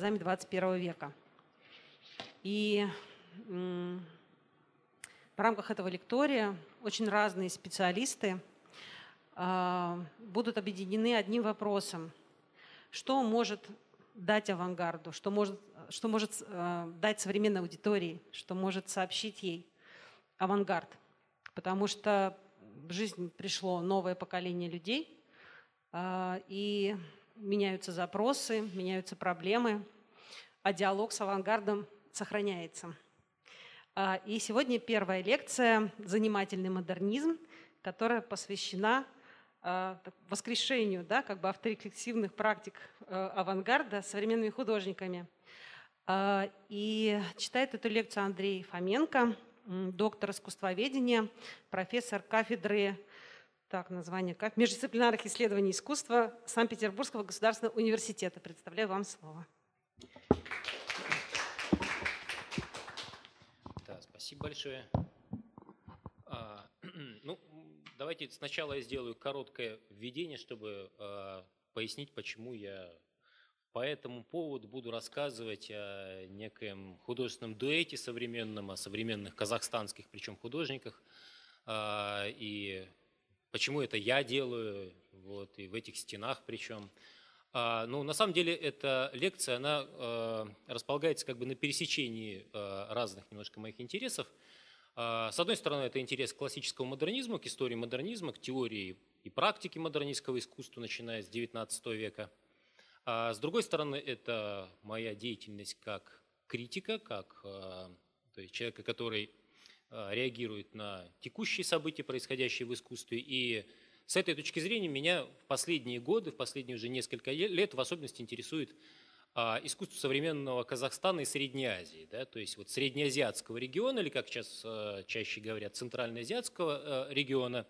глазами 21 века. И в рамках этого лектория очень разные специалисты а, будут объединены одним вопросом. Что может дать авангарду, что может, что может э, дать современной аудитории, что может сообщить ей авангард. Потому что в жизнь пришло новое поколение людей, э, и меняются запросы, меняются проблемы, а диалог с авангардом сохраняется. Э, и сегодня первая лекция «Занимательный модернизм», которая посвящена Э, воскрешению да, как бы авторефлексивных практик э, авангарда современными художниками. Э, и читает эту лекцию Андрей Фоменко, доктор искусствоведения, профессор кафедры так, название как междисциплинарных исследований искусства Санкт-Петербургского государственного университета. Представляю вам слово. Да, спасибо большое. А, ну, Давайте сначала я сделаю короткое введение, чтобы э, пояснить, почему я по этому поводу буду рассказывать о некоем художественном дуэте современном, о современных казахстанских, причем художниках, э, и почему это я делаю, вот, и в этих стенах причем. А, ну, на самом деле, эта лекция, она э, располагается как бы на пересечении э, разных немножко моих интересов – а, с одной стороны, это интерес к классическому модернизму, к истории модернизма, к теории и практике модернистского искусства, начиная с XIX века. А с другой стороны, это моя деятельность как критика, как а, то есть человека, который реагирует на текущие события, происходящие в искусстве. И с этой точки зрения меня в последние годы, в последние уже несколько лет в особенности интересует а, искусству современного Казахстана и Средней Азии, да, то есть вот среднеазиатского региона, или как сейчас э, чаще говорят, центральноазиатского э, региона.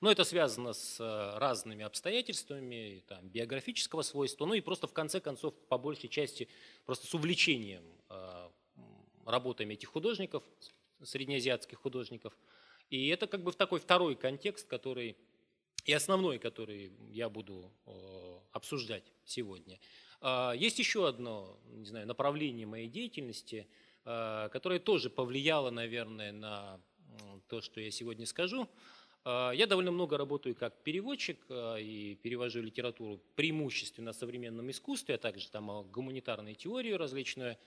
Но это связано с э, разными обстоятельствами, там, биографического свойства, ну и просто в конце концов, по большей части, просто с увлечением работами этих художников, среднеазиатских художников. И это как бы в такой второй контекст, который и основной, который я буду обсуждать сегодня. А, есть еще одно не знаю, направление моей деятельности, а, которое тоже повлияло, наверное, на то, что я сегодня скажу. А, я довольно много работаю как переводчик и перевожу литературу преимущественно о современном искусстве, а также там о гуманитарной теории различную.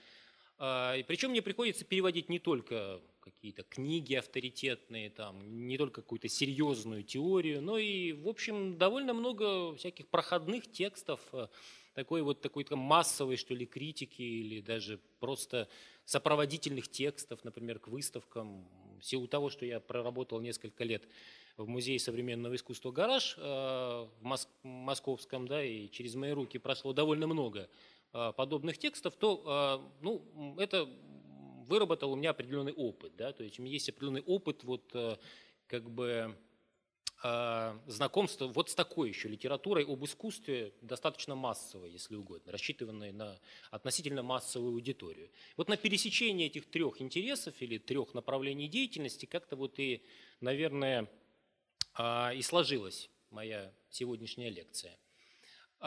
И причем мне приходится переводить не только какие-то книги авторитетные, там, не только какую-то серьезную теорию, но и, в общем, довольно много всяких проходных текстов, такой вот такой массовой, что ли, критики или даже просто сопроводительных текстов, например, к выставкам. В силу того, что я проработал несколько лет в Музее современного искусства «Гараж» э, в Моск московском, да, и через мои руки прошло довольно много э, подобных текстов, то э, ну, это выработал у меня определенный опыт. Да, то есть у меня есть определенный опыт вот, как бы а, знакомство вот с такой еще литературой об искусстве достаточно массовой, если угодно, рассчитанной на относительно массовую аудиторию. Вот на пересечении этих трех интересов или трех направлений деятельности как-то вот и, наверное, и сложилась моя сегодняшняя лекция.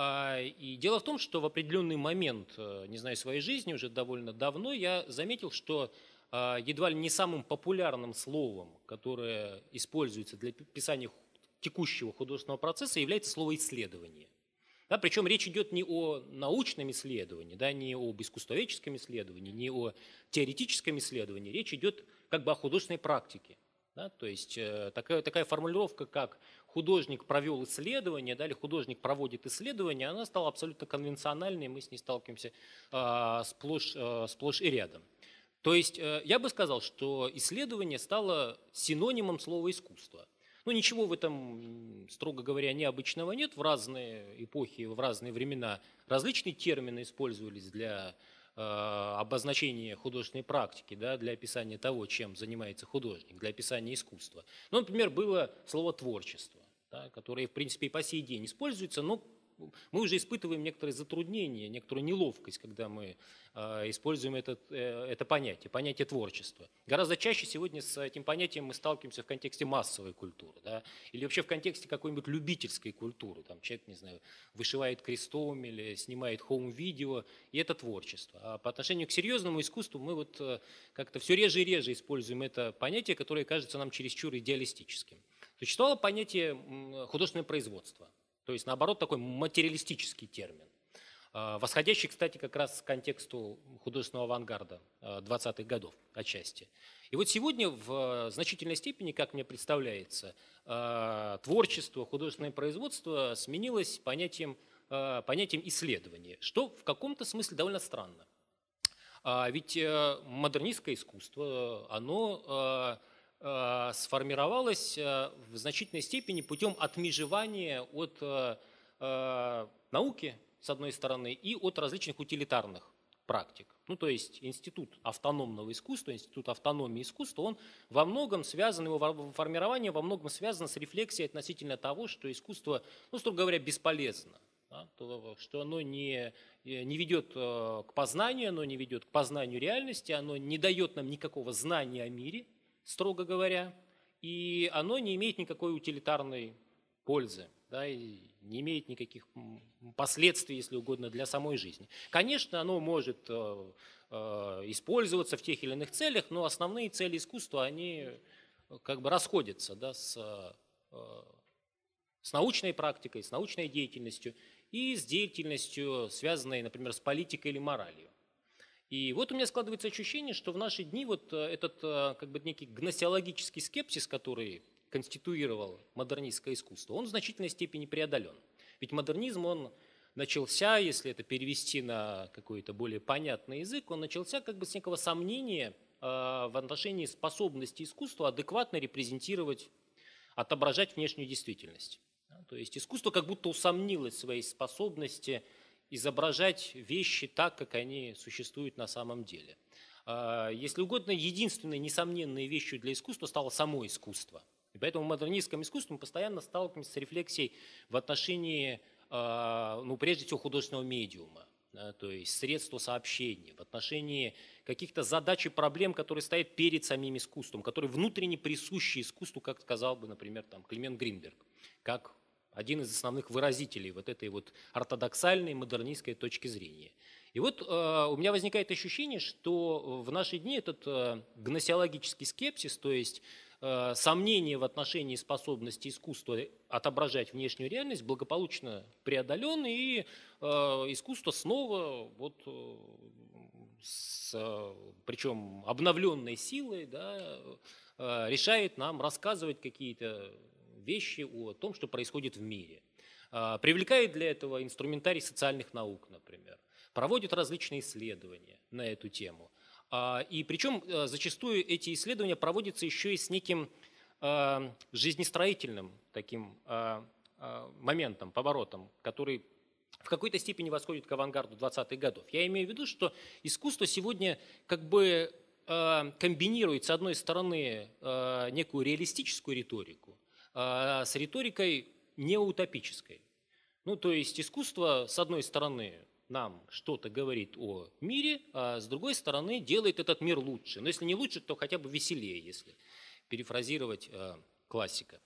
А, и дело в том, что в определенный момент, э, не знаю, своей жизни, уже довольно давно, я заметил, что едва ли не самым популярным словом, которое используется для писания текущего художественного процесса является слово «исследование». Да, причем речь идет не о научном исследовании, да, не об искусствоведческом исследовании, не о теоретическом исследовании. Речь идет как бы о художественной практике. Да, то есть э, такая, такая формулировка, как художник провел исследование, или художник проводит исследование, она стала абсолютно конвенциональной, мы с ней сталкиваемся э, сплошь, э, сплошь и рядом. То есть э, я бы сказал, что исследование стало синонимом слова искусство. Ну, ничего в этом, строго говоря, необычного нет. В разные эпохи, в разные времена различные термины использовались для э, обозначения художественной практики, да, для описания того, чем занимается художник, для описания искусства. Ну, например, было слово «творчество», да, которое, в принципе, и по сей день используется, но мы уже испытываем некоторые затруднения, некоторую неловкость, когда мы э, используем этот, э, это понятие, понятие творчества. Гораздо чаще сегодня с этим понятием мы сталкиваемся в контексте массовой культуры, да, или вообще в контексте какой-нибудь любительской культуры. Там человек, не знаю, вышивает крестом или снимает хоум-видео, и это творчество. А по отношению к серьезному искусству мы вот э, как-то все реже и реже используем это понятие, которое кажется нам чересчур идеалистическим. Существовало понятие художественное производство, то есть наоборот такой материалистический термин, а, восходящий, кстати, как раз к контексту художественного авангарда 20-х годов отчасти. И вот сегодня в значительной степени, как мне представляется, а, творчество, художественное производство сменилось понятием, а, понятием исследования, что в каком-то смысле довольно странно. Ведь э, модернистское искусство, оно сформировалась э, в значительной степени путем отмежевания от э, науки, с одной стороны, и от различных утилитарных практик. Ну, то есть институт автономного искусства, институт автономии искусства, он во многом связан, его формирование во многом связано с рефлексией относительно того, что искусство, ну, строго говоря, бесполезно. Да, то, что оно не, не ведет к познанию, оно не ведет к познанию реальности, оно не дает нам никакого знания о мире – строго говоря, и оно не имеет никакой утилитарной пользы, да, и не имеет никаких последствий, если угодно, для самой жизни. Конечно, оно может э, э, использоваться в тех или иных целях, но основные цели искусства, они э, как бы расходятся да, с, с научной практикой, с научной деятельностью и с деятельностью, связанной, например, с политикой или моралью. И вот у меня складывается ощущение, что в наши дни вот э, этот э, как бы некий гносеологический скепсис, который конституировал модернистское искусство, он в значительной степени преодолен. Ведь модернизм, он начался, если это перевести на какой-то более понятный язык, он начался как бы с некого сомнения э, в отношении способности искусства адекватно репрезентировать, отображать внешнюю действительность. То есть искусство как будто усомнилось в своей способности изображать вещи так, как они существуют на самом деле. А, если угодно, единственной несомненной вещью для искусства стало само искусство. И поэтому в модернистском искусстве мы постоянно сталкиваемся с рефлексией в отношении, а, ну, прежде всего, художественного медиума, да, то есть средства сообщения, в отношении каких-то задач и проблем, которые стоят перед самим искусством, которые внутренне присущи искусству, как сказал бы, например, там, Климент Гринберг, как один из основных выразителей вот этой вот ортодоксальной модернистской точки зрения. И вот э, у меня возникает ощущение, что в наши дни этот э, гносеологический скепсис, то есть э, сомнение в отношении способности искусства отображать внешнюю реальность, благополучно преодолен, и э, искусство снова, вот, э, с, э, причем обновленной силой, да, э, решает нам рассказывать какие-то вещи о том, что происходит в мире. А, привлекает для этого инструментарий социальных наук, например. Проводит различные исследования на эту тему. А, и причем а, зачастую эти исследования проводятся еще и с неким жизнестроительным таким моментом, поворотом, который в какой-то степени восходит к авангарду 20-х годов. Я имею в виду, что искусство сегодня как бы комбинирует, с одной стороны, некую реалистическую риторику, а, с риторикой неутопической. Ну, то есть искусство, с одной стороны, нам что-то говорит о мире, а с другой стороны делает этот мир лучше. Но если не лучше, то хотя бы веселее, если перефразировать э, классика.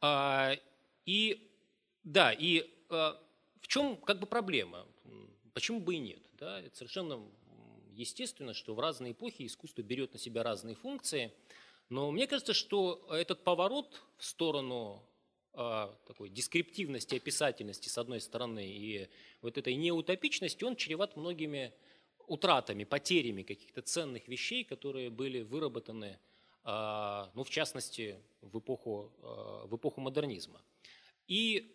А, и да, и э, в чем как бы проблема? Почему бы и нет? Да? Это совершенно естественно, что в разные эпохи искусство берет на себя разные функции – но мне кажется, что этот поворот в сторону э, такой дескриптивности, описательности с одной стороны и вот этой неутопичности, он чреват многими утратами, потерями каких-то ценных вещей, которые были выработаны, э, ну, в частности, в эпоху, э, в эпоху модернизма. И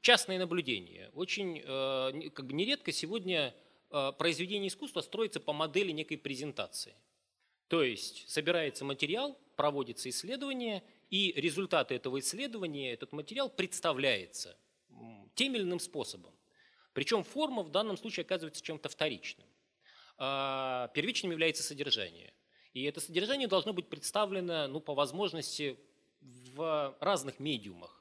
частное наблюдение. Очень как бы нередко сегодня произведение искусства строится по модели некой презентации – то есть собирается материал, проводится исследование, и результаты этого исследования, этот материал представляется тем или иным способом. Причем форма в данном случае оказывается чем-то вторичным. А первичным является содержание. И это содержание должно быть представлено ну, по возможности в разных медиумах.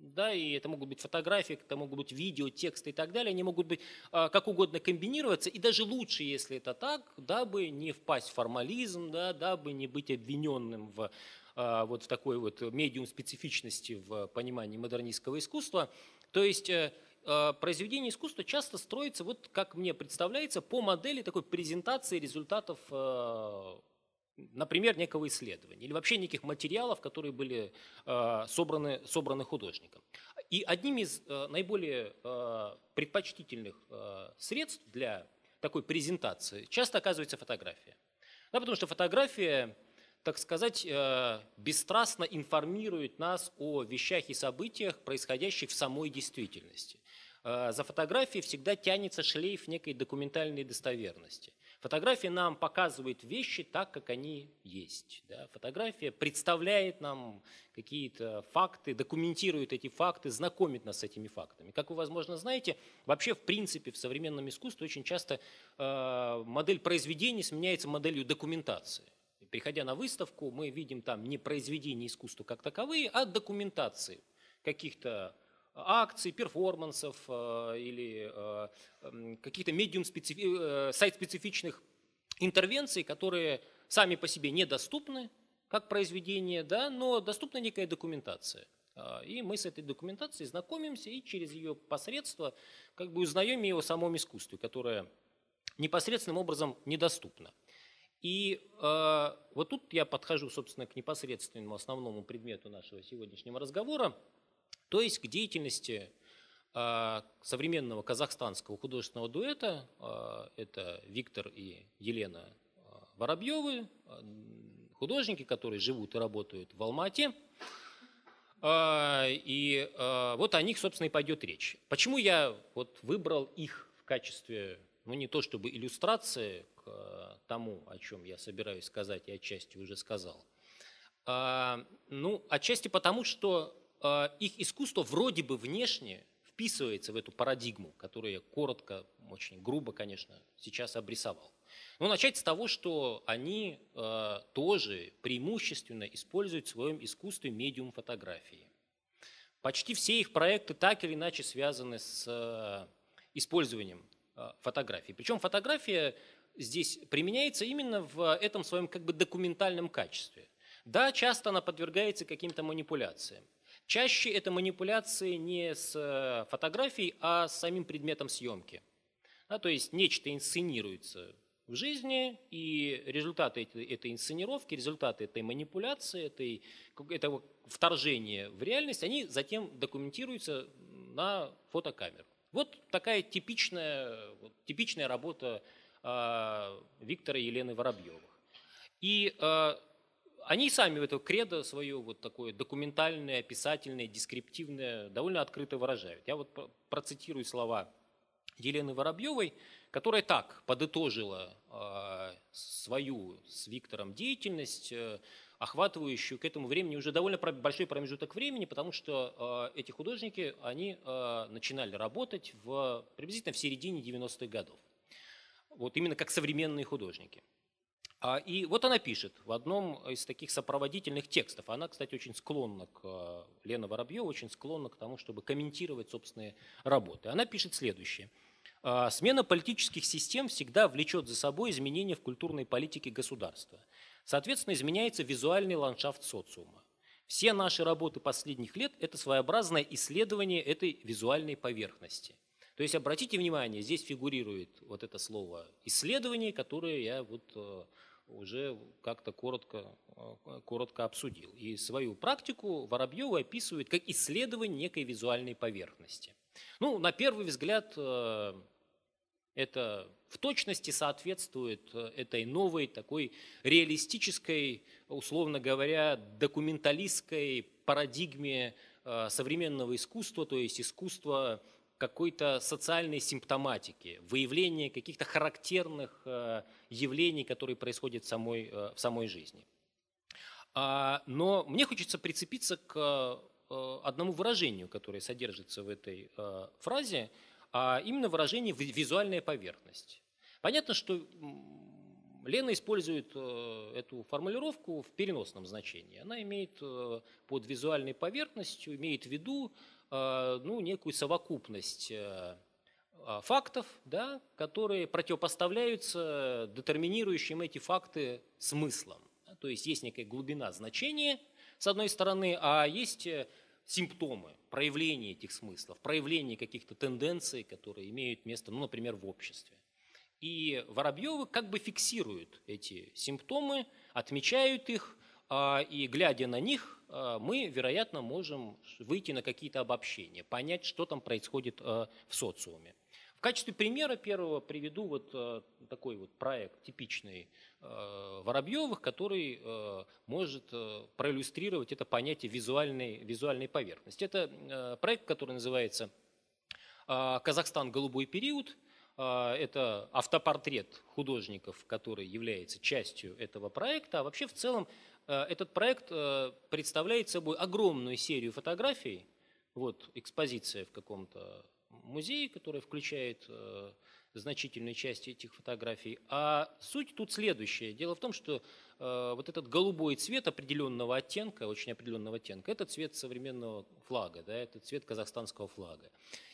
Да, и это могут быть фотографии, это могут быть видео, тексты и так далее, они могут быть а, как угодно комбинироваться, и даже лучше, если это так, дабы не впасть в формализм, да, дабы не быть обвиненным в а, вот в такой вот медиум специфичности в понимании модернистского искусства. То есть э, а, произведение искусства часто строится, вот как мне представляется, по модели такой презентации результатов например, некого исследования или вообще неких материалов, которые были э, собраны, собраны художником. И одним из э, наиболее э, предпочтительных средств для такой презентации часто оказывается фотография. Да, потому что фотография, так сказать, бесстрастно информирует нас о вещах и событиях, происходящих в самой действительности. За фотографией всегда тянется шлейф некой документальной достоверности. Фотография нам показывает вещи так, как они есть. Да? Фотография представляет нам какие-то факты, документирует эти факты, знакомит нас с этими фактами. Как вы, возможно, знаете, вообще, в принципе, в современном искусстве очень часто э, модель произведения сменяется моделью документации. Приходя на выставку, мы видим там не произведения искусства как таковые, а документации каких-то акций, перформансов э, или э, каких-то медиум э, сайт-специфичных интервенций, которые сами по себе недоступны как произведение, да, но доступна некая документация. И мы с этой документацией знакомимся и через ее посредство как бы узнаем ее о самом искусстве, которое непосредственным образом недоступно. И э, вот тут я подхожу, собственно, к непосредственному основному предмету нашего сегодняшнего разговора – то есть к деятельности а, современного казахстанского художественного дуэта, а, это Виктор и Елена а, Воробьевы, художники, которые живут и работают в Алмате. И вот о них, собственно, и пойдет речь. Почему я вот выбрал их в качестве, ну не то чтобы иллюстрации к тому, о чем я собираюсь сказать, я отчасти уже сказал. Ну, отчасти потому, что их искусство вроде бы внешне вписывается в эту парадигму, которую я коротко, очень грубо, конечно, сейчас обрисовал. Но начать с того, что они э, тоже преимущественно используют в своем искусстве медиум фотографии. Почти все их проекты так или иначе связаны с э, использованием э, фотографии. Причем фотография здесь применяется именно в этом своем как бы документальном качестве. Да, часто она подвергается каким-то манипуляциям. Чаще это манипуляции не с э, фотографией, а с самим предметом съемки. Да, то есть нечто инсценируется в жизни, и результаты этой, инсценировки, результаты этой манипуляции, этой, этого вторжения в реальность, они затем документируются на фотокамеру. Вот такая типичная, типичная работа э, Виктора и Елены Воробьевых. И э, они сами в это кредо свое вот такое документальное, описательное, дескриптивное довольно открыто выражают. Я вот процитирую слова Елены Воробьевой, которая так подытожила э, свою с Виктором деятельность, э, охватывающую к этому времени уже довольно большой промежуток времени, потому что э, эти художники, они э, начинали работать в, приблизительно в середине 90-х годов. Вот именно как современные художники. А, и вот она пишет в одном из таких сопроводительных текстов. Она, кстати, очень склонна к, э, Лена Воробьева очень склонна к тому, чтобы комментировать собственные работы. Она пишет следующее. «А, Смена политических систем всегда влечет за собой изменения в культурной политике государства. Соответственно, изменяется визуальный ландшафт социума. Все наши работы последних лет – это своеобразное исследование этой визуальной поверхности. То есть, обратите внимание, здесь фигурирует вот это слово «исследование», которое я вот э, уже как-то коротко, э, коротко обсудил. И свою практику Воробьева описывает как исследование некой визуальной поверхности. Ну, на первый взгляд, э, это в точности соответствует э, этой новой такой реалистической, условно говоря, документалистской парадигме современного искусства, то есть искусства какой-то социальной симптоматики, выявления каких-то характерных э, явлений, которые происходят в самой, э, в самой жизни. А, но мне хочется прицепиться к э, одному выражению, которое содержится в этой фразе, а именно выражение «визуальная поверхность». Понятно, что Лена использует эту формулировку в переносном значении. Она имеет под визуальной поверхностью, имеет в виду ну, некую совокупность фактов, да, которые противопоставляются детерминирующим эти факты смыслом. То есть есть некая глубина значения, с одной стороны, а есть симптомы, проявления этих смыслов, проявления каких-то тенденций, которые имеют место, ну, например, в обществе. И Воробьевы как бы фиксируют эти симптомы, отмечают их, а, и глядя на них, а, мы, вероятно, можем выйти на какие-то обобщения, понять, что там происходит а, в социуме. В качестве примера первого приведу вот такой вот проект типичный Воробьевых, который может проиллюстрировать это понятие визуальной, визуальной поверхности. Это проект, который называется «Казахстан. Голубой период». А, это автопортрет художников, который является частью этого проекта. А вообще в целом этот проект э, представляет собой огромную серию фотографий. Вот экспозиция в каком-то музее, которая включает э, значительную часть этих фотографий. А суть тут следующая. Дело в том, что вот этот голубой цвет определенного оттенка, очень определенного оттенка, это цвет современного флага, да, это цвет казахстанского флага.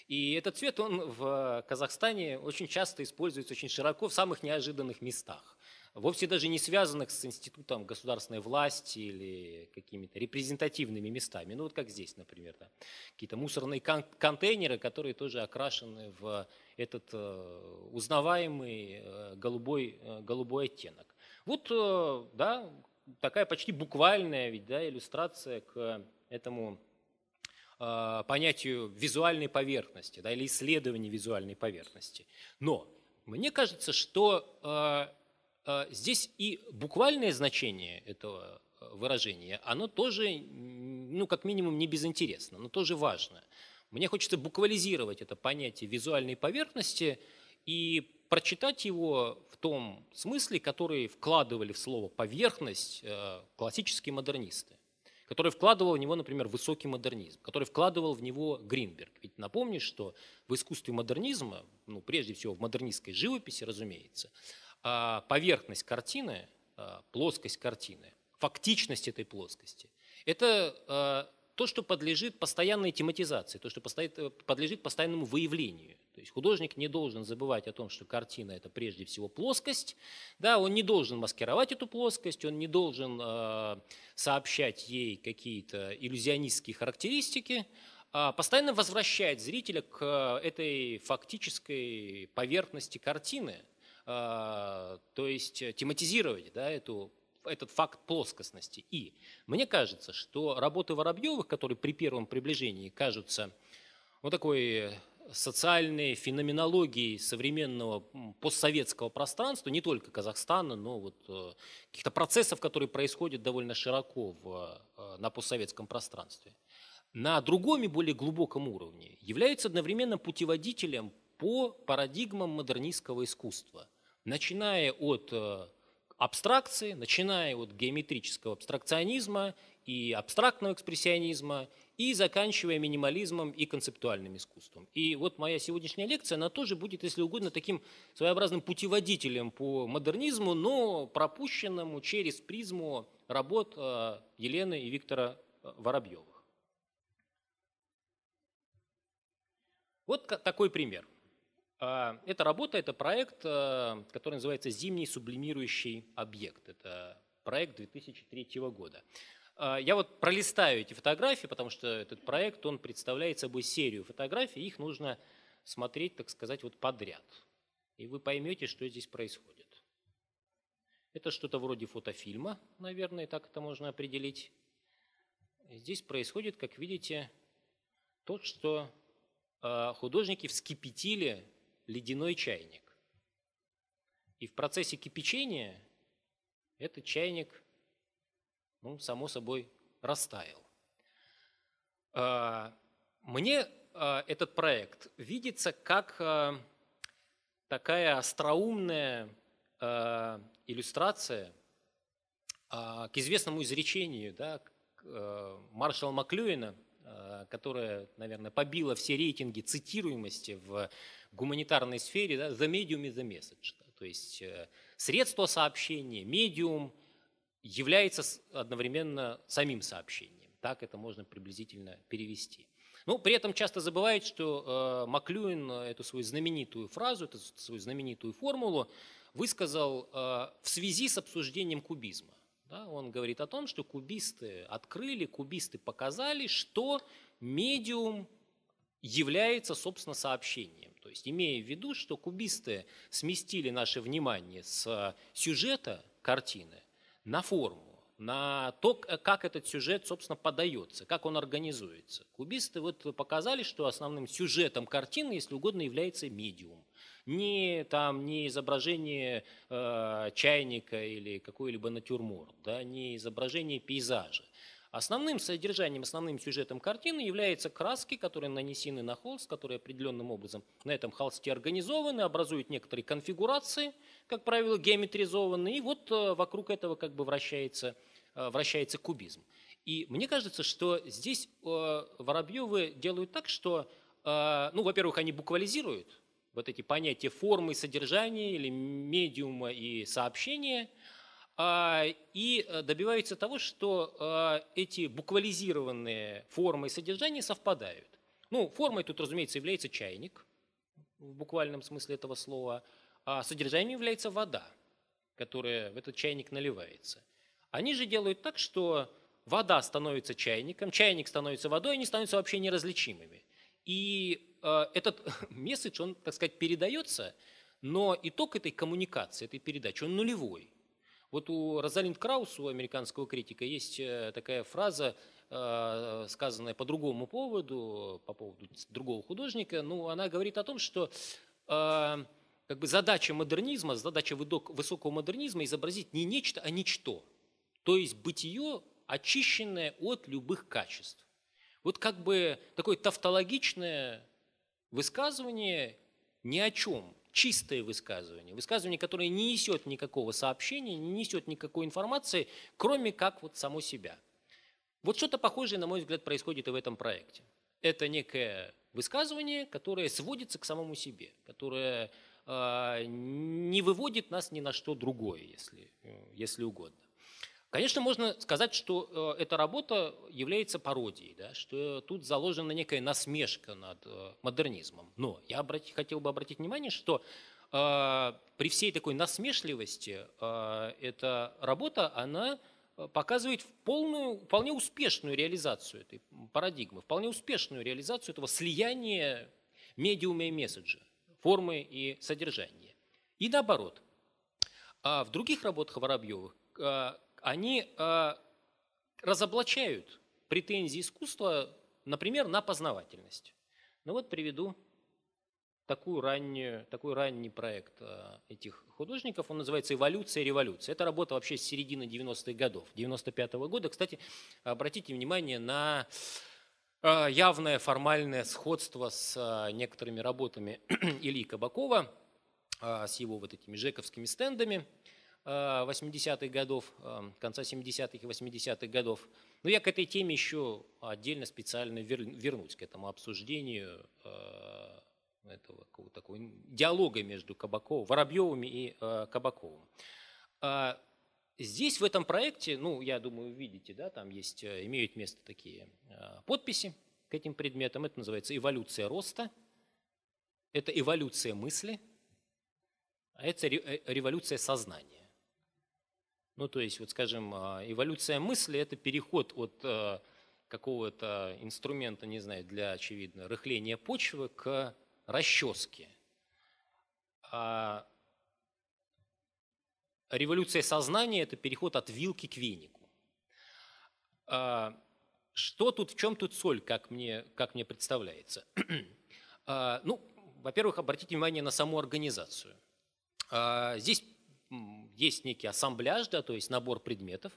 И этот цвет, он в Казахстане очень часто используется очень широко в самых неожиданных местах. Вовсе даже не связанных с институтом государственной власти или какими-то репрезентативными местами. Ну вот как здесь, например. Да. Какие-то мусорные кон контейнеры, которые тоже окрашены в этот э, узнаваемый э, голубой, э, голубой оттенок. Вот, э, да, такая почти буквальная ведь, да, иллюстрация к этому Э, понятию визуальной поверхности да, или исследования визуальной поверхности. Но мне кажется, что э, здесь и буквальное значение этого выражения, оно тоже, ну, как минимум, не безинтересно, но тоже важно. Мне хочется буквализировать это понятие визуальной поверхности и прочитать его в том смысле, который вкладывали в слово «поверхность» классические модернисты который вкладывал в него, например, высокий модернизм, который вкладывал в него Гринберг. Ведь напомнишь, что в искусстве модернизма, ну, прежде всего в модернистской живописи, разумеется, а, поверхность картины, а, плоскость картины, фактичность этой плоскости, это а, то, что подлежит постоянной тематизации, то, что э, подлежит постоянному выявлению. То есть художник не должен забывать о том, что картина – это прежде всего плоскость. Да, он не должен маскировать эту плоскость, он не должен э, сообщать ей какие-то иллюзионистские характеристики, а постоянно возвращать зрителя к этой фактической поверхности картины, то есть тематизировать да, эту этот факт плоскостности. И мне кажется, что работы Воробьевых, которые при первом приближении кажутся вот такой социальной феноменологией современного постсоветского пространства, не только Казахстана, но вот э, каких-то процессов, которые происходят довольно широко в, э, на постсоветском пространстве, на другом и более глубоком уровне являются одновременно путеводителем по парадигмам модернистского искусства, начиная от э, абстракции, начиная от геометрического абстракционизма и абстрактного экспрессионизма, и заканчивая минимализмом и концептуальным искусством. И вот моя сегодняшняя лекция, она тоже будет, если угодно, таким своеобразным путеводителем по модернизму, но пропущенному через призму работ э, Елены и Виктора э, Воробьевых. Вот такой пример. А, эта работа, это проект, э, который называется «Зимний сублимирующий объект». Это проект 2003 года. А, я вот пролистаю эти фотографии, потому что этот проект, он представляет собой серию фотографий, их нужно смотреть, так сказать, вот подряд. И вы поймете, что здесь происходит. Это что-то вроде фотофильма, наверное, так это можно определить. Здесь происходит, как видите, то, что а, художники вскипятили ледяной чайник. И в процессе кипячения этот чайник, ну, само собой, растаял. А, мне а, этот проект видится как а, такая остроумная иллюстрация к известному изречению да, маршала Маклюина, которое, наверное, побило все рейтинги цитируемости в гуманитарной сфере да, the medium is the message. Да, то есть э, средство сообщения, медиум является одновременно самим сообщением. Так это можно приблизительно перевести. Но при этом часто забывает, что э, Маклюин эту свою знаменитую фразу, эту свою знаменитую формулу высказал э, в связи с обсуждением кубизма. Да, он говорит о том, что кубисты открыли, кубисты показали, что медиум является, собственно, сообщением. То есть имея в виду, что кубисты сместили наше внимание с сюжета картины на форму на то, как этот сюжет, собственно, подается, как он организуется. Кубисты вот показали, что основным сюжетом картины, если угодно, является медиум. Не, там, не изображение э, чайника или какой-либо натюрморт, да, не изображение пейзажа. Основным содержанием, основным сюжетом картины являются краски, которые нанесены на холст, которые определенным образом на этом холсте организованы, образуют некоторые конфигурации, как правило, геометризованные, и вот э, вокруг этого как бы вращается, э, вращается кубизм. И мне кажется, что здесь э, Воробьевы делают так, что, ну, во-первых, они буквализируют вот эти понятия формы, содержания или медиума и сообщения – и э, добиваются того, что а, эти буквализированные формы и содержания совпадают. Ну, формой тут, разумеется, является чайник, в буквальном смысле этого слова, а содержанием является вода, которая в этот чайник наливается. Они же делают так, что вода становится чайником, чайник становится водой, они становятся вообще неразличимыми. И э, этот месседж, он, так сказать, передается, но итог этой коммуникации, этой передачи, он нулевой. Вот у Розалинд Краус, у американского критика, есть э, такая фраза, э, сказанная по другому поводу, по поводу другого художника. Ну, она говорит о том, что э, как бы задача модернизма, задача высокого модернизма изобразить не нечто, а ничто. То есть бытие, очищенное от любых качеств. Вот как бы такое тавтологичное высказывание ни о чем, чистое высказывание, высказывание, которое не несет никакого сообщения, не несет никакой информации, кроме как вот само себя. Вот что-то похожее, на мой взгляд, происходит и в этом проекте. Это некое высказывание, которое сводится к самому себе, которое э, не выводит нас ни на что другое, если, э, если угодно. Конечно, можно сказать, что э, эта работа является пародией, да, что тут заложена некая насмешка над э, модернизмом. Но я обрати, хотел бы обратить внимание, что э, при всей такой насмешливости э, эта работа, она э, показывает полную, вполне успешную реализацию этой парадигмы, вполне успешную реализацию этого слияния медиума и месседжа, формы и содержания. И наоборот. А в других работах Воробьевых они э, разоблачают претензии искусства, например, на познавательность. Ну вот приведу такую раннюю, такой ранний проект э, этих художников. Он называется «Эволюция и революция». Это работа вообще с середины 90-х годов, 95 -го года. Кстати, обратите внимание на э, явное формальное сходство с э, некоторыми работами Ильи Кабакова, с его вот этими жековскими стендами – 80-х годов, э, конца 70-х и 80-х годов. Но я к этой теме еще отдельно специально вернусь, к этому обсуждению э, этого такого диалога между Кабаковым, Воробьевым и э, Кабаковым. Здесь, в этом проекте, ну, я думаю, видите, да, там есть, имеют место такие подписи к этим предметам. Это называется эволюция роста, это эволюция мысли, а это революция сознания. Ну, то есть, вот скажем, а, эволюция мысли – это переход от э, какого-то инструмента, не знаю, для, очевидно, рыхления почвы к расческе. А революция сознания – это переход от вилки к венику. А что тут, в чем тут соль, как мне, как мне представляется? А, ну, во-первых, обратите внимание на саму организацию. Здесь есть некий ассамбляж, да, то есть набор предметов.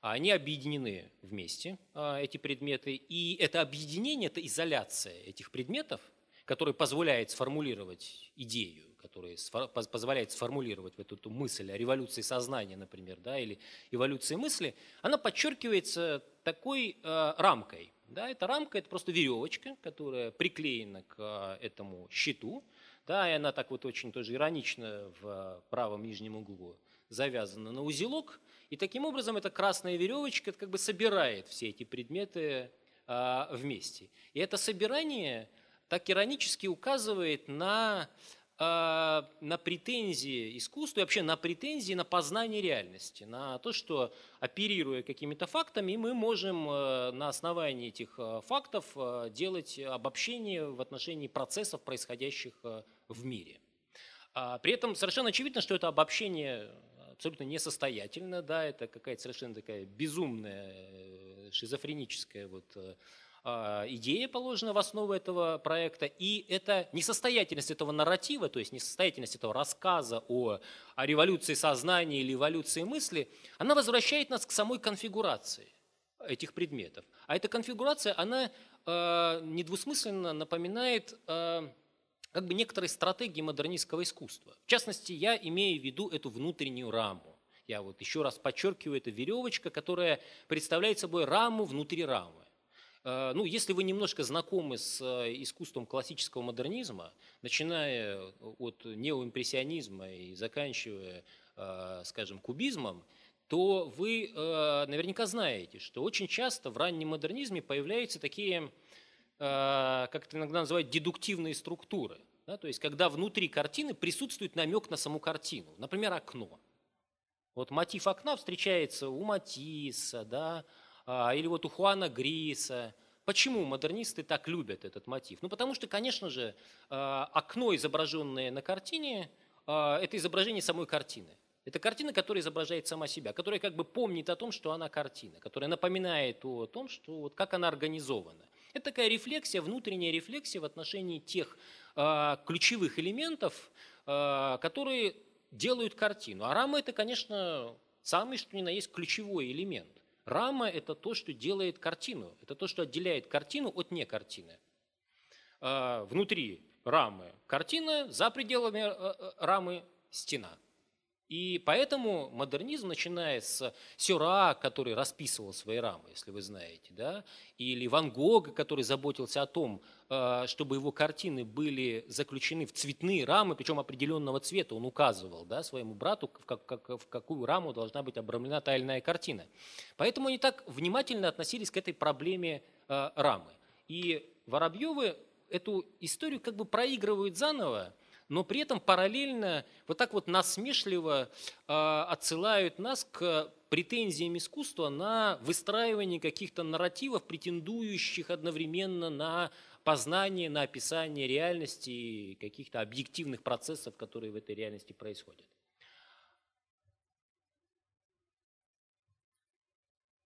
Они объединены вместе, а, эти предметы. И это объединение, это изоляция этих предметов, которая позволяет сформулировать идею, которая позволяет сформулировать вот эту мысль о революции сознания, например, да, или эволюции мысли, она подчеркивается такой э, рамкой. Да, эта рамка – это просто веревочка, которая приклеена к э, этому щиту, да, и она так вот очень тоже иронично в правом нижнем углу завязана на узелок. И таким образом эта красная веревочка как бы собирает все эти предметы вместе. И это собирание так иронически указывает на а, на претензии искусства и вообще на претензии на познание реальности, на то, что оперируя какими-то фактами, мы можем э, на основании этих э, фактов э, делать обобщение в отношении процессов, происходящих в мире. А, при этом совершенно очевидно, что это обобщение абсолютно несостоятельно, да, это какая-то совершенно такая безумная, шизофреническая вот а, идея положена в основу этого проекта, и это несостоятельность этого нарратива, то есть несостоятельность этого рассказа о, о революции сознания или эволюции мысли, она возвращает нас к самой конфигурации этих предметов. А эта конфигурация, она э, недвусмысленно напоминает э, как бы некоторые стратегии модернистского искусства. В частности, я имею в виду эту внутреннюю раму. Я вот еще раз подчеркиваю, это веревочка, которая представляет собой раму внутри рамы. Э, ну, если вы немножко знакомы с э, искусством классического модернизма, начиная от неоимпрессионизма и заканчивая, э, скажем, кубизмом, то вы наверняка знаете, что очень часто в раннем модернизме появляются такие, как это иногда называют, дедуктивные структуры. Да, то есть, когда внутри картины присутствует намек на саму картину. Например, окно. Вот мотив окна встречается у Матисса, да, или вот у Хуана Гриса. Почему модернисты так любят этот мотив? Ну, потому что, конечно же, а, окно, изображенное на картине, а, это изображение самой картины. Это картина, которая изображает сама себя, которая как бы помнит о том, что она картина, которая напоминает о том, что вот как она организована. Это такая рефлексия, внутренняя рефлексия в отношении тех ключевых элементов, которые делают картину. А рама это, конечно, самый что ни на есть ключевой элемент. Рама – это то, что делает картину, это то, что отделяет картину от не картины. А, внутри рамы картина, за пределами э, э, рамы стена – и поэтому модернизм, начиная с Сюра, который расписывал свои рамы, если вы знаете, да, или Ван Гога, который заботился о том, чтобы его картины были заключены в цветные рамы, причем определенного цвета, он указывал да, своему брату, в, как, как, в какую раму должна быть обрамлена та или иная картина. Поэтому они так внимательно относились к этой проблеме э, рамы. И Воробьевы эту историю как бы проигрывают заново, но при этом параллельно вот так вот насмешливо э, отсылают нас к претензиям искусства на выстраивание каких-то нарративов, претендующих одновременно на познание, на описание реальности и каких-то объективных процессов, которые в этой реальности происходят.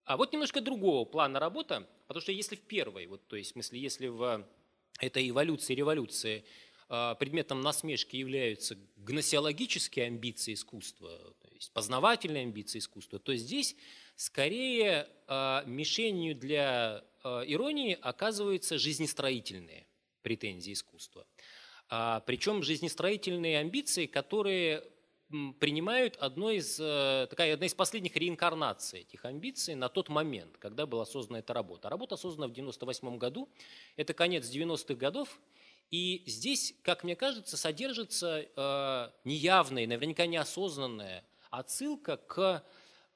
А вот немножко другого плана работы, потому что если в первой, вот, то есть в смысле, если в этой эволюции, революции а, предметом насмешки являются гносеологические амбиции искусства, то есть познавательные амбиции искусства, то здесь скорее а, мишенью для иронии оказываются жизнестроительные претензии искусства. Причем жизнестроительные амбиции, которые принимают одной из, э, такая, одна из последних реинкарнаций этих амбиций на тот момент, когда была создана эта работа. Работа создана в 1998 году, это конец 90-х годов, и здесь, как мне кажется, содержится э, неявная, наверняка неосознанная отсылка к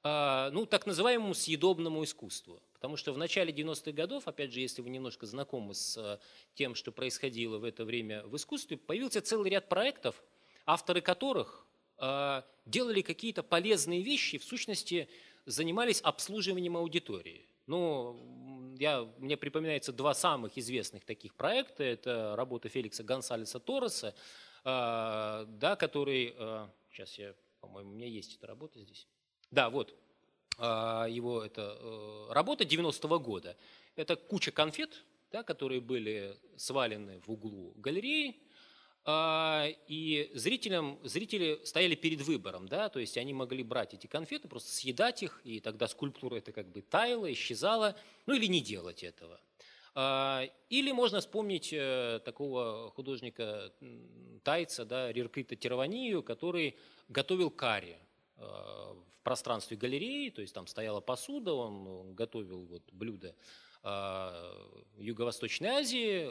э, ну, так называемому съедобному искусству. Потому что в начале 90-х годов, опять же, если вы немножко знакомы с э, тем, что происходило в это время в искусстве, появился целый ряд проектов, авторы которых э, делали какие-то полезные вещи, в сущности, занимались обслуживанием аудитории. Ну, я, мне припоминается два самых известных таких проекта. Это работа Феликса Гонсалеса Торреса, э, да, который... Сейчас я, по-моему, у меня есть эта работа здесь. Да, вот, его это э, работа 90-го года. Это куча конфет, да, которые были свалены в углу галереи, а, и зрителям, зрители стояли перед выбором, да, то есть они могли брать эти конфеты, просто съедать их, и тогда скульптура это как бы таяла, исчезала, ну или не делать этого. А, или можно вспомнить э, такого художника тайца, да, Риркита Тираванию, который готовил карри э, в пространстве галереи, то есть там стояла посуда, он готовил вот блюда а, Юго-Восточной Азии,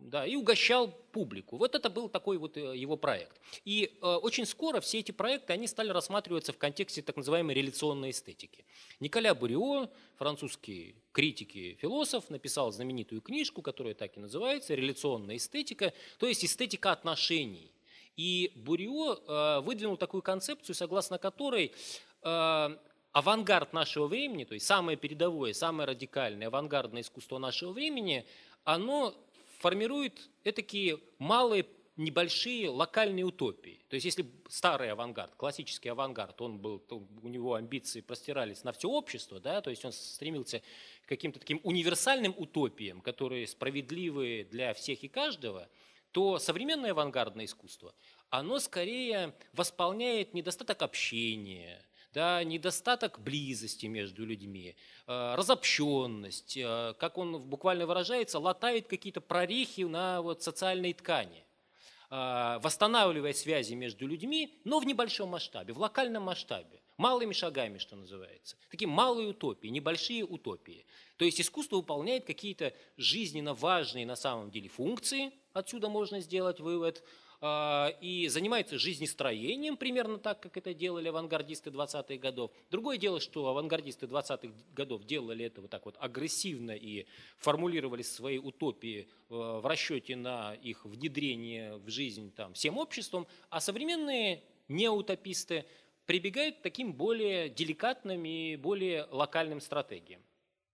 да, и угощал публику. Вот это был такой вот э, его проект. И э, очень скоро все эти проекты, они стали рассматриваться в контексте так называемой реляционной эстетики. Николя Бурио, французский критик и философ, написал знаменитую книжку, которая так и называется «Реляционная эстетика», то есть эстетика отношений. И Бурио э, выдвинул такую концепцию, согласно которой авангард нашего времени, то есть самое передовое, самое радикальное авангардное искусство нашего времени, оно формирует такие малые небольшие локальные утопии. То есть если старый авангард, классический авангард, он был, у него амбиции простирались на все общество, да, то есть он стремился к каким-то таким универсальным утопиям, которые справедливы для всех и каждого, то современное авангардное искусство, оно скорее восполняет недостаток общения, да, недостаток близости между людьми, э, разобщенность, э, как он буквально выражается, латает какие-то прорехи на вот социальной ткани, э, восстанавливая связи между людьми, но в небольшом масштабе, в локальном масштабе, малыми шагами, что называется. Такие малые утопии, небольшие утопии. То есть искусство выполняет какие-то жизненно важные на самом деле функции, отсюда можно сделать вывод – и занимается жизнестроением, примерно так, как это делали авангардисты 20-х годов. Другое дело, что авангардисты 20-х годов делали это вот так вот агрессивно и формулировали свои утопии э, в расчете на их внедрение в жизнь там, всем обществом, а современные неутописты прибегают к таким более деликатным и более локальным стратегиям.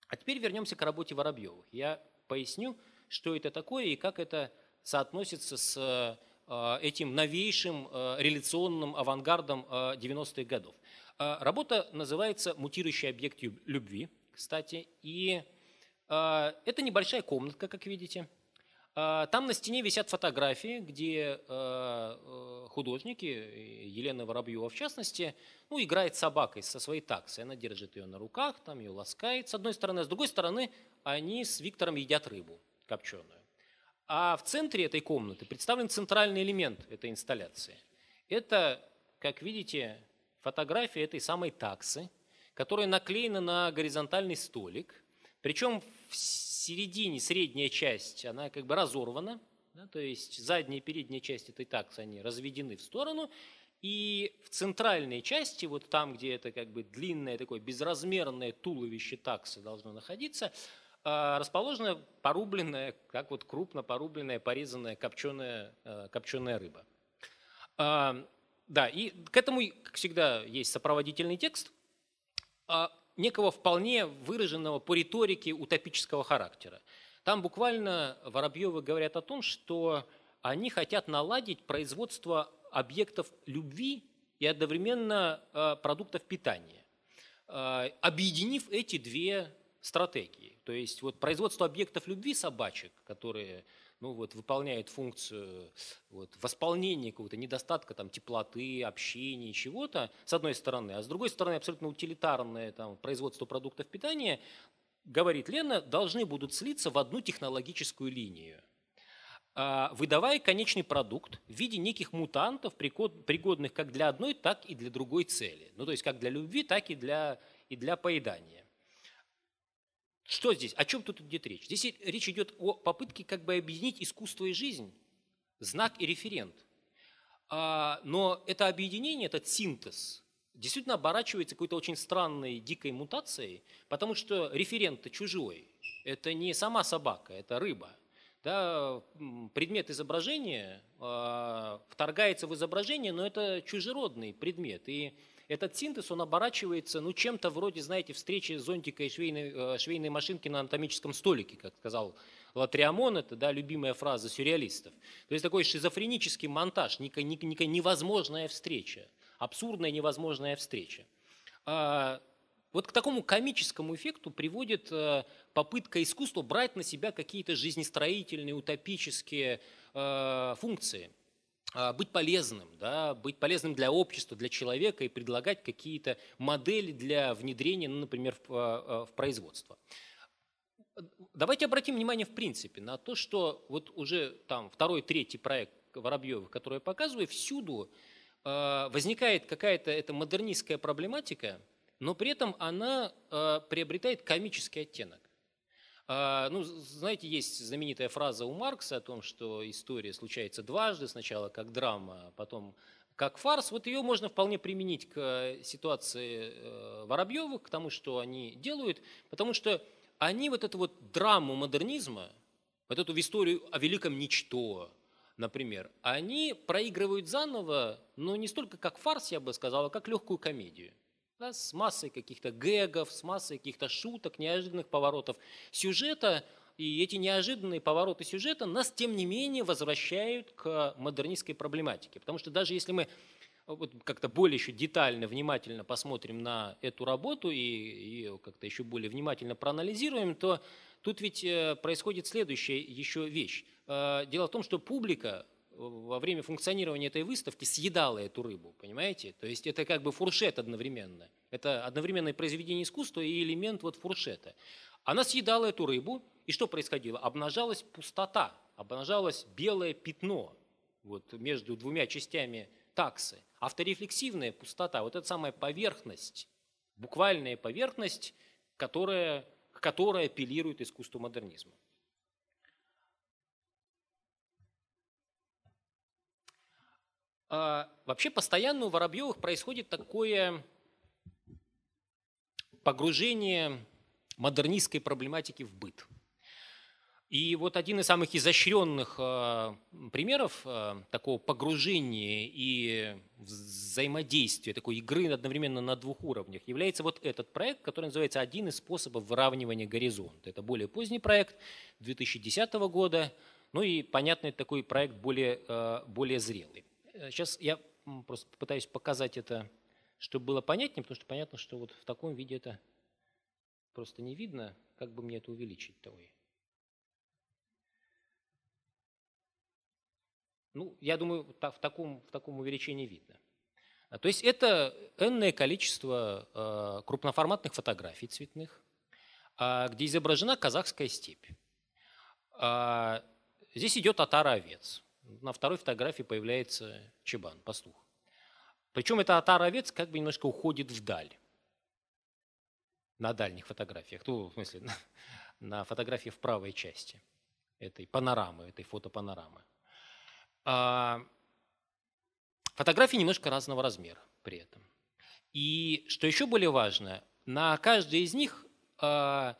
А теперь вернемся к работе Воробьевых. Я поясню, что это такое и как это соотносится с этим новейшим э, реляционным авангардом 90-х э, годов. Работа называется «Мутирующий объект любви», кстати, и это небольшая комнатка, как видите. Там на стене висят фотографии, где художники, Елена Воробьева в частности, ну, играет собакой со своей таксой. Она держит ее на руках, там ее ласкает с одной стороны, а с другой стороны они с Виктором едят рыбу копченую. А в центре этой комнаты представлен центральный элемент этой инсталляции. Это, как видите, фотография этой самой таксы, которая наклеена на горизонтальный столик. Причем в середине, средняя часть, она как бы разорвана, да, то есть задняя и передняя часть этой таксы, они разведены в сторону, и в центральной части, вот там, где это как бы длинное такое безразмерное туловище таксы должно находиться, расположена порубленная, как вот крупно порубленная, порезанная копченая, э, копченая рыба. А, да, и к этому, как всегда, есть сопроводительный текст а, некого вполне выраженного по риторике утопического характера. Там буквально Воробьевы говорят о том, что они хотят наладить производство объектов любви и одновременно продуктов питания, объединив эти две стратегии. То есть вот производство объектов любви собачек, которые ну, вот, выполняют функцию вот, восполнения какого-то недостатка там, теплоты, общения, чего-то, с одной стороны, а с другой стороны абсолютно утилитарное там, производство продуктов питания, говорит Лена, должны будут слиться в одну технологическую линию а, выдавая конечный продукт в виде неких мутантов, пригодных как для одной, так и для другой цели. Ну, то есть как для любви, так и для, и для поедания. Что здесь? О чем тут идет речь? Здесь речь идет о попытке как бы объединить искусство и жизнь, знак и референт. А, но это объединение, этот синтез, действительно оборачивается какой-то очень странной, дикой мутацией, потому что референт-то чужой. Это не сама собака, это рыба. Да, предмет изображения э, вторгается в изображение, но это чужеродный предмет. И этот синтез, он оборачивается ну, чем-то вроде, знаете, встречи зонтика и швейной, э, швейной машинки на анатомическом столике, как сказал Латриамон, это да, любимая фраза сюрреалистов. То есть такой шизофренический монтаж, некая невозможная встреча, абсурдная невозможная встреча. А, вот к такому комическому эффекту приводит э, попытка искусства брать на себя какие-то жизнестроительные, утопические э, функции – быть полезным, да, быть полезным для общества, для человека и предлагать какие-то модели для внедрения, ну, например, в, а, а, в производство. Давайте обратим внимание в принципе на то, что вот уже там второй, третий проект Воробьева, который я показываю, всюду возникает какая-то эта модернистская проблематика, но при этом она приобретает комический оттенок. А, ну, знаете, есть знаменитая фраза у Маркса о том, что история случается дважды, сначала как драма, а потом как фарс. Вот ее можно вполне применить к ситуации э, Воробьевых, к тому, что они делают, потому что они вот эту вот драму модернизма, вот эту историю о великом ничто, например, они проигрывают заново, но не столько как фарс, я бы сказал, а как легкую комедию. Да, с массой каких-то гэгов, с массой каких-то шуток, неожиданных поворотов сюжета. И эти неожиданные повороты сюжета нас, тем не менее, возвращают к модернистской проблематике. Потому что даже если мы вот как-то более еще детально, внимательно посмотрим на эту работу и ее как-то еще более внимательно проанализируем, то тут ведь э, происходит следующая еще вещь. Э, дело в том, что публика во время функционирования этой выставки съедала эту рыбу, понимаете? То есть это как бы фуршет одновременно. Это одновременное произведение искусства и элемент вот фуршета. Она съедала эту рыбу, и что происходило? Обнажалась пустота, обнажалось белое пятно вот, между двумя частями таксы. Авторефлексивная пустота, вот эта самая поверхность, буквальная поверхность, которая, к которой апеллирует искусство модернизма. Вообще постоянно у Воробьевых происходит такое погружение модернистской проблематики в быт. И вот один из самых изощренных э, примеров э, такого погружения и взаимодействия, такой игры одновременно на двух уровнях является вот этот проект, который называется «Один из способов выравнивания горизонта». Это более поздний проект 2010 года, ну и, понятно, это такой проект более, более зрелый. Сейчас я просто попытаюсь показать это, чтобы было понятнее, потому что понятно, что вот в таком виде это просто не видно. Как бы мне это увеличить-то? Ну, я думаю, в таком, в таком увеличении видно. А, то есть это энное количество э, крупноформатных фотографий цветных, э, где изображена казахская степь. Э, здесь идет отара овец. На второй фотографии появляется чебан, пастух. Причем эта отара овец как бы немножко уходит вдаль. На дальних фотографиях. Ну, в смысле, на, на фотографии в правой части этой панорамы, этой фотопанорамы. А, фотографии немножко разного размера при этом. И что еще более важно, на каждой из них а,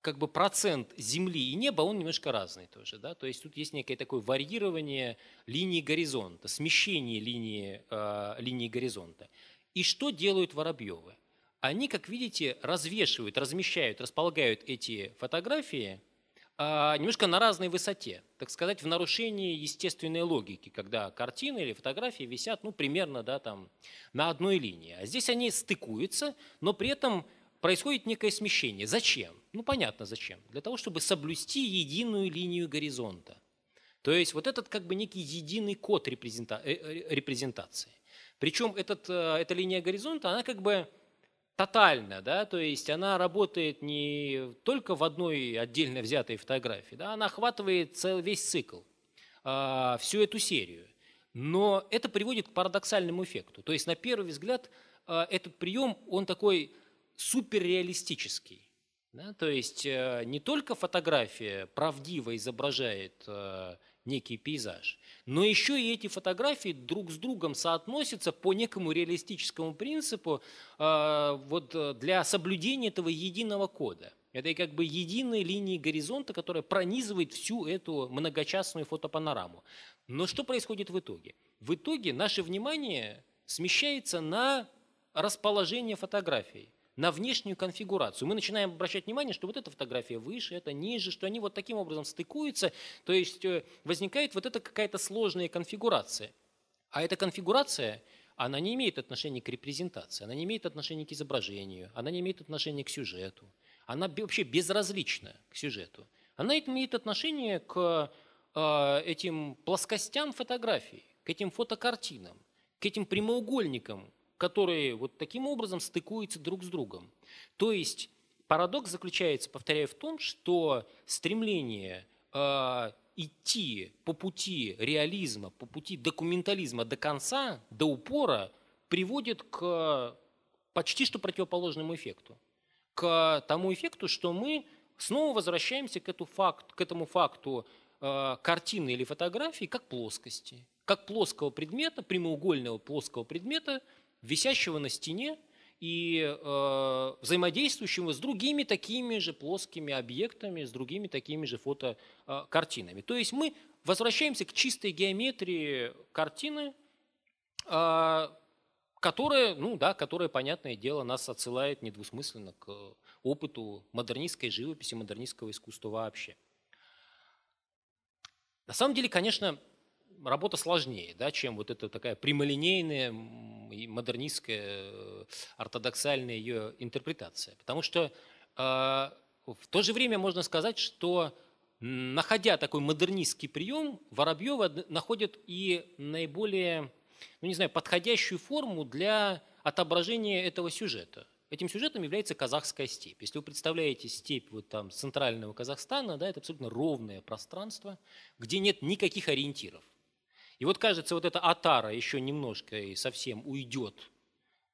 как бы процент земли и неба, он немножко разный тоже. Да? То есть тут есть некое такое варьирование линии горизонта, смещение линии, э, линии горизонта. И что делают Воробьевы? Они, как видите, развешивают, размещают, располагают эти фотографии а, немножко на разной высоте, так сказать, в нарушении естественной логики, когда картины или фотографии висят ну, примерно да, там, на одной линии. А здесь они стыкуются, но при этом происходит некое смещение. Зачем? Ну, понятно, зачем. Для того, чтобы соблюсти единую линию горизонта. То есть вот этот как бы некий единый код репрезента, э, э, репрезентации. Причем этот, э, эта линия горизонта, она как бы тотально, да, то есть она работает не только в одной отдельно взятой фотографии, да, она охватывает цел, весь цикл, э, всю эту серию. Но это приводит к парадоксальному эффекту. То есть на первый взгляд э, этот прием, он такой суперреалистический. Да, то есть э, не только фотография правдиво изображает э, некий пейзаж, но еще и эти фотографии друг с другом соотносятся по некому реалистическому принципу э, вот, э, для соблюдения этого единого кода. Это как бы единой линии горизонта, которая пронизывает всю эту многочастную фотопанораму. Но что происходит в итоге? В итоге наше внимание смещается на расположение фотографий на внешнюю конфигурацию. Мы начинаем обращать внимание, что вот эта фотография выше, это ниже, что они вот таким образом стыкуются, то есть э, возникает вот эта какая-то сложная конфигурация. А эта конфигурация, она не имеет отношения к репрезентации, она не имеет отношения к изображению, она не имеет отношения к сюжету, она вообще безразлична к сюжету. Она имеет отношение к э, этим плоскостям фотографий, к этим фотокартинам, к этим прямоугольникам, которые вот таким образом стыкуются друг с другом. То есть парадокс заключается, повторяю, в том, что стремление э, идти по пути реализма, по пути документализма до конца, до упора, приводит к почти что противоположному эффекту. К тому эффекту, что мы снова возвращаемся к, эту факт, к этому факту э, картины или фотографии как плоскости, как плоского предмета, прямоугольного плоского предмета, висящего на стене и э, взаимодействующего с другими такими же плоскими объектами, с другими такими же фотокартинами. То есть мы возвращаемся к чистой геометрии картины, э, которая, ну да, которая, понятное дело, нас отсылает недвусмысленно к опыту модернистской живописи, модернистского искусства вообще. На самом деле, конечно, работа сложнее, да, чем вот эта такая прямолинейная модернистская, э, ортодоксальная ее интерпретация. Потому что э, в то же время можно сказать, что находя такой модернистский прием, Воробьева находит и наиболее, ну не знаю, подходящую форму для отображения этого сюжета. Этим сюжетом является казахская степь. Если вы представляете степь вот там центрального Казахстана, да, это абсолютно ровное пространство, где нет никаких ориентиров. И вот кажется, вот эта атара еще немножко и совсем уйдет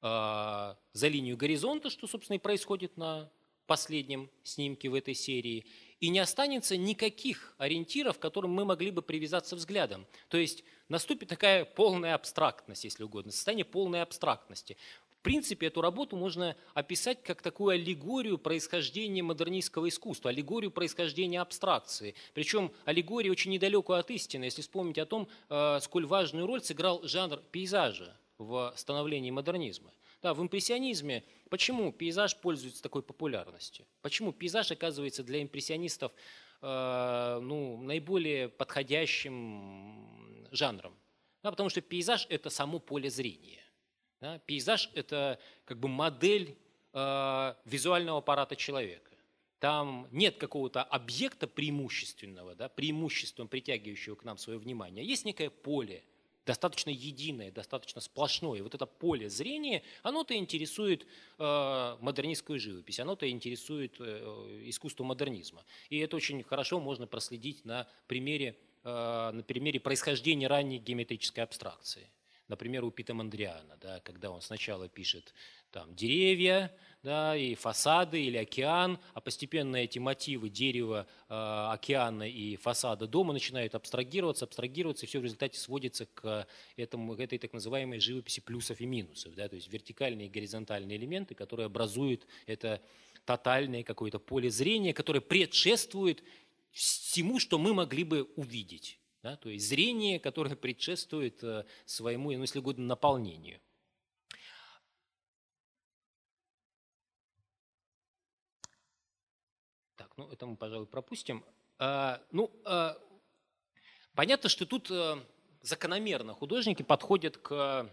э, за линию горизонта, что, собственно, и происходит на последнем снимке в этой серии, и не останется никаких ориентиров, к которым мы могли бы привязаться взглядом. То есть наступит такая полная абстрактность, если угодно, состояние полной абстрактности принципе, эту работу можно описать как такую аллегорию происхождения модернистского искусства, аллегорию происхождения абстракции. Причем аллегория очень недалекую от истины, если вспомнить о том, э, сколь важную роль сыграл жанр пейзажа в становлении модернизма. Да, в импрессионизме почему пейзаж пользуется такой популярностью? Почему пейзаж оказывается для импрессионистов э, ну, наиболее подходящим жанром? Да, потому что пейзаж – это само поле зрения. Да? Пейзаж – это как бы модель э, визуального аппарата человека. Там нет какого-то объекта преимущественного, да, преимуществом притягивающего к нам свое внимание. Есть некое поле, достаточно единое, достаточно сплошное. Вот это поле зрения, оно-то интересует э, модернистскую живопись, оно-то интересует э, искусство модернизма. И это очень хорошо можно проследить на примере, э, на примере происхождения ранней геометрической абстракции. Например, у Пита Мандриана, да, когда он сначала пишет там, деревья, да, и фасады или океан, а постепенно эти мотивы дерева, э, океана и фасада дома начинают абстрагироваться, абстрагироваться, и все в результате сводится к, этому, к этой так называемой живописи плюсов и минусов, да, то есть вертикальные и горизонтальные элементы, которые образуют это тотальное какое-то поле зрения, которое предшествует всему, что мы могли бы увидеть. Да, то есть зрение, которое предшествует э, своему, ну, если угодно, наполнению. Так, ну это мы, пожалуй, пропустим. А, ну, а, понятно, что тут а, закономерно художники подходят к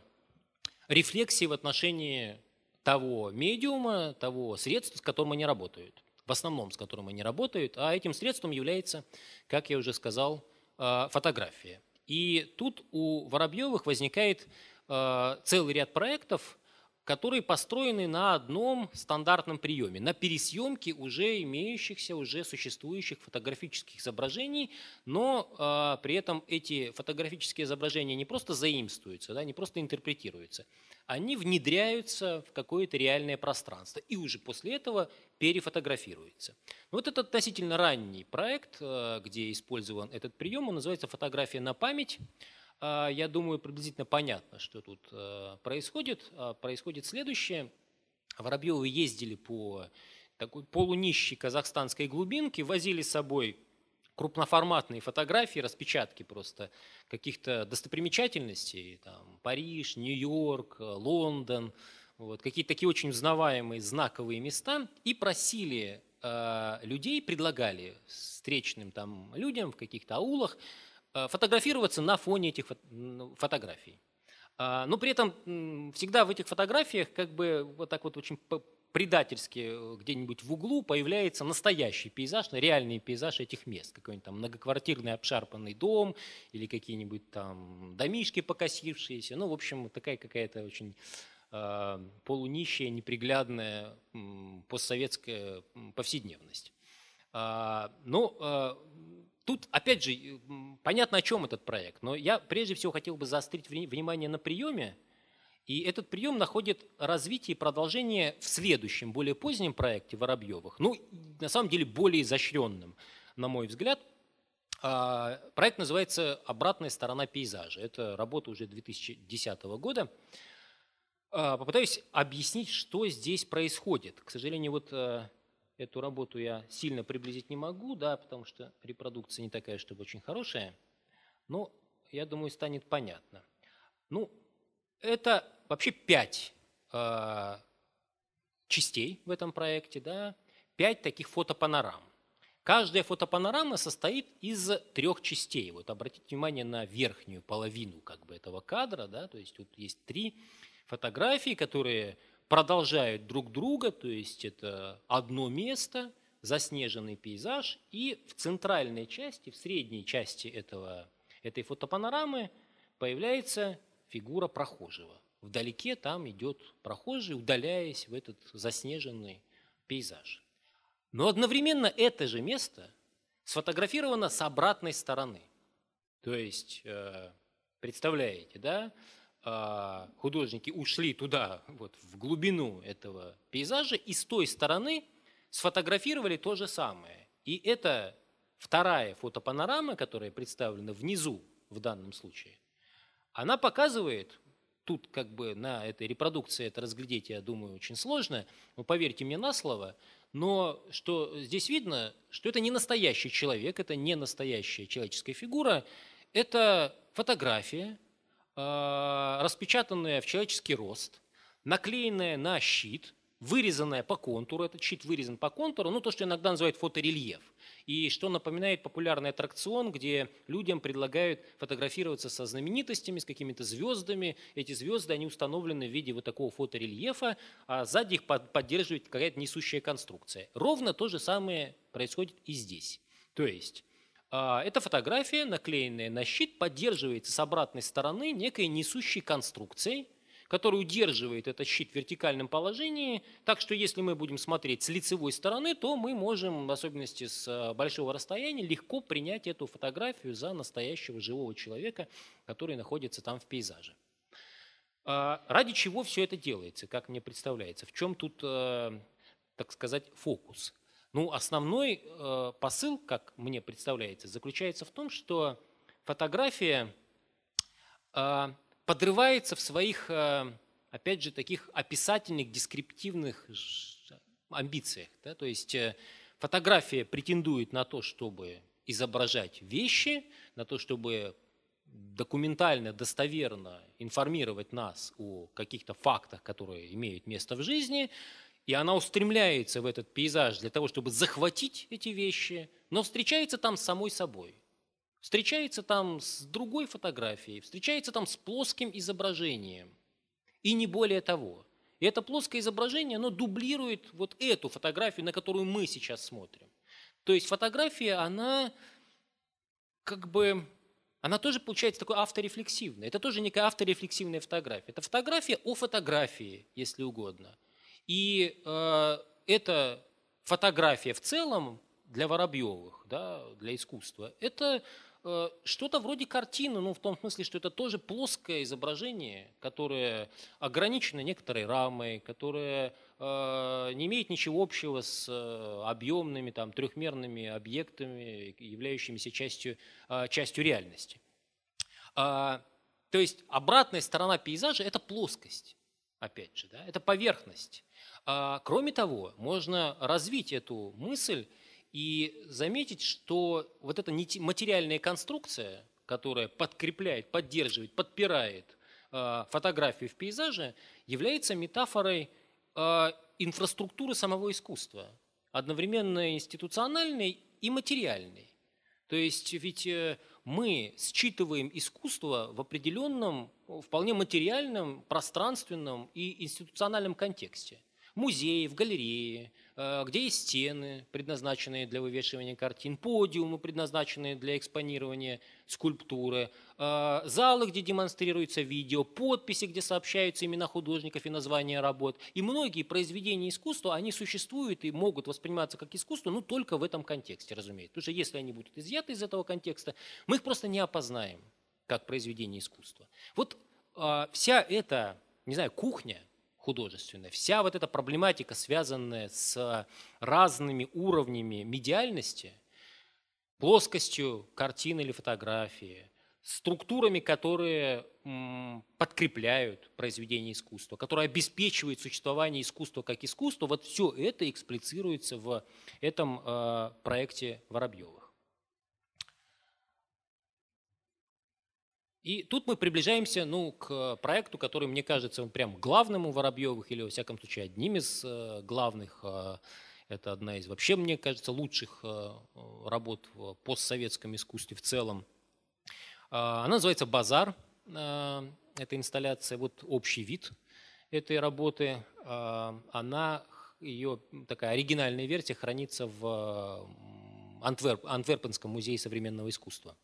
рефлексии в отношении того медиума, того средства, с которым они работают. В основном, с которым они работают. А этим средством является, как я уже сказал, Э, фотография. И тут у Воробьевых возникает э, целый ряд проектов, которые построены на одном стандартном приеме, на пересъемке уже имеющихся, уже существующих фотографических изображений, но э, при этом эти фотографические изображения не просто заимствуются, да, не просто интерпретируются, они внедряются в какое-то реальное пространство и уже после этого перефотографируются. Вот этот относительно ранний проект, э, где использован этот прием, он называется «Фотография на память». А, я думаю, приблизительно понятно, что тут э, происходит. А, происходит следующее. Воробьевы ездили по такой полунищей казахстанской глубинке, возили с собой крупноформатные фотографии, распечатки просто каких-то достопримечательностей, там, Париж, Нью-Йорк, Лондон, вот, какие-то такие очень узнаваемые знаковые места, и просили э, людей, предлагали встречным там людям в каких-то аулах э, фотографироваться на фоне этих фото фотографий. Э, но при этом всегда в этих фотографиях как бы вот так вот очень предательски э, где-нибудь в углу появляется настоящий пейзаж, реальный пейзаж этих мест. Какой-нибудь там многоквартирный обшарпанный дом или какие-нибудь там домишки покосившиеся. Ну, в общем, такая какая-то очень э, полунищая, неприглядная э, постсоветская повседневность. Э, э, тут, опять же, понятно, о чем этот проект. Но я прежде всего хотел бы заострить внимание на приеме, И этот прием находит развитие и продолжение в следующем, более позднем проекте Воробьевых. Ну, на самом деле, более изощренным, на мой взгляд. А, проект называется «Обратная сторона пейзажа». Это работа уже 2010 года. А, попытаюсь объяснить, что здесь происходит. К сожалению, вот э, эту работу я сильно приблизить не могу, да, потому что репродукция не такая, чтобы очень хорошая. Но, я думаю, станет понятно. Ну, это вообще пять э, частей в этом проекте, да, пять таких фотопанорам. Каждая фотопанорама состоит из трех частей. Вот обратите внимание на верхнюю половину как бы этого кадра, да, то есть тут есть три фотографии, которые продолжают друг друга, то есть это одно место, заснеженный пейзаж, и в центральной части, в средней части этого, этой фотопанорамы появляется фигура прохожего. Вдалеке там идет прохожий, удаляясь в этот заснеженный пейзаж. Но одновременно это же место сфотографировано с обратной стороны. То есть, э, представляете, да, художники ушли туда, вот, в глубину этого пейзажа, и с той стороны сфотографировали то же самое. И это вторая фотопанорама, которая представлена внизу в данном случае, она показывает, тут как бы на этой репродукции это разглядеть, я думаю, очень сложно, но поверьте мне на слово, но что здесь видно, что это не настоящий человек, это не настоящая человеческая фигура, это фотография, а, распечатанная в человеческий рост, наклеенная на щит, вырезанная по контуру, этот щит вырезан по контуру, ну то, что иногда называют фоторельеф и что напоминает популярный аттракцион, где людям предлагают фотографироваться со знаменитостями, с какими-то звездами. Эти звезды, они установлены в виде вот такого фоторельефа, а сзади их поддерживает какая-то несущая конструкция. Ровно то же самое происходит и здесь. То есть эта фотография, наклеенная на щит, поддерживается с обратной стороны некой несущей конструкцией, который удерживает этот щит в вертикальном положении, так что если мы будем смотреть с лицевой стороны, то мы можем, в особенности с э, большого расстояния, легко принять эту фотографию за настоящего живого человека, который находится там в пейзаже. А, ради чего все это делается, как мне представляется? В чем тут, так сказать, фокус? Ну, основной э, посыл, как мне представляется, заключается в том, что фотография подрывается в своих, э, опять же, таких описательных, дескриптивных амбициях. Да? То есть э, фотография претендует на то, чтобы изображать вещи, на то, чтобы документально, достоверно информировать нас о каких-то фактах, которые имеют место в жизни, и она устремляется в этот пейзаж для того, чтобы захватить эти вещи, но встречается там с самой собой встречается там с другой фотографией, встречается там с плоским изображением. И не более того. И это плоское изображение, оно дублирует вот эту фотографию, на которую мы сейчас смотрим. То есть фотография, она как бы, она тоже получается такой авторефлексивной. Это тоже некая авторефлексивная фотография. Это фотография о фотографии, если угодно. И э, эта фотография в целом для Воробьевых, да, для искусства, это Э, что-то вроде картины, ну в том смысле, что это тоже плоское изображение, которое ограничено некоторой рамой, которое э, не имеет ничего общего с э, объемными там, трехмерными объектами, являющимися частью, э, частью реальности. Э, то есть обратная сторона пейзажа – это плоскость, опять же, да, это поверхность. Э, кроме того, можно развить эту мысль и заметить, что вот эта материальная конструкция, которая подкрепляет, поддерживает, подпирает э, фотографию в пейзаже, является метафорой э, инфраструктуры самого искусства, одновременно институциональной и материальной. То есть ведь э, мы считываем искусство в определенном, вполне материальном, пространственном и институциональном контексте. Музеи, в галереи, Э, где есть стены, предназначенные для вывешивания картин, подиумы, предназначенные для экспонирования скульптуры, э, залы, где демонстрируется видео, подписи, где сообщаются имена художников и названия работ. И многие произведения искусства, они существуют и могут восприниматься как искусство, но только в этом контексте, разумеется. Потому что если они будут изъяты из этого контекста, мы их просто не опознаем как произведение искусства. Вот э, вся эта не знаю, кухня художественная, вся вот эта проблематика, связанная с разными уровнями медиальности, плоскостью картины или фотографии, структурами, которые подкрепляют произведение искусства, которые обеспечивают существование искусства как искусства, вот все это эксплицируется в этом э, проекте Воробьевых. И тут мы приближаемся ну, к проекту, который, мне кажется, прям главным у Воробьевых, или, во всяком случае, одним из э, главных. Э, это одна из, вообще, мне кажется, лучших работ в постсоветском искусстве в целом. Она называется «Базар». Эта инсталляция, вот общий вид этой работы. Она, ее такая оригинальная версия хранится в Антверп, Антверпенском музее современного искусства.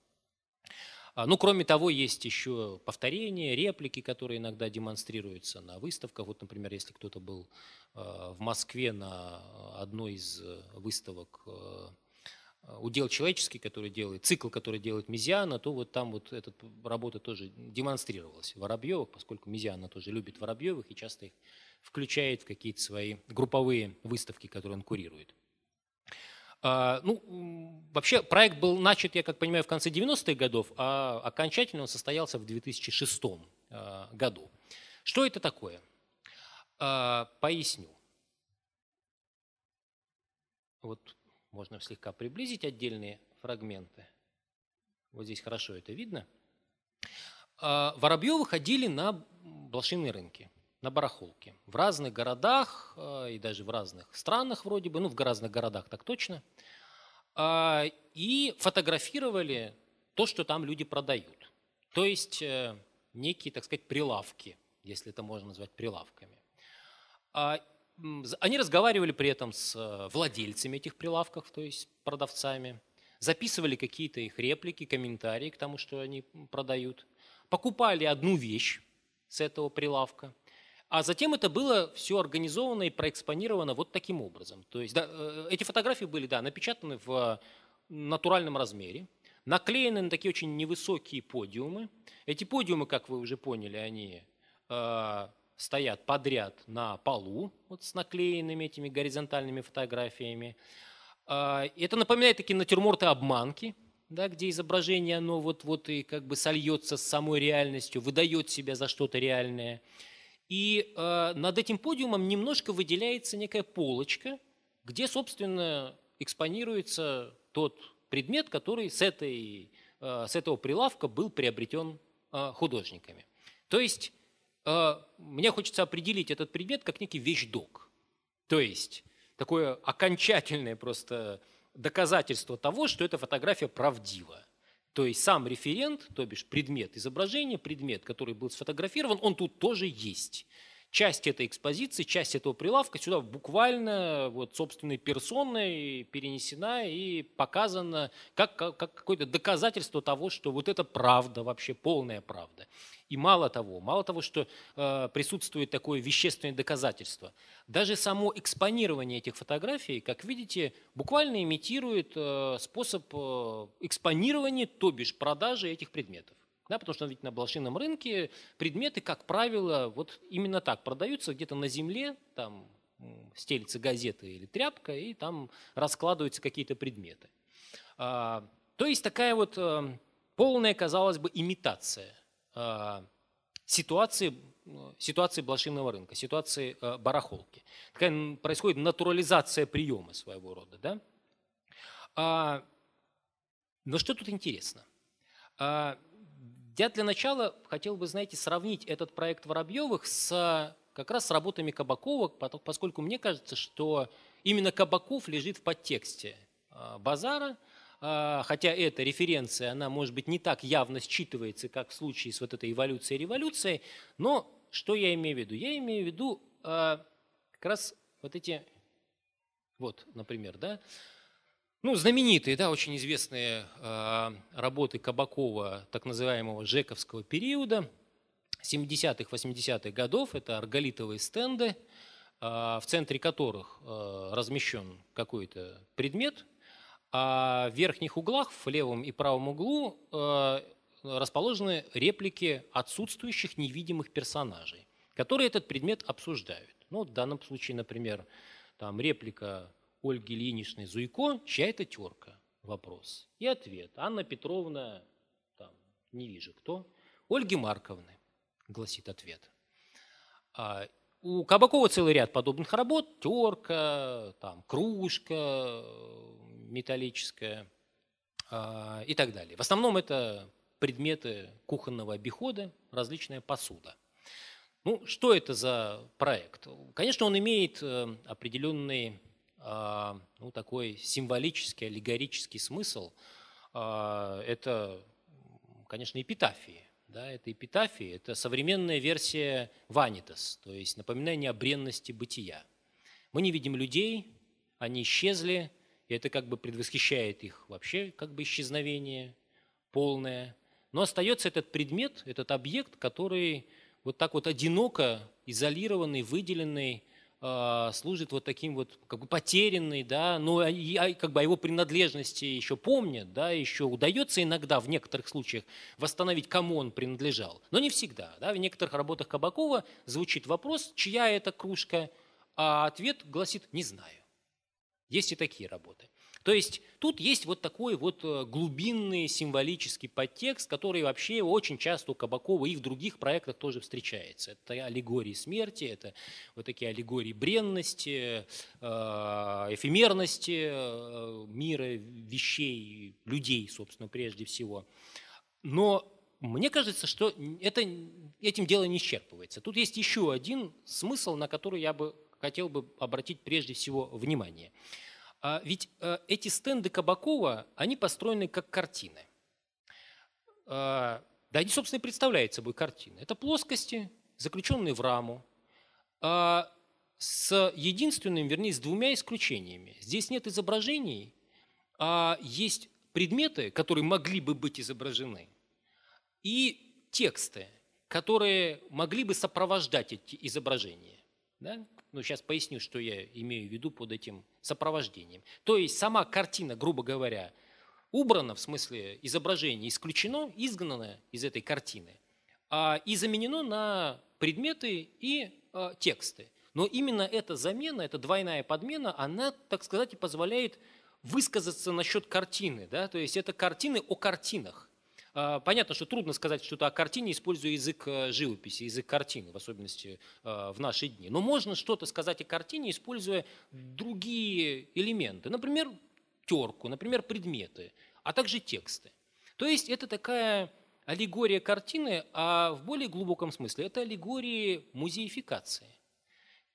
А, ну, кроме того, есть еще повторения, реплики, которые иногда демонстрируются на выставках. Вот, например, если кто-то был а, в Москве на одной из э, выставок э, удел человеческий, который делает, цикл, который делает Мизиана, то вот там вот эта работа тоже демонстрировалась Воробьевых, поскольку Мизиана тоже любит Воробьевых и часто их включает в какие-то свои групповые выставки, которые он курирует. А, ну, вообще проект был начат, я как понимаю, в конце 90-х годов, а окончательно он состоялся в 2006 а, году. Что это такое? А, поясню. Вот можно слегка приблизить отдельные фрагменты. Вот здесь хорошо это видно. Воробьевы ходили на блошиные рынки на барахолке в разных городах э, и даже в разных странах вроде бы, ну в разных городах так точно, а, и фотографировали то, что там люди продают. То есть э, некие, так сказать, прилавки, если это можно назвать прилавками. А, они разговаривали при этом с э, владельцами этих прилавков, то есть продавцами, записывали какие-то их реплики, комментарии к тому, что они продают, покупали одну вещь с этого прилавка – а затем это было все организовано и проэкспонировано вот таким образом. То есть да, э, эти фотографии были да, напечатаны в натуральном размере, наклеены на такие очень невысокие подиумы. Эти подиумы, как вы уже поняли, они э, стоят подряд на полу вот с наклеенными этими горизонтальными фотографиями. Э, это напоминает такие натюрморты обманки, да, где изображение оно вот, вот и как бы сольется с самой реальностью, выдает себя за что-то реальное. И э, над этим подиумом немножко выделяется некая полочка, где, собственно, экспонируется тот предмет, который с, этой, э, с этого прилавка был приобретен э, художниками. То есть э, мне хочется определить этот предмет как некий вещдок. То есть такое окончательное просто доказательство того, что эта фотография правдива. То есть сам референт, то бишь предмет изображения, предмет, который был сфотографирован, он тут тоже есть. Часть этой экспозиции, часть этого прилавка сюда буквально вот собственной персоной перенесена и показана как, как, как какое-то доказательство того, что вот это правда, вообще полная правда. И мало того, мало того, что э, присутствует такое вещественное доказательство, даже само экспонирование этих фотографий, как видите, буквально имитирует э, способ э, экспонирования, то бишь продажи этих предметов. Да, потому что ведь на блошином рынке предметы, как правило, вот именно так продаются где-то на земле, там стелится газета или тряпка, и там раскладываются какие-то предметы. А, то есть такая вот э, полная, казалось бы, имитация а, ситуации, ситуации блошиного рынка, ситуации э, барахолки. Такая происходит натурализация приема своего рода. Да? А, но что тут интересно? Я для начала хотел бы, знаете, сравнить этот проект Воробьевых с как раз с работами Кабакова, поскольку мне кажется, что именно Кабаков лежит в подтексте а, базара, а, хотя эта референция, она, может быть, не так явно считывается, как в случае с вот этой эволюцией и революцией, но что я имею в виду? Я имею в виду а, как раз вот эти, вот, например, да, ну, знаменитые, да, очень известные э, работы Кабакова, так называемого Жековского периода, 70-х, 80-х годов, это арголитовые стенды, э, в центре которых э, размещен какой-то предмет, а в верхних углах, в левом и правом углу, э, расположены реплики отсутствующих невидимых персонажей. которые этот предмет обсуждают. Ну, в данном случае, например, там реплика Ольги Ильиничны Зуйко, чья это терка? Вопрос. И ответ. Анна Петровна, там, не вижу кто, Ольги Марковны, гласит ответ. А у Кабакова целый ряд подобных работ. Терка, там, кружка металлическая а, и так далее. В основном это предметы кухонного обихода, различная посуда. Ну, что это за проект? Конечно, он имеет э, определенный ну, такой символический, аллегорический смысл. А, это, конечно, эпитафии. Да, это эпитафии, это современная версия ванитас, то есть напоминание о бренности бытия. Мы не видим людей, они исчезли, и это как бы предвосхищает их вообще как бы исчезновение полное. Но остается этот предмет, этот объект, который вот так вот одиноко, изолированный, выделенный, а, служит вот таким вот как бы потерянный, да, но как бы о его принадлежности еще помнят, да, еще удается иногда в некоторых случаях восстановить, кому он принадлежал, но не всегда, да, в некоторых работах Кабакова звучит вопрос, чья это кружка, а ответ гласит «не знаю». Есть и такие работы. То есть тут есть вот такой вот э, глубинный символический подтекст, который вообще очень часто у Кабакова и в других проектах тоже встречается. Это аллегории смерти, это вот такие аллегории бренности, э, эфемерности э, мира, вещей, людей, собственно, прежде всего. Но мне кажется, что это, этим дело не исчерпывается. Тут есть еще один смысл, на который я бы хотел бы обратить прежде всего внимание – ведь э, эти стенды Кабакова, они построены как картины. А, да, они, собственно, и представляют собой картины. Это плоскости, заключенные в раму, а, с единственным, вернее, с двумя исключениями. Здесь нет изображений, а есть предметы, которые могли бы быть изображены, и тексты, которые могли бы сопровождать эти изображения. Да? Ну, сейчас поясню, что я имею в виду под этим сопровождением. То есть сама картина, грубо говоря, убрана, в смысле изображение исключено, изгнано из этой картины, а, и заменено на предметы и а, тексты. Но именно эта замена, эта двойная подмена, она, так сказать, и позволяет высказаться насчет картины. Да? То есть это картины о картинах. А, понятно, что трудно сказать что-то о картине, используя язык э, живописи, язык картины, в особенности э, в наши дни. Но можно что-то сказать о картине, используя другие элементы. Например, терку, например, предметы, а также тексты. То есть это такая аллегория картины, а в более глубоком смысле это аллегория музеификации.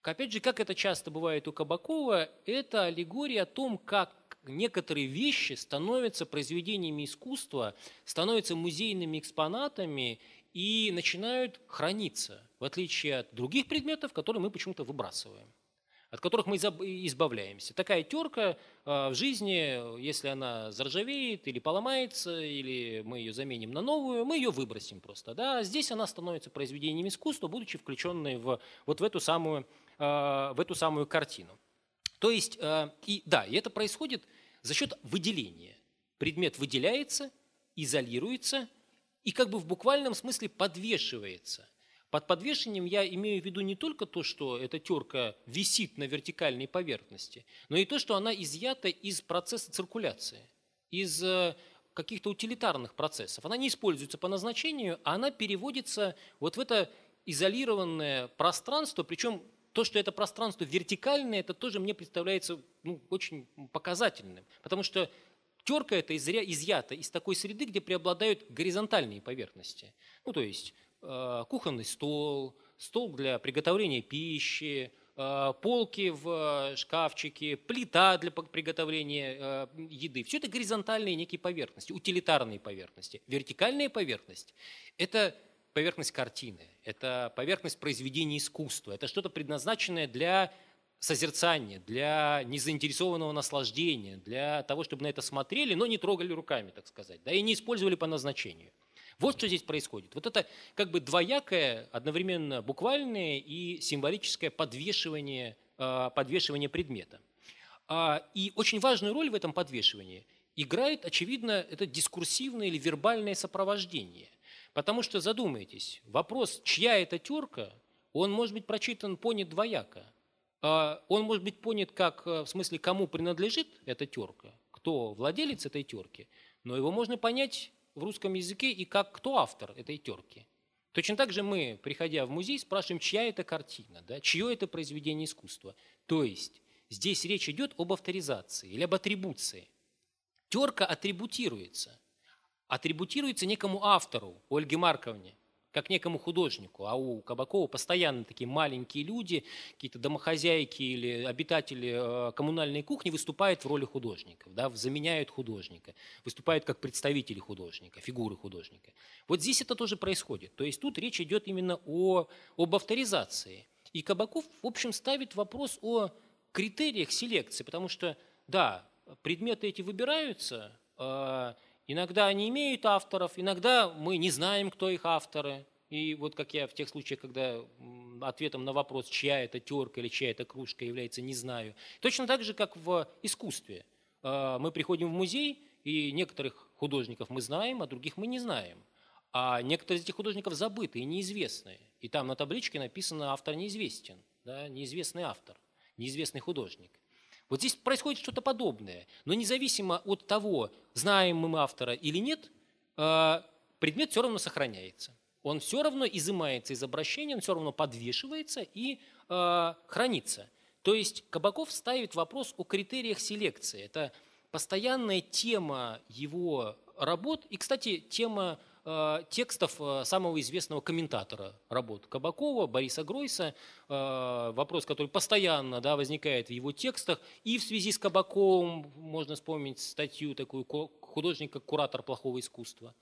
Опять же, как это часто бывает у Кабакова, это аллегория о том, как некоторые вещи становятся произведениями искусства, становятся музейными экспонатами и начинают храниться, в отличие от других предметов, которые мы почему-то выбрасываем от которых мы избавляемся. Такая терка а, в жизни, если она заржавеет или поломается, или мы ее заменим на новую, мы ее выбросим просто. Да? Здесь она становится произведением искусства, будучи включенной в, вот в эту самую, а, в эту самую картину. То есть, а, и, да, и это происходит за счет выделения. Предмет выделяется, изолируется и как бы в буквальном смысле подвешивается. Под подвешением я имею в виду не только то, что эта терка висит на вертикальной поверхности, но и то, что она изъята из процесса циркуляции, из э, каких-то утилитарных процессов. Она не используется по назначению, а она переводится вот в это изолированное пространство, причем то, что это пространство вертикальное, это тоже мне представляется ну, очень показательным. Потому что терка это изъята из такой среды, где преобладают горизонтальные поверхности. Ну, то есть э, кухонный стол, стол для приготовления пищи, э, полки в шкафчике, плита для приготовления э, еды. Все это горизонтальные некие поверхности, утилитарные поверхности. Вертикальная поверхность – это поверхность картины, это поверхность произведения искусства, это что-то предназначенное для созерцания, для незаинтересованного наслаждения, для того, чтобы на это смотрели, но не трогали руками, так сказать, да, и не использовали по назначению. Вот что здесь происходит. Вот это как бы двоякое, одновременно буквальное и символическое подвешивание, а, подвешивание предмета. А, и очень важную роль в этом подвешивании играет, очевидно, это дискурсивное или вербальное сопровождение. Потому что задумайтесь, вопрос, чья это терка, он может быть прочитан, понят двояко. А, он может быть понят как, э, в смысле, кому принадлежит эта терка, кто владелец этой терки, но его можно понять в русском языке и как кто автор этой терки. Точно так же мы, приходя в музей, спрашиваем, чья это картина, да, чье это произведение искусства. То есть здесь речь идет об авторизации или об атрибуции. Терка атрибутируется. Атрибутируется некому автору, Ольге Марковне, как некому художнику. А у Кабакова постоянно такие маленькие люди, какие-то домохозяйки или обитатели э, коммунальной кухни выступают в роли художников, да, заменяют художника, выступают как представители художника, фигуры художника. Вот здесь это тоже происходит. То есть тут речь идет именно о, об авторизации. И Кабаков, в общем, ставит вопрос о критериях селекции, потому что, да, предметы эти выбираются, э, Иногда они имеют авторов, иногда мы не знаем, кто их авторы. И вот как я в тех случаях, когда ответом на вопрос, чья это терка или чья это кружка является, не знаю. Точно так же, как в искусстве. А, мы приходим в музей, и некоторых художников мы знаем, а других мы не знаем. А некоторые из этих художников забыты и неизвестны. И там на табличке написано «автор неизвестен», да, неизвестный автор, неизвестный художник. Вот здесь происходит что-то подобное. Но независимо от того, знаем мы автора или нет, э, предмет все равно сохраняется. Он все равно изымается из обращения, он все равно подвешивается и э, хранится. То есть Кабаков ставит вопрос о критериях селекции. Это постоянная тема его работ. И, кстати, тема Э, текстов э, самого известного комментатора работ Кабакова, Бориса Гройса, э, вопрос, который постоянно да, возникает в его текстах, и в связи с Кабаковым можно вспомнить статью такую художника «Куратор плохого искусства»,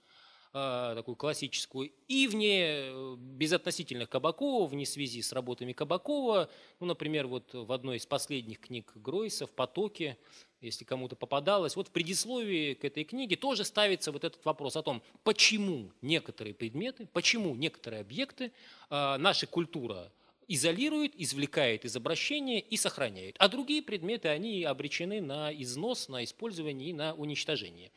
такую классическую, и вне безотносительных Кабакова, вне связи с работами Кабакова, ну, например, вот в одной из последних книг Гройса «В потоке» если кому-то попадалось. Вот в предисловии к этой книге тоже ставится вот этот вопрос о том, почему некоторые предметы, почему некоторые объекты э, наша культура изолирует, извлекает из обращения и сохраняет. А другие предметы, они обречены на износ, на использование и на уничтожение.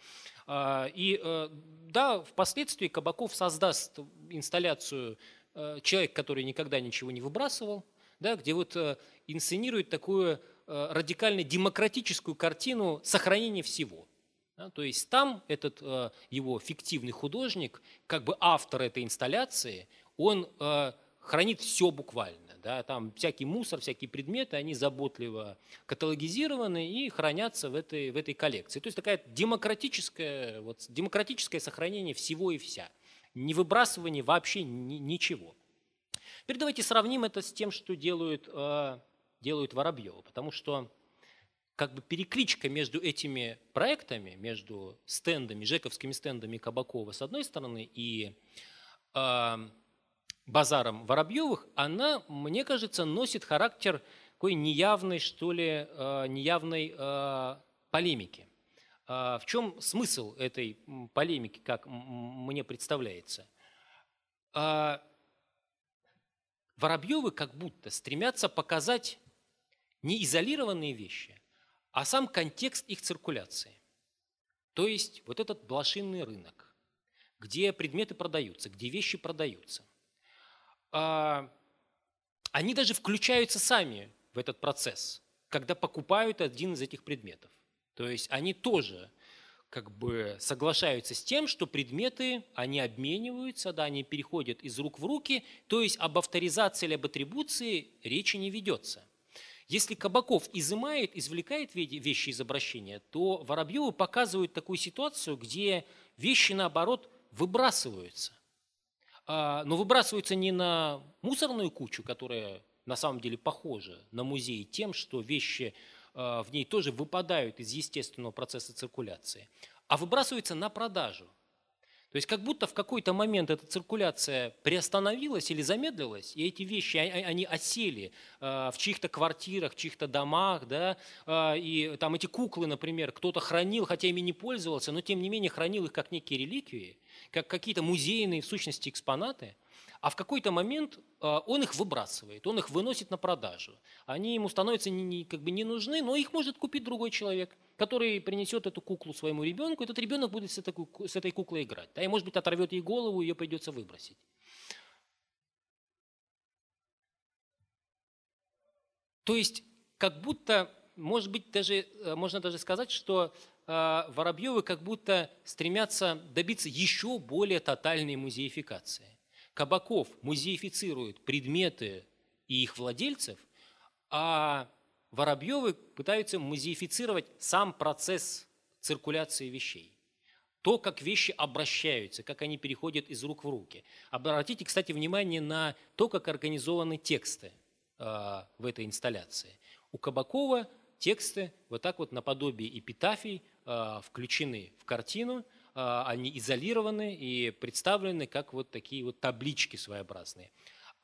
А, и э, да, впоследствии Кабаков создаст инсталляцию э, «Человек, который никогда ничего не выбрасывал», да, где вот э, инсценирует такую радикально демократическую картину сохранения всего. То есть там этот его фиктивный художник, как бы автор этой инсталляции, он хранит все буквально. Да, там всякий мусор, всякие предметы, они заботливо каталогизированы и хранятся в этой, в этой коллекции. То есть такая демократическое, вот, демократическое сохранение всего и вся. Не выбрасывание вообще ни, ничего. Теперь давайте сравним это с тем, что делают э, делают Воробьева, потому что как бы перекличка между этими проектами, между стендами, жековскими стендами Кабакова с одной стороны и э, базаром Воробьевых, она, мне кажется, носит характер такой неявной, что ли, э, неявной э, полемики. Э, в чем смысл этой полемики, как мне представляется? Воробьевы как будто стремятся показать не изолированные вещи, а сам контекст их циркуляции. То есть вот этот блошинный рынок, где предметы продаются, где вещи продаются. А, они даже включаются сами в этот процесс, когда покупают один из этих предметов. То есть они тоже как бы соглашаются с тем, что предметы, они обмениваются, да, они переходят из рук в руки, то есть об авторизации или об атрибуции речи не ведется. Если Кабаков изымает, извлекает вещи из обращения, то Воробьеву показывают такую ситуацию, где вещи, наоборот, выбрасываются. А, но выбрасываются не на мусорную кучу, которая на самом деле похожа на музей тем, что вещи а, в ней тоже выпадают из естественного процесса циркуляции, а выбрасываются на продажу. То есть как будто в какой-то момент эта циркуляция приостановилась или замедлилась, и эти вещи, они осели э, в чьих-то квартирах, в чьих-то домах, да, э, и там эти куклы, например, кто-то хранил, хотя ими не пользовался, но тем не менее хранил их как некие реликвии, как какие-то музейные, в сущности, экспонаты – а в какой-то момент а, он их выбрасывает, он их выносит на продажу. Они ему становятся не, как бы не нужны, но их может купить другой человек, который принесет эту куклу своему ребенку, этот ребенок будет с этой, с этой куклой играть. Да, и, может быть, оторвет ей голову, ее придется выбросить. То есть как будто, может быть, даже, можно даже сказать, что Воробьевы как будто стремятся добиться еще более тотальной музеификации. Кабаков музеифицирует предметы и их владельцев, а Воробьевы пытаются музеифицировать сам процесс циркуляции вещей. То, как вещи обращаются, как они переходят из рук в руки. Обратите, кстати, внимание на то, как организованы тексты э, в этой инсталляции. У Кабакова тексты вот так вот наподобие эпитафий э, включены в картину, э, они изолированы и представлены как вот такие вот таблички своеобразные.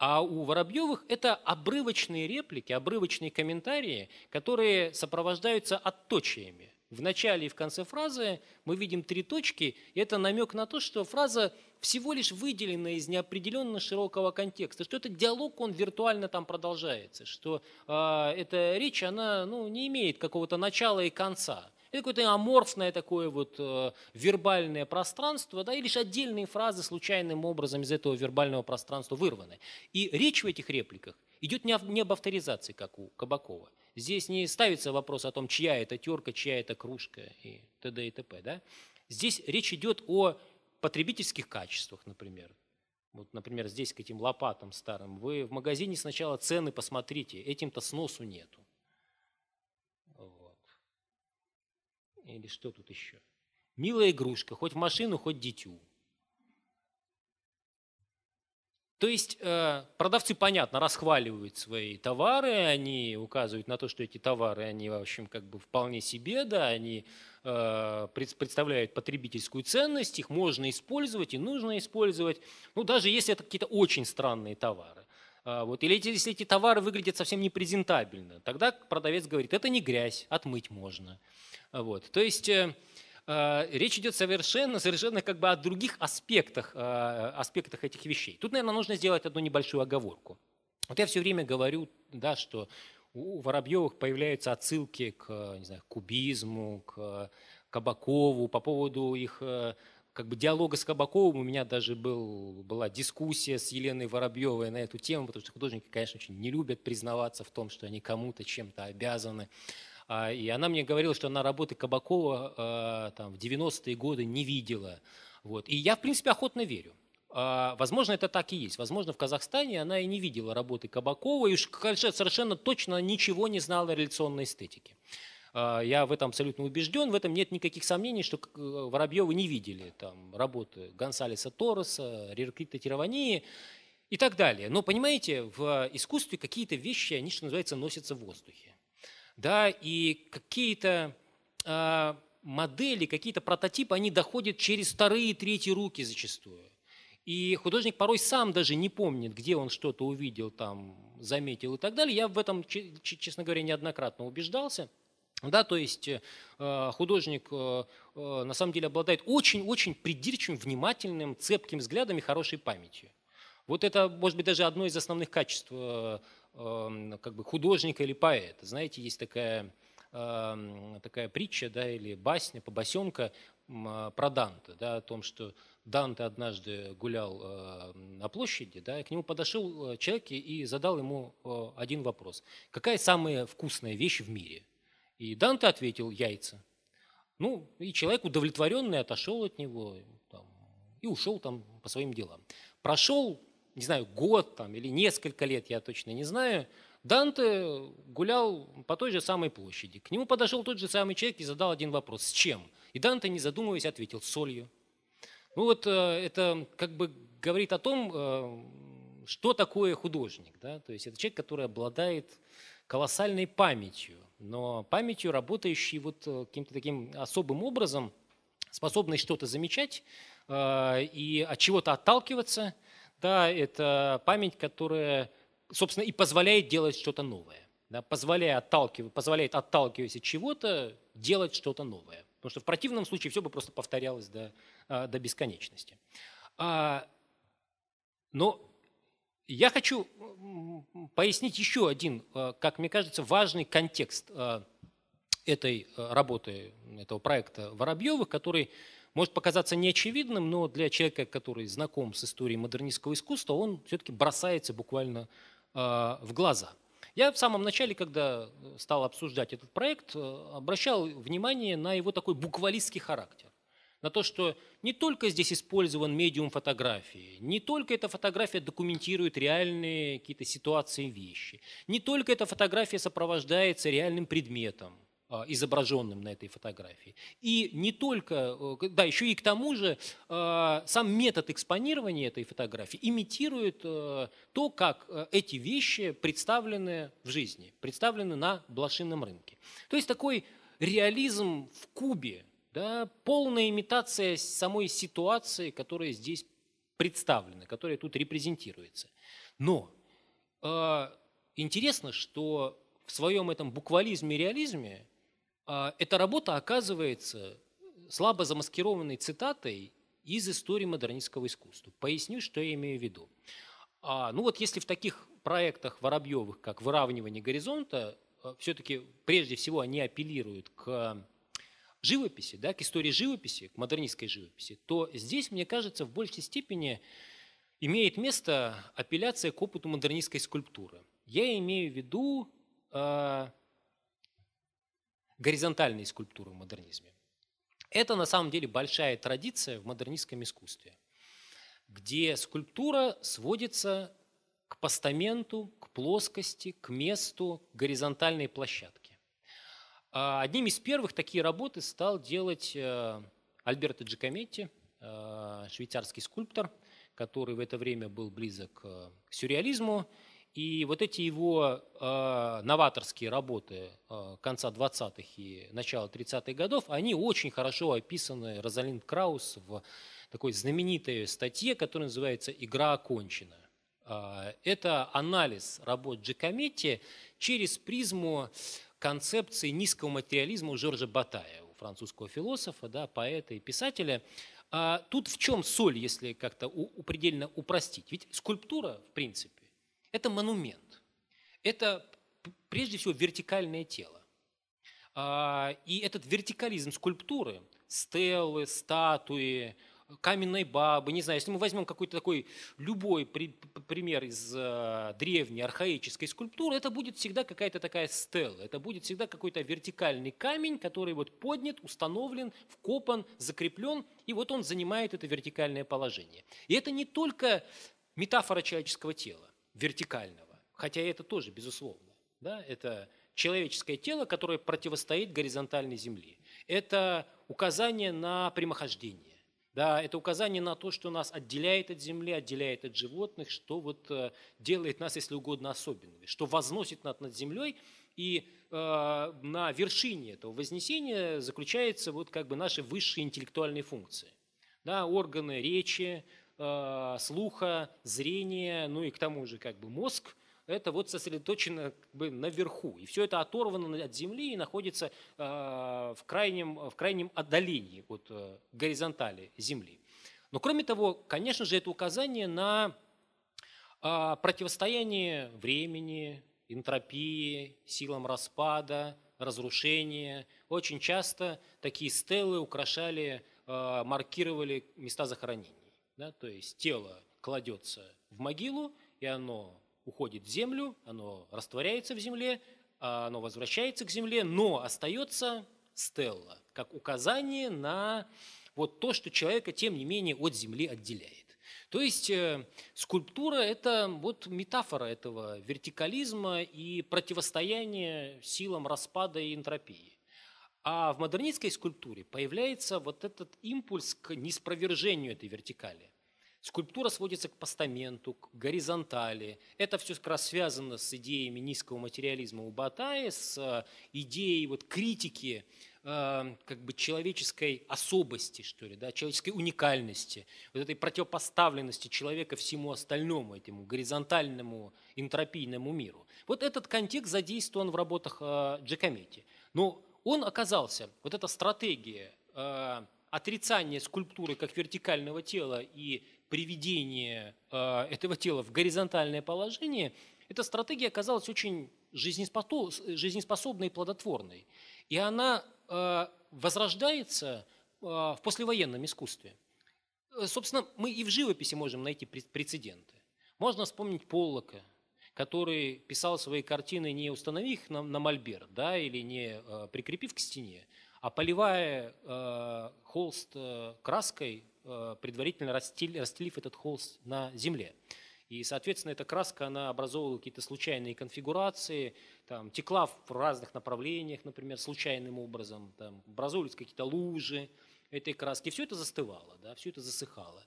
А у Воробьевых это обрывочные реплики, обрывочные комментарии, которые сопровождаются отточиями. В начале и в конце фразы мы видим три точки, и это намек на то, что фраза всего лишь выделена из неопределенно широкого контекста, что этот диалог, он виртуально там продолжается, что э, эта речь, она ну, не имеет какого-то начала и конца. Это какое-то аморфное такое вот э, вербальное пространство, да, и лишь отдельные фразы случайным образом из этого вербального пространства вырваны. И речь в этих репликах идет не, не об авторизации, как у Кабакова. Здесь не ставится вопрос о том, чья это терка, чья это кружка и т.д. и т.п. Да? Здесь речь идет о потребительских качествах, например. Вот, например, здесь к этим лопатам старым. Вы в магазине сначала цены посмотрите, этим-то сносу нету. Или что тут еще? Милая игрушка, хоть в машину, хоть дитю. То есть э, продавцы, понятно, расхваливают свои товары, они указывают на то, что эти товары, они, в общем, как бы вполне себе, да, они э, представляют потребительскую ценность, их можно использовать и нужно использовать, ну, даже если это какие-то очень странные товары. А, вот. Или если эти товары выглядят совсем непрезентабельно, тогда продавец говорит, это не грязь, отмыть можно. Вот. То есть э, э, речь идет совершенно, совершенно как бы о других аспектах, э, аспектах этих вещей. Тут, наверное, нужно сделать одну небольшую оговорку. Вот я все время говорю, да, что у Воробьевых появляются отсылки к не знаю, кубизму, к Кабакову по поводу их как бы диалога с Кабаковым у меня даже был, была дискуссия с Еленой Воробьевой на эту тему, потому что художники, конечно, очень не любят признаваться в том, что они кому-то чем-то обязаны. А, и она мне говорила, что она работы Кабакова а, там, в 90-е годы не видела. Вот. И я, в принципе, охотно верю. А, возможно, это так и есть. Возможно, в Казахстане она и не видела работы Кабакова, и уж совершенно точно ничего не знала о реляционной эстетике. Я в этом абсолютно убежден, в этом нет никаких сомнений, что э, Воробьевы не видели там, работы Гонсалеса Торреса, Реркрита Тиравании и так далее. Но, понимаете, в искусстве какие-то вещи, они, что называется, носятся в воздухе да, и какие-то э, модели, какие-то прототипы, они доходят через вторые и третьи руки зачастую. И художник порой сам даже не помнит, где он что-то увидел, там, заметил и так далее. Я в этом, честно говоря, неоднократно убеждался. Да, то есть э, художник э, э, на самом деле обладает очень-очень придирчивым, внимательным, цепким взглядом и хорошей памятью. Вот это, может быть, даже одно из основных качеств э, Эм, как бы художника или поэта. Знаете, есть такая, эм, такая притча да, или басня, побосенка про Данте, да, о том, что Данте однажды гулял э, на площади, да, и к нему подошел э, человек и задал ему э, один вопрос. Какая самая вкусная вещь в мире? И Данте ответил яйца. Ну, и человек удовлетворенный отошел от него там, и ушел там по своим делам. Прошел не знаю, год там, или несколько лет, я точно не знаю, Данте гулял по той же самой площади. К нему подошел тот же самый человек и задал один вопрос. С чем? И Данте, не задумываясь, ответил – солью. Ну вот э, это как бы говорит о том, э, что такое художник. Да? То есть это человек, который обладает колоссальной памятью, но памятью, работающей вот э, каким-то таким особым образом, способной что-то замечать и от чего-то отталкиваться – да, это память, которая, собственно, и позволяет делать что-то новое. Да, позволяя отталкивать, позволяет, отталкиваясь от чего-то, делать что-то новое. Потому что в противном случае все бы просто повторялось до, а, до бесконечности. А, но я хочу пояснить еще один, а, как мне кажется, важный контекст этой работы, этого проекта Воробьевых, который может показаться неочевидным, но для человека, который знаком с историей модернистского искусства, он все-таки бросается буквально э, в глаза. Я в самом начале, когда стал обсуждать этот проект, обращал внимание на его такой буквалистский характер на то, что не только здесь использован медиум фотографии, не только эта фотография документирует реальные какие-то ситуации, вещи, не только эта фотография сопровождается реальным предметом, а, изображенным на этой фотографии. И не только, э, да, еще и к тому же а, сам метод экспонирования этой фотографии имитирует э, то, как э, эти вещи представлены в жизни, представлены на блошином рынке. То есть такой реализм в кубе, да, полная имитация самой ситуации, которая здесь представлена, которая тут репрезентируется. Но э, интересно, что в своем этом буквализме и реализме э, эта работа оказывается слабо замаскированной цитатой из истории модернистского искусства. Поясню, что я имею в виду. А, ну вот если в таких проектах Воробьевых, как «Выравнивание горизонта», э, все-таки прежде всего они апеллируют к живописи, да, к истории живописи, к модернистской живописи, то здесь, мне кажется, в большей степени имеет место апелляция к опыту модернистской скульптуры. Я имею в виду э, горизонтальные скульптуры в модернизме. Это на самом деле большая традиция в модернистском искусстве, где скульптура сводится к постаменту, к плоскости, к месту горизонтальной площадки. А одним из первых такие работы стал делать э, Альберто Джакометти, э, швейцарский скульптор, который в это время был близок э, к сюрреализму. И вот эти его новаторские работы конца 20-х и начала 30-х годов, они очень хорошо описаны Розалинд Краус в такой знаменитой статье, которая называется «Игра окончена». Это анализ работ Джакометти через призму концепции низкого материализма у Жоржа Батая, у французского философа, да, поэта и писателя. А тут в чем соль, если как-то предельно упростить? Ведь скульптура, в принципе, это монумент. Это прежде всего вертикальное тело. А, и этот вертикализм скульптуры, стелы, статуи, каменной бабы, не знаю, если мы возьмем какой-то такой любой при, пример из э, древней архаической скульптуры, это будет всегда какая-то такая стела, это будет всегда какой-то вертикальный камень, который вот поднят, установлен, вкопан, закреплен, и вот он занимает это вертикальное положение. И это не только метафора человеческого тела, вертикального, хотя это тоже, безусловно, да, это человеческое тело, которое противостоит горизонтальной земле. Это указание на прямохождение да, это указание на то, что нас отделяет от земли, отделяет от животных, что вот э, делает нас, если угодно, особенными, что возносит нас над землей. И э, на вершине этого вознесения заключается вот как бы наши высшие интеллектуальные функции. Да, органы речи, э, слуха, зрения, ну и к тому же как бы мозг – это вот сосредоточено как бы наверху. И все это оторвано от земли и находится э, в, крайнем, в крайнем отдалении от э, горизонтали земли. Но кроме того, конечно же, это указание на э, противостояние времени, энтропии, силам распада, разрушения. Очень часто такие стелы украшали, маркировали места захоронений. Да? То есть тело кладется в могилу, и оно уходит в землю, оно растворяется в земле, а оно возвращается к земле, но остается стелла, как указание на вот то, что человека, тем не менее, от земли отделяет. То есть э, скульптура – это вот метафора этого вертикализма и противостояния силам распада и энтропии. А в модернистской скульптуре появляется вот этот импульс к неспровержению этой вертикали. Скульптура сводится к постаменту, к горизонтали. Это все как раз связано с идеями низкого материализма у Батая, с э, идеей вот критики э, как бы человеческой особости, что ли, да, человеческой уникальности, вот этой противопоставленности человека всему остальному, этому горизонтальному энтропийному миру. Вот этот контекст задействован в работах э, Джакометти. Но он оказался, вот эта стратегия отрицания скульптуры как вертикального тела и приведение э, этого тела в горизонтальное положение, эта стратегия оказалась очень жизнеспособной и плодотворной. И она э, возрождается э, в послевоенном искусстве. Собственно, мы и в живописи можем найти прецеденты. Можно вспомнить Поллока, который писал свои картины не установив их на, на мольберт, да, или не прикрепив к стене, а поливая э, холст краской, предварительно расстелив, расстелив этот холст на земле. И, соответственно, эта краска, она образовывала какие-то случайные конфигурации, там, текла в разных направлениях, например, случайным образом, там, образовывались какие-то лужи этой краски. Все это застывало, да, все это засыхало.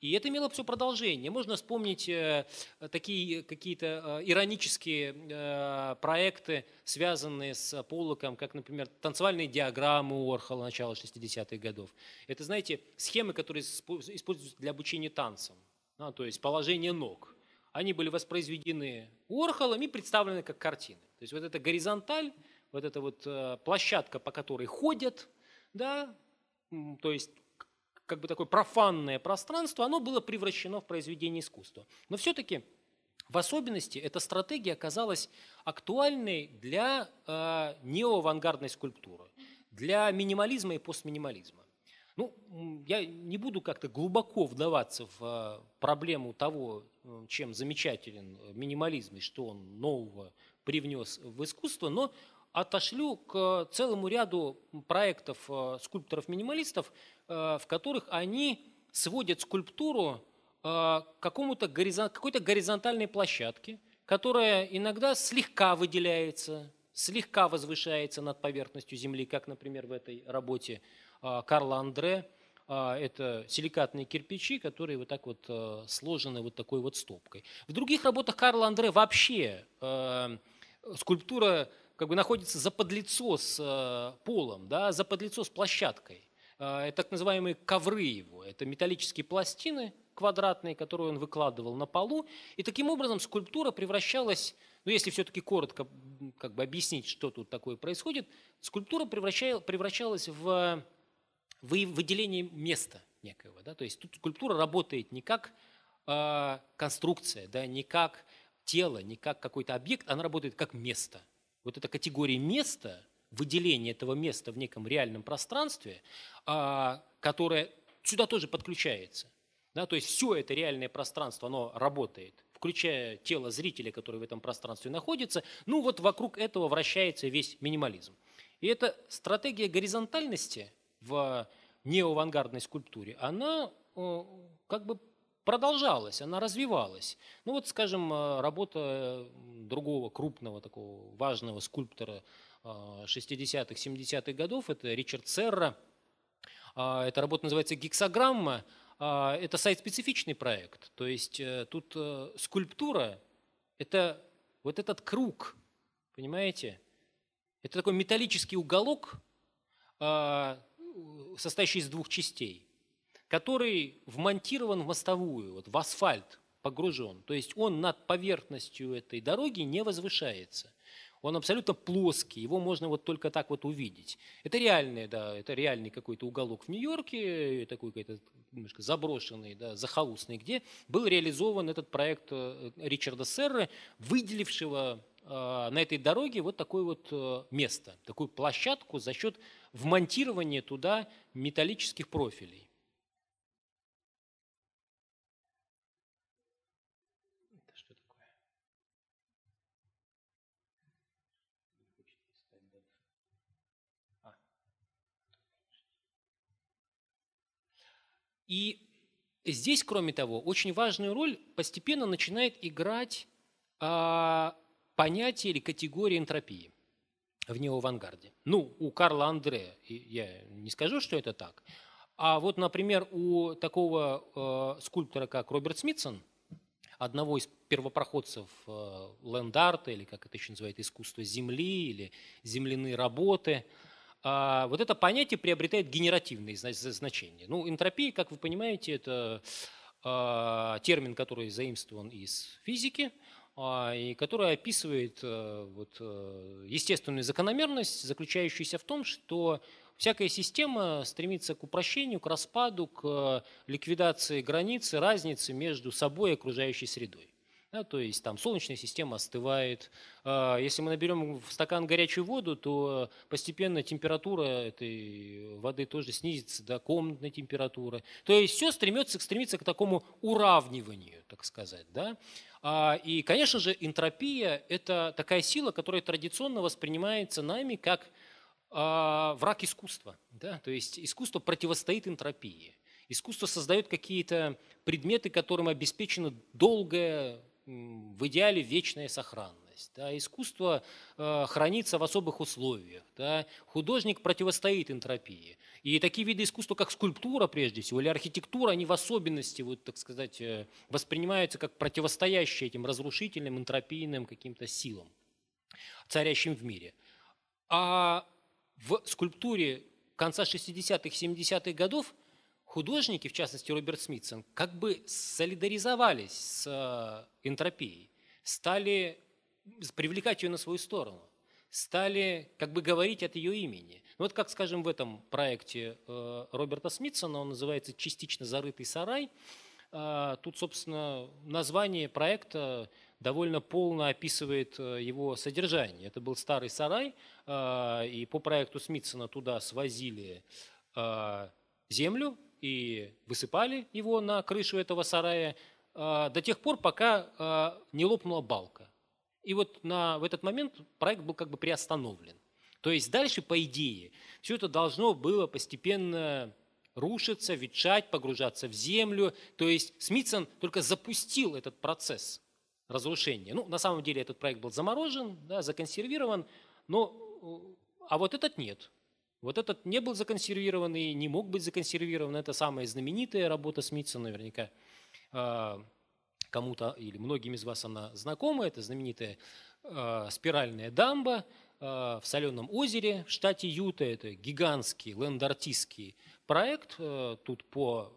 И это имело все продолжение. Можно вспомнить э, такие какие-то э, иронические э, проекты, связанные с Поллоком, как, например, танцевальные диаграммы Уорхола начала 60-х годов. Это, знаете, схемы, которые используются для обучения танцам, да, то есть положение ног. Они были воспроизведены Уорхолом и представлены как картины. То есть вот эта горизонталь, вот эта вот площадка, по которой ходят, да, то есть как бы такое профанное пространство, оно было превращено в произведение искусства. Но все-таки в особенности эта стратегия оказалась актуальной для э, неоавангардной скульптуры, для минимализма и постминимализма. Ну, я не буду как-то глубоко вдаваться в э, проблему того, э, чем замечателен минимализм и что он нового привнес в искусство, но отошлю к целому ряду проектов э, скульпторов-минималистов, э, в которых они сводят скульптуру э, к какому-то какой-то горизонтальной площадке, которая иногда слегка выделяется, слегка возвышается над поверхностью Земли, как, например, в этой работе Карла Андре. Это силикатные кирпичи, которые вот так вот сложены вот такой вот стопкой. В других работах Карла Андре вообще скульптура как бы находится за подлицо с э, полом, да, за подлицо с площадкой. Э, это так называемые ковры его. Это металлические пластины квадратные, которые он выкладывал на полу. И таким образом скульптура превращалась, ну если все-таки коротко как бы объяснить, что тут такое происходит, скульптура превращалась в выделение места некоего. Да? То есть тут скульптура работает не как э, конструкция, да, не как тело, не как какой-то объект, она работает как место – вот эта категория места, выделение этого места в неком реальном пространстве, а, которое сюда тоже подключается. Да, то есть все это реальное пространство, оно работает, включая тело зрителя, который в этом пространстве находится. Ну вот вокруг этого вращается весь минимализм. И эта стратегия горизонтальности в неоавангардной скульптуре, она как бы продолжалась, она развивалась. Ну вот, скажем, э, работа другого крупного такого важного скульптора 60-х, э, 70-х годов, это Ричард Серра. А, эта работа называется «Гексограмма». А, это сайт-специфичный проект, то есть э, тут скульптура – это вот этот круг, понимаете? Это такой металлический уголок, а, состоящий из двух частей который вмонтирован в мостовую, вот в асфальт погружен. То есть он над поверхностью этой дороги не возвышается. Он абсолютно плоский, его можно вот только так вот увидеть. Это реальный, да, это реальный какой-то уголок в Нью-Йорке, такой какой-то немножко заброшенный, да, захолустный, где был реализован этот проект э, Ричарда Серры, выделившего э, на этой дороге вот такое вот э, место, такую площадку за счет вмонтирования туда металлических профилей. И здесь, кроме того, очень важную роль постепенно начинает играть а, понятие или категория энтропии в неоавангарде. Ну, у Карла Андре, я не скажу, что это так, а вот, например, у такого э, скульптора, как Роберт Смитсон, одного из первопроходцев э, ленд-арта, или как это еще называют, искусство земли, или земляные работы – вот это понятие приобретает генеративные значения. Ну, энтропия, как вы понимаете, это а, термин, который заимствован из физики, а, и который описывает э, вот, э, естественную закономерность, заключающуюся в том, что всякая система стремится к упрощению, к распаду, к ликвидации границы, разницы между собой и окружающей средой. Да, то есть там солнечная система остывает. А, если мы наберем в стакан горячую воду, то постепенно температура этой воды тоже снизится до комнатной температуры. То есть все стремится, стремится к такому уравниванию, так сказать. Да? А, и, конечно же, энтропия – это такая сила, которая традиционно воспринимается нами как а, враг искусства. Да? То есть искусство противостоит энтропии. Искусство создает какие-то предметы, которым обеспечена долгая, в идеале вечная сохранность. Да? Искусство э, хранится в особых условиях. Да? Художник противостоит энтропии. И такие виды искусства, как скульптура прежде всего, или архитектура, они в особенности, вот, так сказать, э, воспринимаются как противостоящие этим разрушительным, энтропийным каким-то силам, царящим в мире. А в скульптуре конца 60-х, 70-х годов художники, в частности Роберт Смитсон, как бы солидаризовались с э, энтропией, стали привлекать ее на свою сторону, стали как бы говорить от ее имени. Ну, вот как, скажем, в этом проекте э, Роберта Смитсона, он называется «Частично зарытый сарай», э, Тут, собственно, название проекта довольно полно описывает его содержание. Это был старый сарай, и по проекту Смитсона туда свозили землю и высыпали его на крышу этого сарая до тех пор, пока не лопнула балка. И вот на, в этот момент проект был как бы приостановлен. То есть дальше, по идее, все это должно было постепенно рушиться, ветшать, погружаться в землю. То есть Смитсон только запустил этот процесс разрушения. Ну, на самом деле этот проект был заморожен, да, законсервирован, но а вот этот нет. Вот этот не был законсервирован и не мог быть законсервирован. Это самая знаменитая работа Смитсона, наверняка а, кому-то или многим из вас она знакома. Это знаменитая а, спиральная дамба, Э, в Соленом озере в штате Юта. Это гигантский лендартистский проект. Тут по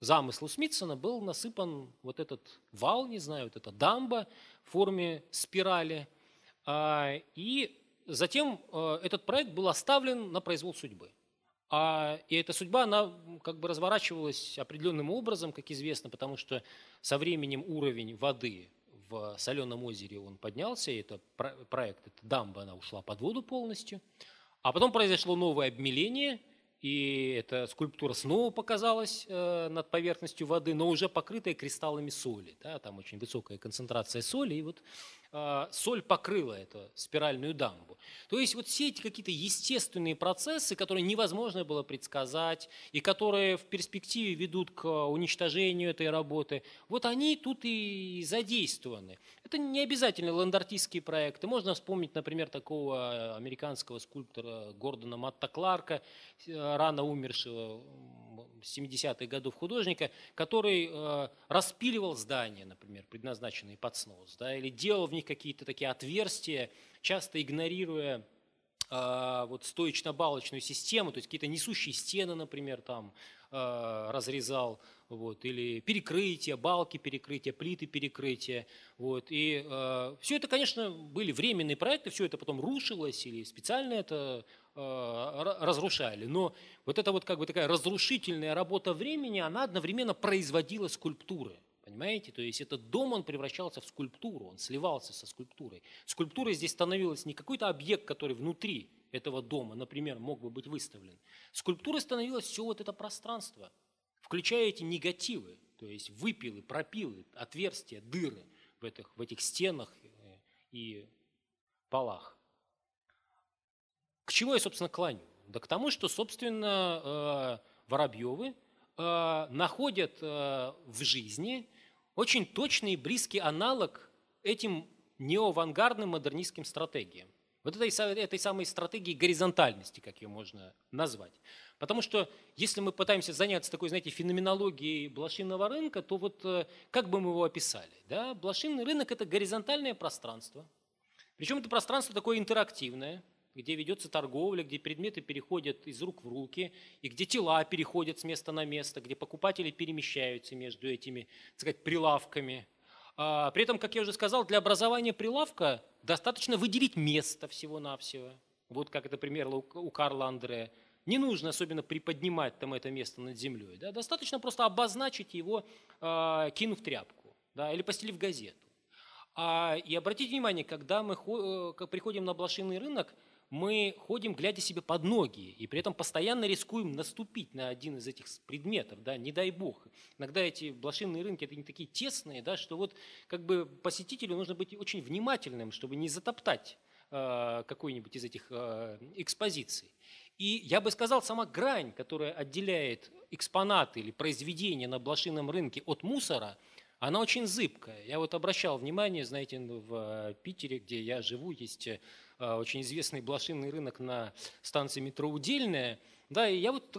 замыслу Смитсона был насыпан вот этот вал, не знаю, вот эта дамба в форме спирали. А, и затем этот проект был оставлен на произвол судьбы. А, и эта судьба, она как бы разворачивалась определенным образом, как известно, потому что со временем уровень воды в Соленом озере он поднялся, и это проект, эта дамба, она ушла под воду полностью. А потом произошло новое обмеление, и эта скульптура снова показалась э, над поверхностью воды, но уже покрытая кристаллами соли. Да, там очень высокая концентрация соли, и вот э, соль покрыла эту спиральную дамбу. То есть вот все эти какие-то естественные процессы, которые невозможно было предсказать, и которые в перспективе ведут к уничтожению этой работы, вот они тут и задействованы. Это не обязательно ландартистские проекты. Можно вспомнить, например, такого американского скульптора Гордона Матта Кларка, э, рано умершего 70-х годов художника, который э, распиливал здания, например, предназначенные под снос, да, или делал в них какие-то такие отверстия, часто игнорируя э, вот стоечно-балочную систему, то есть какие-то несущие стены, например, там э, разрезал, вот, или перекрытия, балки перекрытия, плиты перекрытия. Вот, и э, все это, конечно, были временные проекты, все это потом рушилось или специально это э, разрушали. Но вот эта вот как бы такая разрушительная работа времени, она одновременно производила скульптуры. Понимаете? То есть этот дом, он превращался в скульптуру, он сливался со скульптурой. Скульптура здесь становилась не какой-то объект, который внутри этого дома, например, мог бы быть выставлен. Скульптурой становилось все вот это пространство, включая эти негативы, то есть выпилы, пропилы, отверстия, дыры в этих, в этих стенах э, и полах. К чему я, собственно, клоню? Да к тому, что, собственно, э, Воробьевы э, находят в жизни очень точный и близкий аналог этим неоавангардным модернистским стратегиям. Вот этой, этой самой стратегии горизонтальности, как ее можно назвать. Потому что если мы пытаемся заняться такой, знаете, феноменологией блошиного рынка, то вот э, как бы мы его описали? Да? Блошиный рынок – это горизонтальное пространство. Причем это пространство такое интерактивное – где ведется торговля, где предметы переходят из рук в руки, и где тела переходят с места на место, где покупатели перемещаются между этими, так сказать, прилавками. А, при этом, как я уже сказал, для образования прилавка достаточно выделить место всего-навсего. Вот как это пример у Карла Андре. Не нужно особенно приподнимать там это место над землей. Да? Достаточно просто обозначить его, э, кинув тряпку да? или постелив газету. А, и обратите внимание, когда мы э, приходим на блошиный рынок, мы ходим, глядя себе под ноги, и при этом постоянно рискуем наступить на один из этих предметов, да, не дай бог. Иногда эти блошиные рынки, это не такие тесные, да, что вот как бы посетителю нужно быть очень внимательным, чтобы не затоптать э, какой-нибудь из этих э, экспозиций. И я бы сказал, сама грань, которая отделяет экспонаты или произведения на блошином рынке от мусора, она очень зыбкая. Я вот обращал внимание, знаете, в Питере, где я живу, есть Э, очень известный блошиный рынок на станции метро Удельная. Да, и я вот,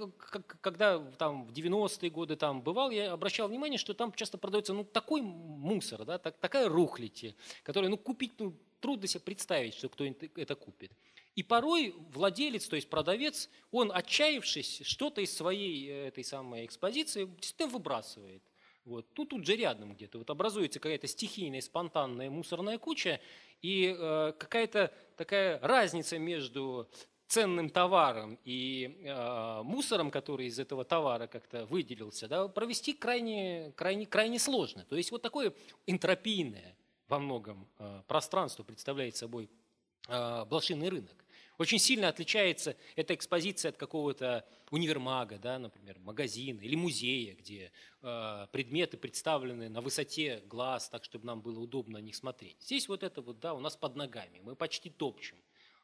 когда там в 90-е годы там бывал, я обращал внимание, что там часто продается ну, такой мусор, да, так, такая рухлядь, которую ну, купить ну, трудно себе представить, что кто это купит. И порой владелец, то есть продавец, он, отчаявшись, что-то из своей э, этой самой экспозиции действительно выбрасывает. Вот. Ну, тут же рядом где-то. Вот образуется какая-то стихийная, спонтанная мусорная куча, и э, какая-то такая разница между ценным товаром и э, мусором, который из этого товара как-то выделился, да, провести крайне, крайне, крайне сложно. То есть вот такое энтропийное во многом э, пространство представляет собой э, блошиный рынок. Очень сильно отличается эта экспозиция от какого-то универмага, да, например, магазина или музея, где э, предметы представлены на высоте глаз, так, чтобы нам было удобно на них смотреть. Здесь вот это вот, да, у нас под ногами, мы почти топчем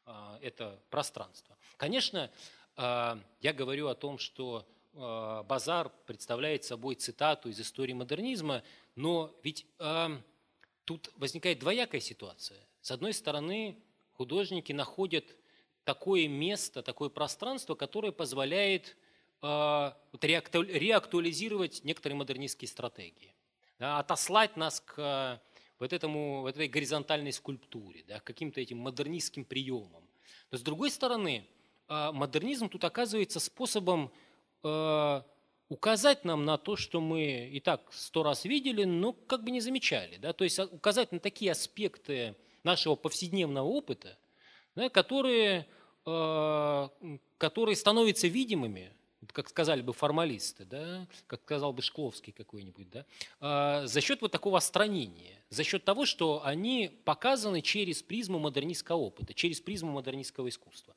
э, это пространство. Конечно, э, я говорю о том, что э, базар представляет собой цитату из истории модернизма, но ведь э, тут возникает двоякая ситуация. С одной стороны, художники находят такое место, такое пространство, которое позволяет э, реактуализировать некоторые модернистские стратегии, да, отослать нас к вот, этому, вот этой горизонтальной скульптуре, да, к каким-то этим модернистским приемам. Но с другой стороны, э, модернизм тут оказывается способом э, указать нам на то, что мы и так сто раз видели, но как бы не замечали. Да? То есть указать на такие аспекты нашего повседневного опыта, да, которые, э, которые становятся видимыми, как сказали бы формалисты, да, как сказал бы Шкловский какой-нибудь, да, э, за счет вот такого остранения, за счет того, что они показаны через призму модернистского опыта, через призму модернистского искусства.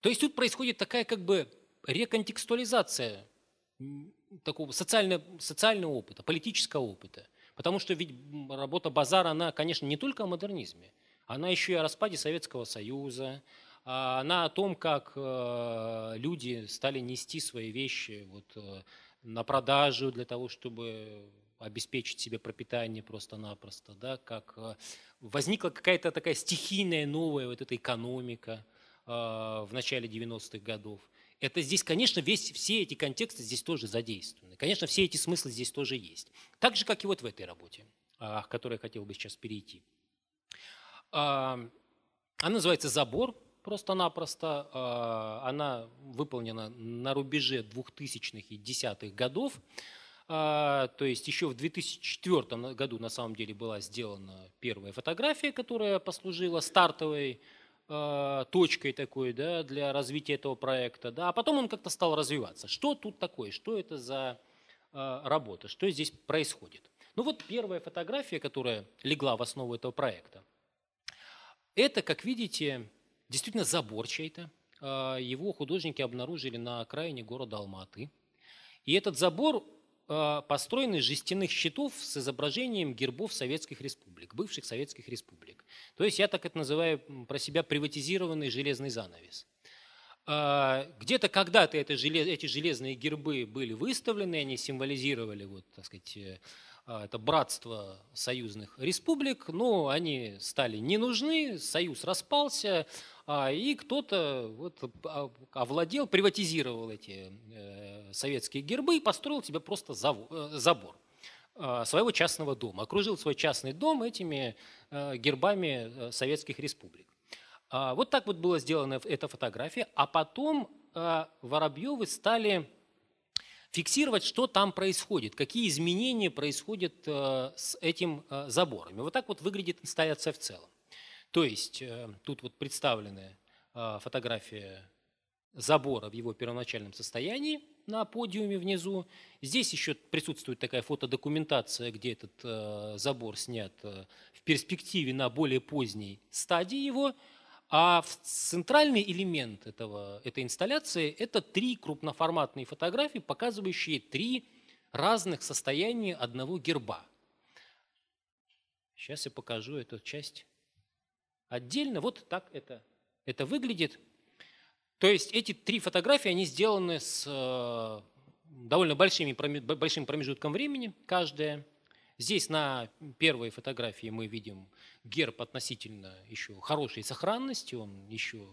То есть тут происходит такая как бы реконтекстуализация такого социального, социального опыта, политического опыта – Потому что ведь работа Базара, она, конечно, не только о модернизме, она еще и о распаде Советского Союза, а она о том, как э, люди стали нести свои вещи вот, э, на продажу для того, чтобы обеспечить себе пропитание просто-напросто, да, как э, возникла какая-то такая стихийная новая вот эта экономика в начале 90-х годов. Это здесь, конечно, весь, все эти контексты здесь тоже задействованы. Конечно, все эти смыслы здесь тоже есть. Так же, как и вот в этой работе, а, к которой я хотел бы сейчас перейти. А, она называется «Забор», просто-напросто. А, она выполнена на рубеже 2000-х и 10-х годов. То есть еще в 2004 году на самом деле была сделана первая фотография, которая послужила стартовой Э, точкой такой да, для развития этого проекта. Да, а потом он как-то стал развиваться. Что тут такое? Что это за э, работа? Что здесь происходит? Ну вот первая фотография, которая легла в основу этого проекта. Это, как видите, действительно забор чей-то. Э, его художники обнаружили на окраине города Алматы. И этот забор Э, построен из жестяных щитов с изображением гербов советских республик, бывших советских республик. То есть я так это называю про себя приватизированный железный занавес. Э, где-то когда-то это, эти железные гербы были выставлены, они символизировали вот, так сказать, э, это братство союзных республик, но они стали не нужны, союз распался, а, и кто-то вот а, овладел, приватизировал эти э, советские гербы и построил себе просто э, забор а, своего частного дома, окружил свой частный дом этими э, гербами советских республик. Вот так вот была сделана эта фотография, а потом Воробьевы стали фиксировать, что там происходит, какие изменения происходят с этим забором. И вот так вот выглядит инсталляция в целом. То есть э, тут вот представлены а, фотография забора в его первоначальном состоянии на подиуме внизу. Здесь еще присутствует такая фотодокументация, где этот э, забор снят э, в перспективе на более поздней стадии его. А центральный элемент этого, этой инсталляции – это три крупноформатные фотографии, показывающие три разных состояния одного герба. Сейчас я покажу эту часть отдельно. Вот так это, это выглядит. То есть эти три фотографии, они сделаны с э, довольно большими, большим промежутком времени, каждая. Здесь на первой фотографии мы видим герб относительно еще хорошей сохранности, он еще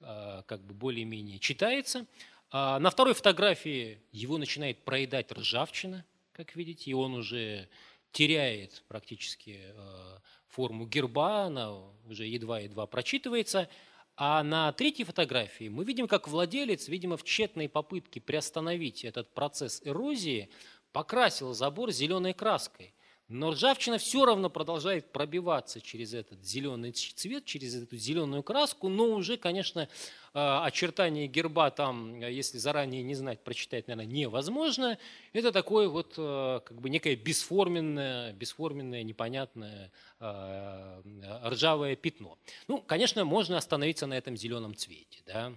э, как бы более-менее читается. А на второй фотографии его начинает проедать ржавчина, как видите, и он уже теряет практически э, форму герба, она уже едва-едва прочитывается. А на третьей фотографии мы видим, как владелец, видимо, в тщетной попытке приостановить этот процесс эрозии, покрасил забор зеленой краской. Но ржавчина все равно продолжает пробиваться через этот зеленый цвет, через эту зеленую краску, но уже, конечно, а, очертания герба там, если заранее не знать, прочитать, наверное, невозможно. Это такое вот а, как бы некое бесформенное, бесформенное, непонятное а, ржавое пятно. Ну, конечно, можно остановиться на этом зеленом цвете, да,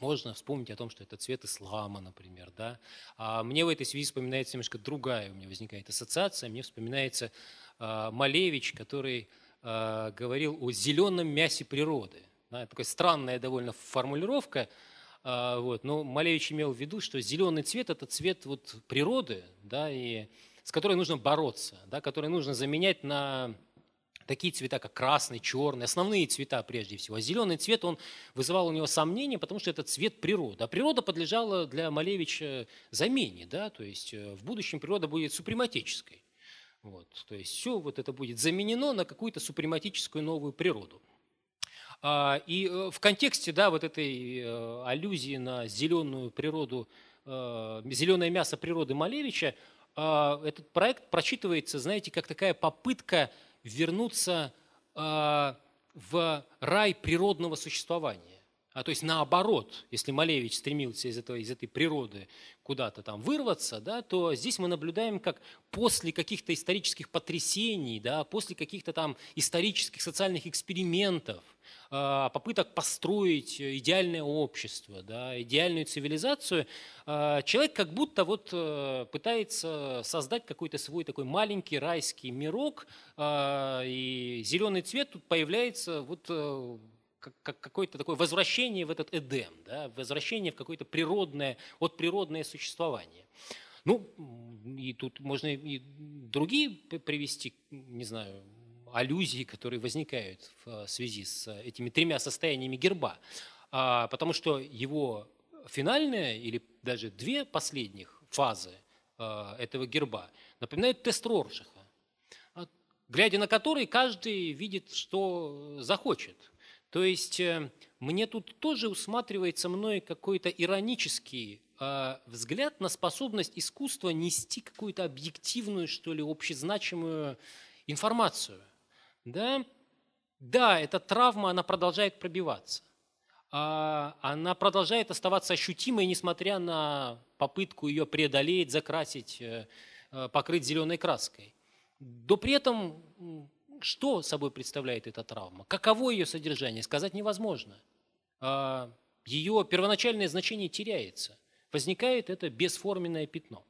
можно вспомнить о том, что это цвет ислама, например. Да? А мне в этой связи вспоминается немножко другая, у меня возникает ассоциация. Мне вспоминается э, Малевич, который э, говорил о зеленом мясе природы. Да? Такая странная довольно формулировка. Э, вот. Но Малевич имел в виду, что зеленый цвет – это цвет вот, природы, да, и с которой нужно бороться, да, который нужно заменять на такие цвета, как красный, черный, основные цвета прежде всего. А зеленый цвет, он вызывал у него сомнения, потому что это цвет природы. А природа подлежала для Малевича замене, да, то есть э, в будущем природа будет супрематической. Вот, то есть все вот это будет заменено на какую-то супрематическую новую природу. А, и э, в контексте да, вот этой э, аллюзии на зеленую природу, зеленое мясо природы Малевича, а, этот проект прочитывается, знаете, как такая попытка вернуться э, в рай природного существования. А то есть наоборот, если Малевич стремился из, этого, из этой природы куда-то там вырваться, да, то здесь мы наблюдаем, как после каких-то исторических потрясений, да, после каких-то там исторических социальных экспериментов, а, попыток построить идеальное общество, да, идеальную цивилизацию, а, человек как будто вот э, пытается создать какой-то свой такой маленький райский мирок, а, и зеленый цвет тут появляется вот э, как какое-то такое возвращение в этот Эдем, да, возвращение в какое-то природное, от природное существование. Ну, и тут можно и другие привести, не знаю, аллюзии, которые возникают в связи с этими тремя состояниями герба. А, потому что его финальная или даже две последних фазы а, этого герба напоминают тест Роршаха, глядя на который каждый видит, что захочет – то есть э, мне тут тоже усматривается мной какой-то иронический э, взгляд на способность искусства нести какую-то объективную, что ли, общезначимую информацию. Да, да эта травма, она продолжает пробиваться. А она продолжает оставаться ощутимой, несмотря на попытку ее преодолеть, закрасить, э, покрыть зеленой краской. Но при этом что собой представляет эта травма? Каково ее содержание? Сказать невозможно. А, ее первоначальное значение теряется. Возникает это бесформенное пятно.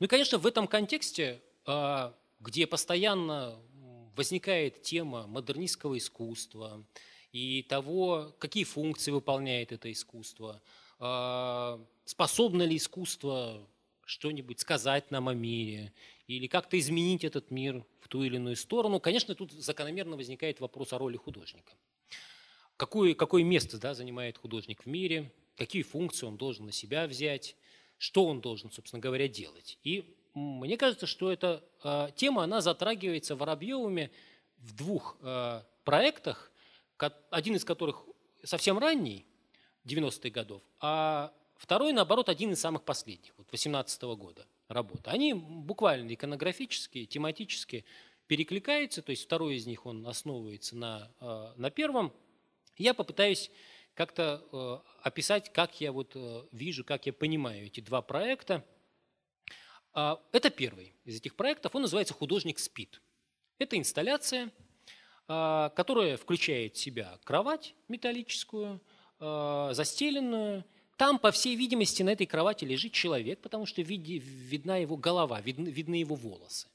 Ну и, конечно, в этом контексте, а, где постоянно возникает тема модернистского искусства и того, какие функции выполняет это искусство, а, способно ли искусство что-нибудь сказать нам о мире или как-то изменить этот мир в ту или иную сторону. Конечно, тут закономерно возникает вопрос о роли художника. Какое, какое место да, занимает художник в мире, какие функции он должен на себя взять, что он должен, собственно говоря, делать. И мне кажется, что эта э, тема, она затрагивается Воробьевыми в двух э, проектах, один из которых совсем ранний, 90-х годов, а второй, наоборот, один из самых последних, вот 18 -го года работы. Они буквально иконографически, тематически перекликаются, то есть второй из них он основывается на, э, на первом. Я попытаюсь как-то э, описать, как я вот э, вижу, как я понимаю эти два проекта. А, это первый из этих проектов, он называется «Художник спит». Это инсталляция, которая включает в себя кровать металлическую, застеленную. Там, по всей видимости, на этой кровати лежит человек, потому что видна его голова, видны, видны его волосы.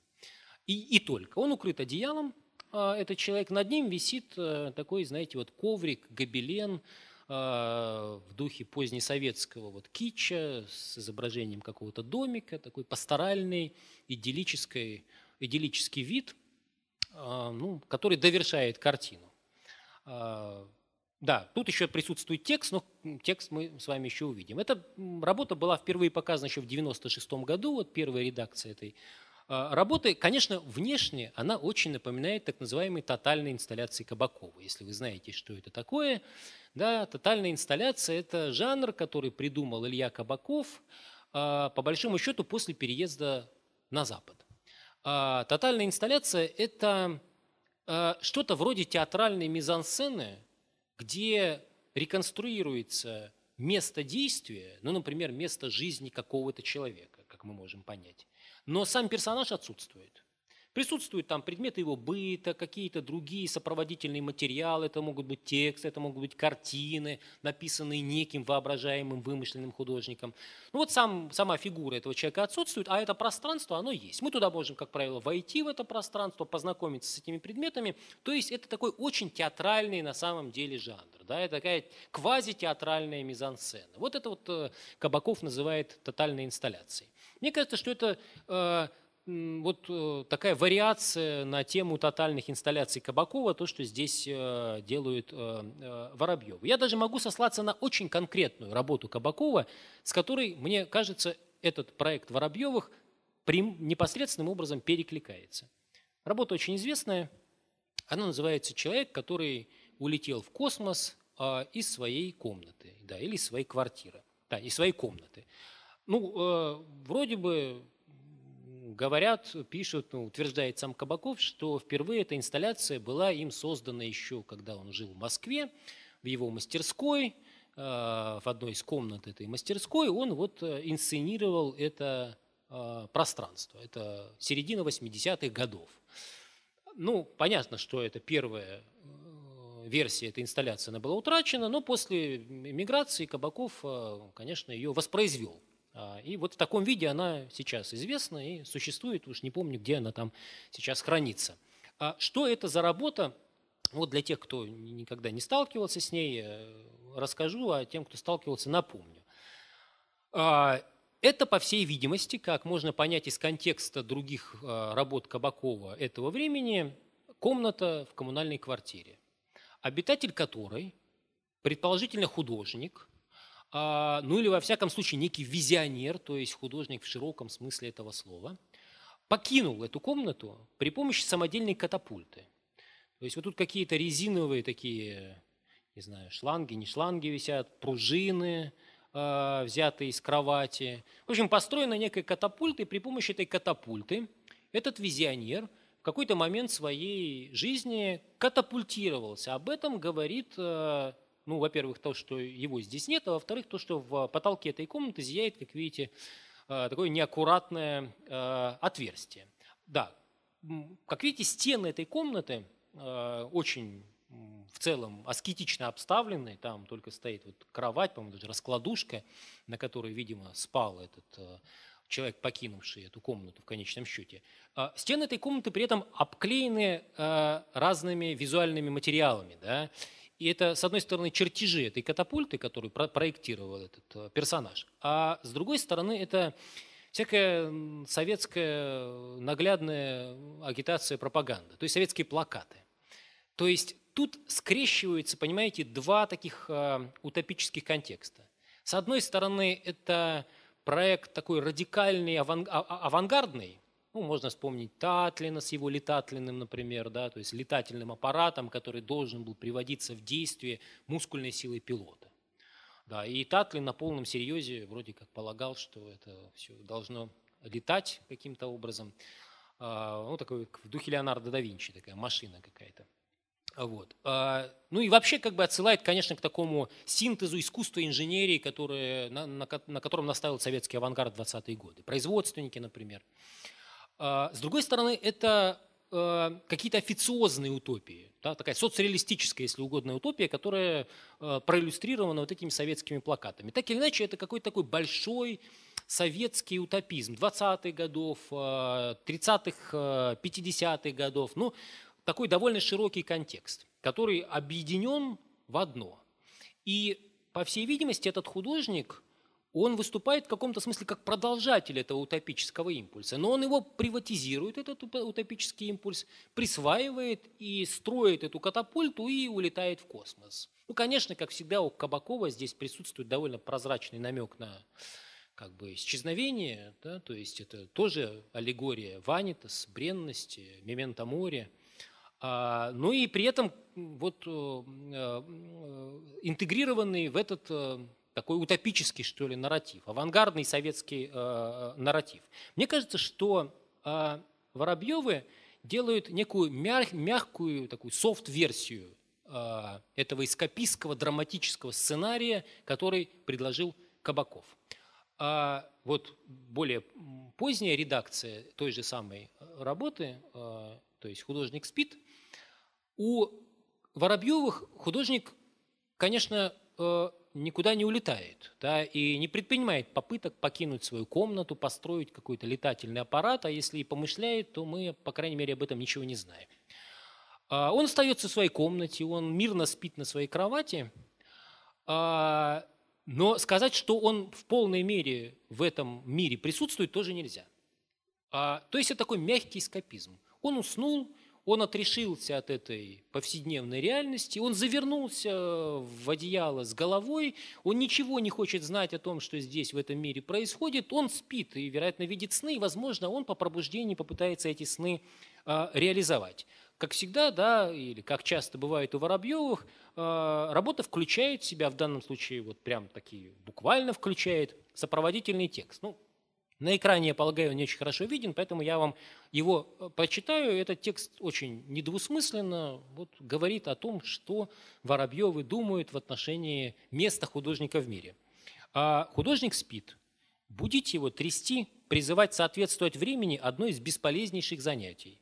И, и только. Он укрыт одеялом, этот человек, над ним висит э, такой, знаете, вот коврик, гобелен, в духе позднесоветского вот китча с изображением какого-то домика, такой пасторальный, идиллический, идиллический вид – а, ну, который довершает картину. А, да, тут еще присутствует текст, но текст мы с вами еще увидим. Эта работа была впервые показана еще в 1996 году, вот первая редакция этой а, работы. Конечно, внешне она очень напоминает так называемые тотальные инсталляции Кабакова. Если вы знаете, что это такое, да, тотальная инсталляция – это жанр, который придумал Илья Кабаков, по большому счету, после переезда на Запад. А, тотальная инсталляция – это а, что-то вроде театральной мизансцены, где реконструируется место действия, ну, например, место жизни какого-то человека, как мы можем понять. Но сам персонаж отсутствует. Присутствуют там предметы его быта, какие-то другие сопроводительные материалы, это могут быть тексты, это могут быть картины, написанные неким воображаемым, вымышленным художником. Ну вот сам, сама фигура этого человека отсутствует, а это пространство, оно есть. Мы туда можем, как правило, войти в это пространство, познакомиться с этими предметами. То есть это такой очень театральный на самом деле жанр. Да? Это такая квазитеатральная мизансцена. Вот это вот э, Кабаков называет тотальной инсталляцией. Мне кажется, что это э, вот э, такая вариация на тему тотальных инсталляций Кабакова, то, что здесь э, делают э, Воробьев. Я даже могу сослаться на очень конкретную работу Кабакова, с которой, мне кажется, этот проект Воробьевых непосредственным образом перекликается. Работа очень известная. Она называется «Человек, который улетел в космос из своей комнаты, да, или из своей квартиры, да, из своей комнаты». Ну, вроде бы говорят, пишут, ну, утверждает сам Кабаков, что впервые эта инсталляция была им создана еще, когда он жил в Москве, в его мастерской, э, в одной из комнат этой мастерской, он вот э, инсценировал это э, пространство. Это середина 80-х годов. Ну, понятно, что это первая версия этой инсталляции, она была утрачена, но после миграции Кабаков, конечно, ее воспроизвел и вот в таком виде она сейчас известна и существует, уж не помню, где она там сейчас хранится. А что это за работа? Вот для тех, кто никогда не сталкивался с ней, э, расскажу, а тем, кто сталкивался, напомню. А, это, по всей видимости, как можно понять из контекста других работ Кабакова этого времени, комната в коммунальной квартире, обитатель которой, предположительно художник – а, ну или во всяком случае некий визионер, то есть художник в широком смысле этого слова, покинул эту комнату при помощи самодельной катапульты. То есть вот тут какие-то резиновые такие, не знаю, шланги, не шланги висят, пружины, э, взятые из кровати. В общем, построена некая катапульта, и при помощи этой катапульты этот визионер в какой-то момент своей жизни катапультировался. Об этом говорит э, ну, во-первых, то, что его здесь нет, а во-вторых, то, что в потолке этой комнаты зияет, как видите, э, такое неаккуратное э, отверстие. Да, как видите, стены этой комнаты э, очень в целом аскетично обставлены. Там только стоит вот кровать, по-моему, даже раскладушка, на которой, видимо, спал этот человек, покинувший эту комнату в конечном счете. А стены этой комнаты при этом обклеены разными визуальными материалами. Да? И это, с одной стороны, чертежи этой катапульты, которую проектировал этот э, персонаж, а с другой стороны, это всякая советская наглядная агитация, пропаганда, то есть советские плакаты. То есть тут скрещиваются, понимаете, два таких э, утопических контекста. С одной стороны, это проект такой радикальный, а, а, авангардный, ну, можно вспомнить Татлина с его летательным, например, да, то есть летательным аппаратом, который должен был приводиться в действие мускульной силой пилота. Да, и Татлин на полном серьезе вроде как полагал, что это все должно летать каким-то образом. А, ну, такой в духе Леонардо да Винчи, такая машина какая-то. Вот. А, ну и вообще как бы отсылает, конечно, к такому синтезу искусства инженерии, которое, на, на, на котором наставил советский авангард в 20-е годы. Производственники, например. А, с другой стороны, это а, какие-то официозные утопии. Да, такая соцреалистическая, если угодно, утопия, которая проиллюстрирована вот этими советскими плакатами. Так или иначе, это какой-то такой большой советский утопизм 20-х годов, 30-х, 50-х годов. Ну, такой довольно широкий контекст, который объединен в одно. И, по всей видимости, этот художник, он выступает в каком-то смысле как продолжатель этого утопического импульса, но он его приватизирует, этот утопический импульс, присваивает и строит эту катапульту и улетает в космос. Ну, конечно, как всегда, у Кабакова здесь присутствует довольно прозрачный намек на как бы исчезновение, да, то есть это тоже аллегория ванитас, бренности, мемента море – а, ну и при этом вот э, э, интегрированный в этот э, такой утопический, что ли, нарратив, авангардный советский нарратив. Мне кажется, что Воробьевы делают некую мягкую, такую софт-версию этого эскапистского драматического сценария, который предложил Кабаков. А вот более поздняя редакция той же самой работы, то есть художник спит, у Воробьевых художник, конечно, э, никуда не улетает да, и не предпринимает попыток покинуть свою комнату, построить какой-то летательный аппарат, а если и помышляет, то мы, по крайней мере, об этом ничего не знаем. А, он остается в своей комнате, он мирно спит на своей кровати, а, но сказать, что он в полной мере в этом мире присутствует, тоже нельзя. А, то есть это такой мягкий эскапизм. Он уснул, он отрешился от этой повседневной реальности, он завернулся в одеяло с головой, он ничего не хочет знать о том, что здесь в этом мире происходит, он спит и, вероятно, видит сны, и, возможно, он по пробуждении попытается эти сны э, реализовать. Как всегда, да, или как часто бывает у Воробьевых, э, работа включает в себя, в данном случае вот прям такие буквально включает сопроводительный текст. Ну, на экране, я полагаю, он не очень хорошо виден, поэтому я вам его э, прочитаю. Этот текст очень недвусмысленно вот, говорит о том, что Воробьевы думают в отношении места художника в мире. А художник спит. Будить его, трясти, призывать соответствовать времени – одно из бесполезнейших занятий.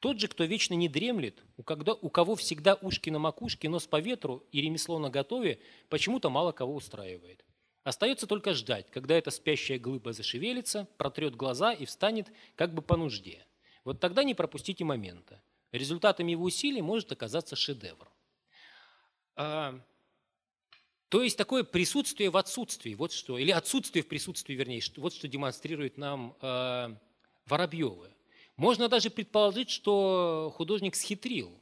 Тот же, кто вечно не дремлет, у, когда, у кого всегда ушки на макушке, нос по ветру и ремесло на готове, почему-то мало кого устраивает. Остается только ждать, когда эта спящая глыба зашевелится, протрет глаза и встанет как бы по нужде. Вот тогда не пропустите момента. Результатом его усилий может оказаться шедевр. А, то есть такое присутствие в отсутствии, вот что, или отсутствие в присутствии, вернее, вот что демонстрирует нам а, Воробьевы. Можно даже предположить, что художник схитрил,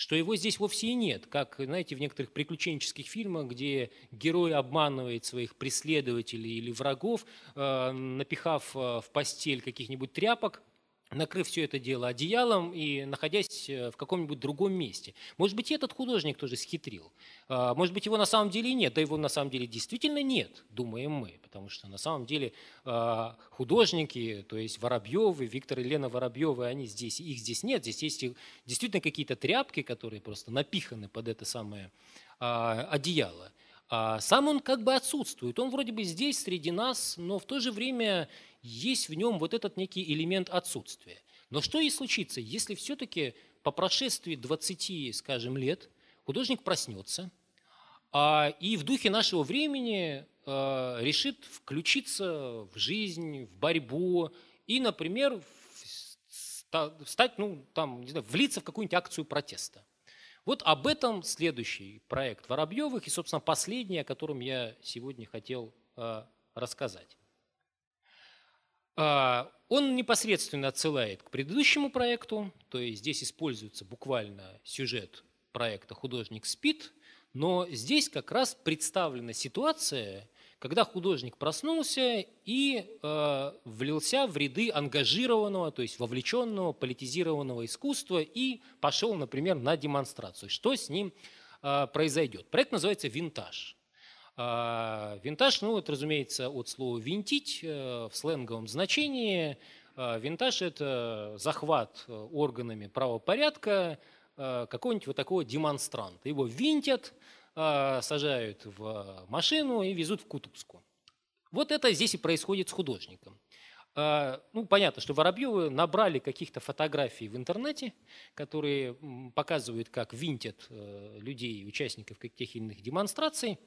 что его здесь вовсе и нет, как, знаете, в некоторых приключенческих фильмах, где герой обманывает своих преследователей или врагов, э, напихав э, в постель каких-нибудь тряпок, накрыв все это дело одеялом и находясь э, в каком-нибудь другом месте. Может быть, и этот художник тоже схитрил. А, может быть, его на самом деле нет. Да его на самом деле действительно нет, думаем мы. Потому что на самом деле а, художники, то есть Воробьевы, Виктор и Лена Воробьевы, они здесь, их здесь нет. Здесь есть действительно какие-то тряпки, которые просто напиханы под это самое а, одеяло. А сам он как бы отсутствует. Он вроде бы здесь, среди нас, но в то же время есть в нем вот этот некий элемент отсутствия. Но что и случится, если все-таки по прошествии 20, скажем, лет художник проснется а, и в духе нашего времени а, решит включиться в жизнь, в борьбу и, например, стать, ну, там, не знаю, влиться в какую-нибудь акцию протеста. Вот об этом следующий проект Воробьевых и, собственно, последний, о котором я сегодня хотел э, рассказать. Э, он непосредственно отсылает к предыдущему проекту, то есть здесь используется буквально сюжет проекта «Художник спит», но здесь как раз представлена ситуация, когда художник проснулся и э, влился в ряды ангажированного, то есть вовлеченного, политизированного искусства и пошел, например, на демонстрацию. Что с ним э, произойдет? Проект называется «Винтаж». Э, винтаж, ну, это, разумеется, от слова «винтить» э, в сленговом значении. Э, винтаж – это захват органами правопорядка э, какого-нибудь вот такого демонстранта. Его винтят, э, сажают в машину и везут в Кутузку. Вот это здесь и происходит с художником. Ну, понятно, что Воробьевы набрали каких-то фотографий в интернете, которые показывают, как винтят людей, участников каких-то демонстраций.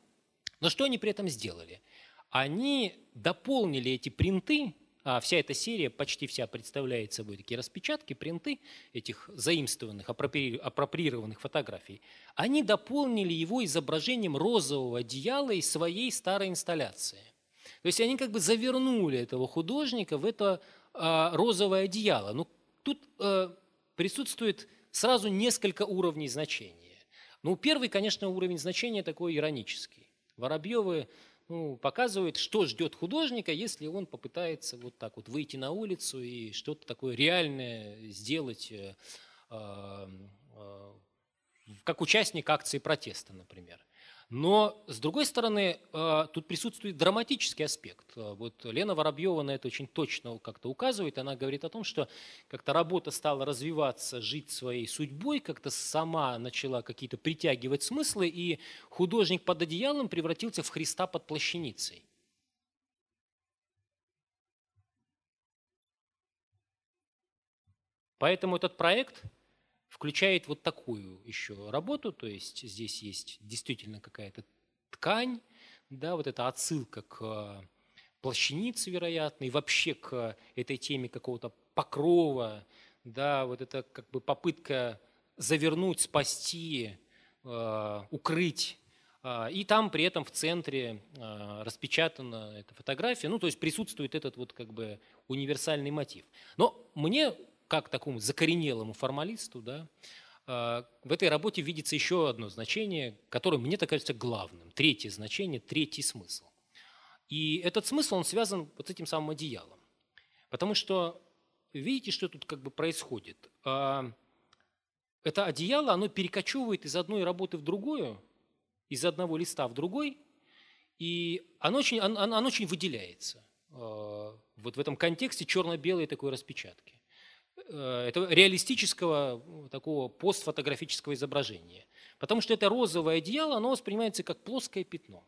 Но что они при этом сделали? Они дополнили эти принты а вся эта серия, почти вся представляет собой такие распечатки, принты этих заимствованных, апроприированных фотографий. Они дополнили его изображением розового одеяла из своей старой инсталляции. То есть они как бы завернули этого художника в это а, розовое одеяло. Но ну, тут а, присутствует сразу несколько уровней значения. Ну, первый, конечно, уровень значения такой иронический. Воробьевы ну, показывает, что ждет художника, если он попытается вот так вот выйти на улицу и что-то такое реальное сделать, э, э, как участник акции протеста, например. Но, с другой стороны, э, тут присутствует драматический аспект. Э, вот Лена Воробьева на это очень точно как-то указывает. Она говорит о том, что как-то работа стала развиваться, жить своей судьбой, как-то сама начала какие-то притягивать смыслы, и художник под одеялом превратился в Христа под плащаницей. Поэтому этот проект включает вот такую еще работу, то есть здесь есть действительно какая-то ткань, да, вот эта отсылка к э, плащанице, вероятно, и вообще к этой теме какого-то покрова, да, вот это как бы попытка завернуть, спасти, э, укрыть э, и там при этом в центре распечатана эта фотография, ну то есть присутствует этот вот как бы универсальный мотив. Но мне как такому закоренелому формалисту, да, а, в этой работе видится еще одно значение, которое мне так кажется главным. Третье значение, третий смысл. И этот смысл, он связан вот с этим самым одеялом. Потому что видите, что тут как бы происходит? А, это одеяло, оно перекочевывает из одной работы в другую, из одного листа в другой, и оно очень, оно, оно очень выделяется а, вот в этом контексте черно-белой такой распечатки. Э, это реалистического такого постфотографического изображения. Потому что это розовое одеяло, оно воспринимается как плоское пятно,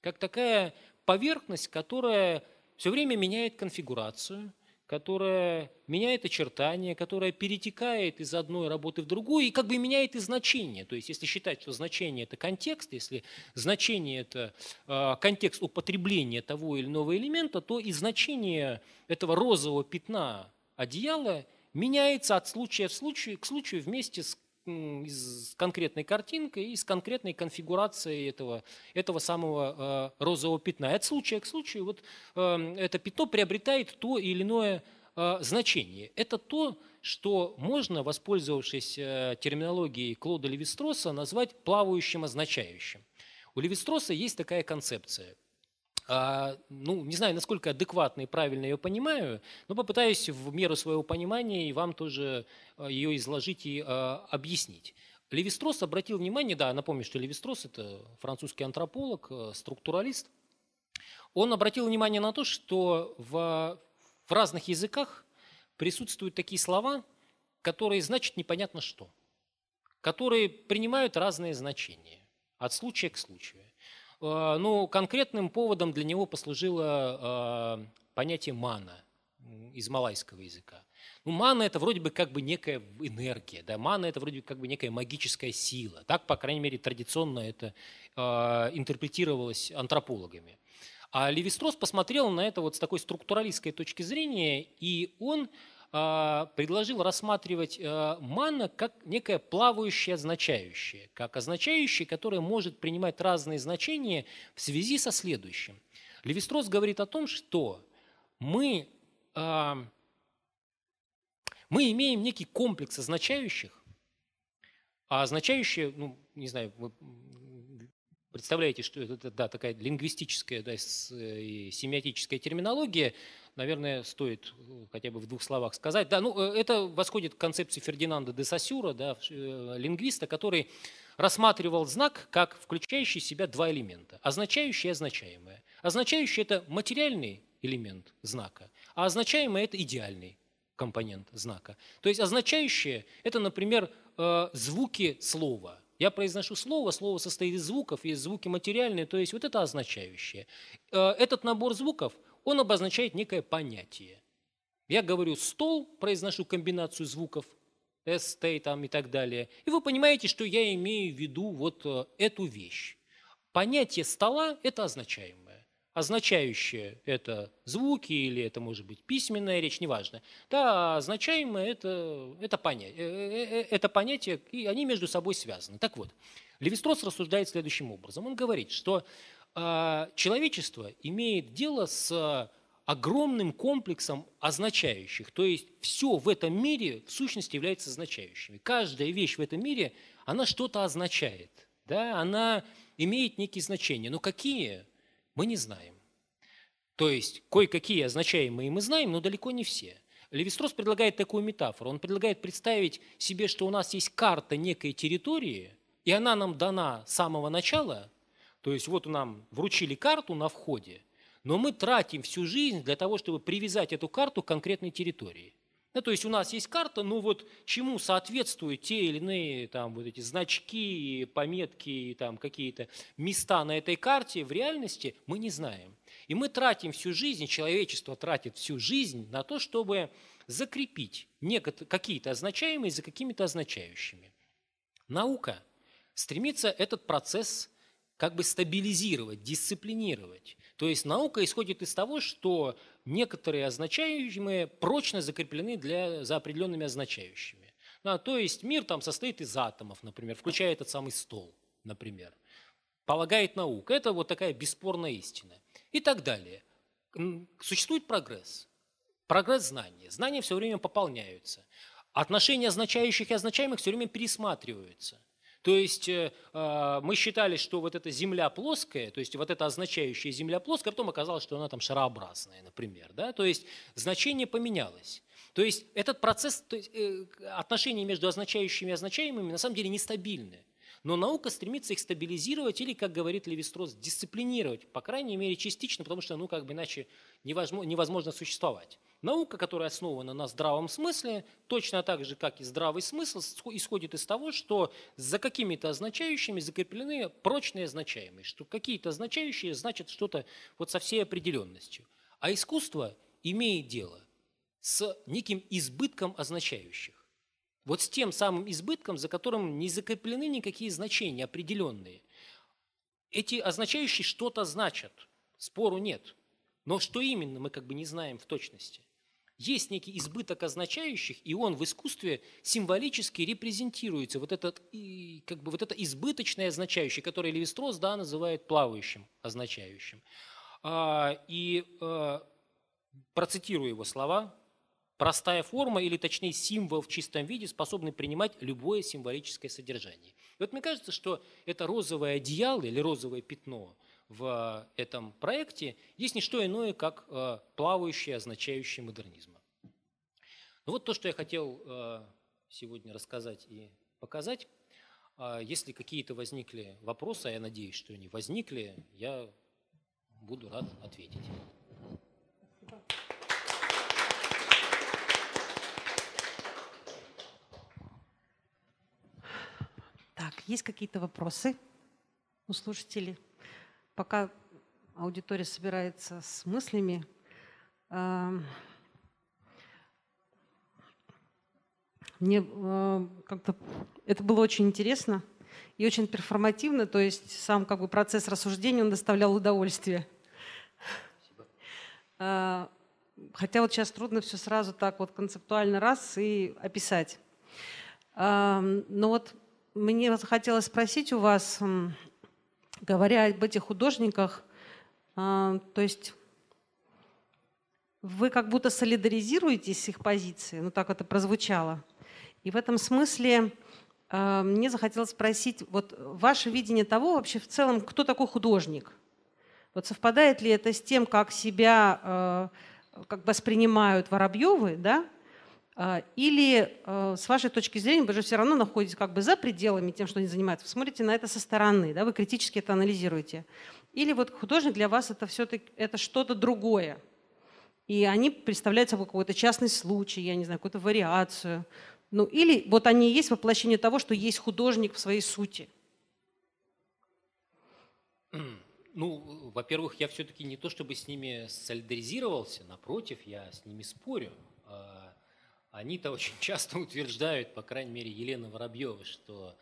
как такая поверхность, которая все время меняет конфигурацию, которая меняет очертания, которая перетекает из одной работы в другую и как бы меняет и значение. То есть если считать, что значение – это контекст, если значение – это э, контекст употребления того или иного элемента, то и значение этого розового пятна одеяла меняется от случая в случай, к случаю вместе с, с конкретной картинкой и с конкретной конфигурацией этого, этого самого э, розового пятна. И от случая к случаю вот, э, это пятно приобретает то или иное э, значение. Это то, что можно, воспользовавшись терминологией Клода Левистроса, назвать плавающим означающим. У Левистроса есть такая концепция – ну, не знаю, насколько адекватно и правильно ее понимаю, но попытаюсь в меру своего понимания и вам тоже а, ее изложить и а, объяснить. Левистрос обратил внимание, да, напомню, что Левистрос – это французский антрополог, структуралист. Он обратил внимание на то, что в, в разных языках присутствуют такие слова, которые значат непонятно что, которые принимают разные значения от случая к случаю. Э, ну, конкретным поводом для него послужило э, понятие мана из малайского языка. Ну, мана это вроде бы как бы некая энергия, да, мана это вроде бы как бы некая магическая сила. Так, по крайней мере, традиционно это э, интерпретировалось антропологами. А Левистрос посмотрел на это вот с такой структуралистской точки зрения, и он предложил рассматривать э, манна как некое плавающее означающее, как означающее, которое может принимать разные значения в связи со следующим. Левистрос говорит о том, что мы, а, мы имеем некий комплекс означающих, а означающие, ну, не знаю, представляете, что это да, такая лингвистическая да, семиотическая терминология, наверное, стоит э, хотя бы в двух словах сказать. Да, ну, э, это восходит к концепции Фердинанда де Сосюра, да, э, лингвиста, который рассматривал знак как включающий в себя два элемента – означающее и означаемое. Означающее – это материальный элемент знака, а означаемое – это идеальный компонент знака. То есть означающее – это, например, звуки слова. Я произношу слово, слово состоит из звуков, есть звуки материальные, то есть вот это означающее. Э, этот набор звуков, он обозначает некое понятие. Я говорю «стол», произношу комбинацию звуков, «ст» там и так далее. И вы понимаете, что я имею в виду вот э, эту вещь. Понятие стола – это означаемое. Означающее – это звуки или это может быть письменная речь, неважно. Да, означаемое – это, это, понятие, э, э, это понятие, и они между собой связаны. Так вот, Левистрос рассуждает следующим образом. Он говорит, что э, человечество имеет дело с огромным комплексом означающих. То есть все в этом мире в сущности является означающими. Каждая вещь в этом мире, она что-то означает. Да? Она имеет некие значения. Но какие – мы не знаем. То есть кое-какие означаемые мы знаем, но далеко не все. Левистрос предлагает такую метафору. Он предлагает представить себе, что у нас есть карта некой территории, и она нам дана с самого начала. То есть вот нам вручили карту на входе, но мы тратим всю жизнь для того, чтобы привязать эту карту к конкретной территории. Ну, то есть у нас есть карта, но вот чему соответствуют те или иные там, вот эти значки, пометки, там, какие-то места на этой карте, в реальности мы не знаем. И мы тратим всю жизнь, человечество тратит всю жизнь на то, чтобы закрепить какие-то означаемые за какими-то означающими. Наука стремится этот процесс как бы стабилизировать, дисциплинировать. То есть наука исходит из того, что некоторые означающие прочно закреплены для, за определенными означающими. Да, то есть мир там состоит из атомов, например, включая этот самый стол, например. Полагает наука. Это вот такая бесспорная истина. И так далее. Существует прогресс. Прогресс знания. Знания все время пополняются. Отношения означающих и означаемых все время пересматриваются. То есть э, а, мы считали, что вот эта земля плоская, то есть вот эта означающая земля плоская, а потом оказалось, что она там шарообразная, например. Да? То есть значение поменялось. То есть этот процесс, то есть, э, отношения между означающими и означаемыми на самом деле нестабильны. Но наука стремится их стабилизировать или, как говорит Левистрос, дисциплинировать, по крайней мере, частично, потому что, ну, как бы иначе невозможно, невозможно существовать. Наука, которая основана на здравом смысле, точно так же, как и здравый смысл, исходит из того, что за какими-то означающими закреплены прочные означаемые, что какие-то означающие значат что-то вот со всей определенностью. А искусство имеет дело с неким избытком означающих. Вот с тем самым избытком, за которым не закреплены никакие значения определенные. Эти означающие что-то значат, спору нет. Но что именно, мы как бы не знаем в точности. Есть некий избыток означающих, и он в искусстве символически репрезентируется. Вот, этот, и, как бы вот это избыточное означающее, которое Левистрос да, называет плавающим означающим. А, и а, процитирую его слова. Простая форма, или точнее символ в чистом виде, способны принимать любое символическое содержание. И вот мне кажется, что это розовое одеяло или розовое пятно в этом проекте есть не что иное, как э, плавающее, означающее модернизма. Ну вот то, что я хотел э, сегодня рассказать и показать. А если какие-то возникли вопросы, а я надеюсь, что они возникли, я буду рад ответить. Так, есть какие-то вопросы у слушателей? Пока аудитория собирается с мыслями, мне э, как-то это было очень интересно и очень перформативно, то есть сам как бы процесс рассуждения он доставлял удовольствие. Спасибо. Хотя вот сейчас трудно все сразу так вот концептуально раз и описать. Но вот мне захотелось спросить у вас, говоря об этих художниках, то есть вы как будто солидаризируетесь с их позицией, ну так это прозвучало. И в этом смысле мне захотелось спросить, вот ваше видение того вообще в целом, кто такой художник? Вот совпадает ли это с тем, как себя как воспринимают Воробьевы, да, а, или э, с вашей точки зрения, вы же все равно находитесь как бы за пределами тем, что они занимаются, вы смотрите на это со стороны, да, вы критически это анализируете. Или вот художник для вас это все-таки это что-то другое. И они представляют собой какой-то частный случай, я не знаю, какую-то вариацию. Ну или вот они есть воплощение того, что есть художник в своей сути. Ну, во-первых, я все-таки не то чтобы с ними солидаризировался, напротив, я с ними спорю. Они-то очень часто утверждают, по крайней мере, Елена Воробьева, что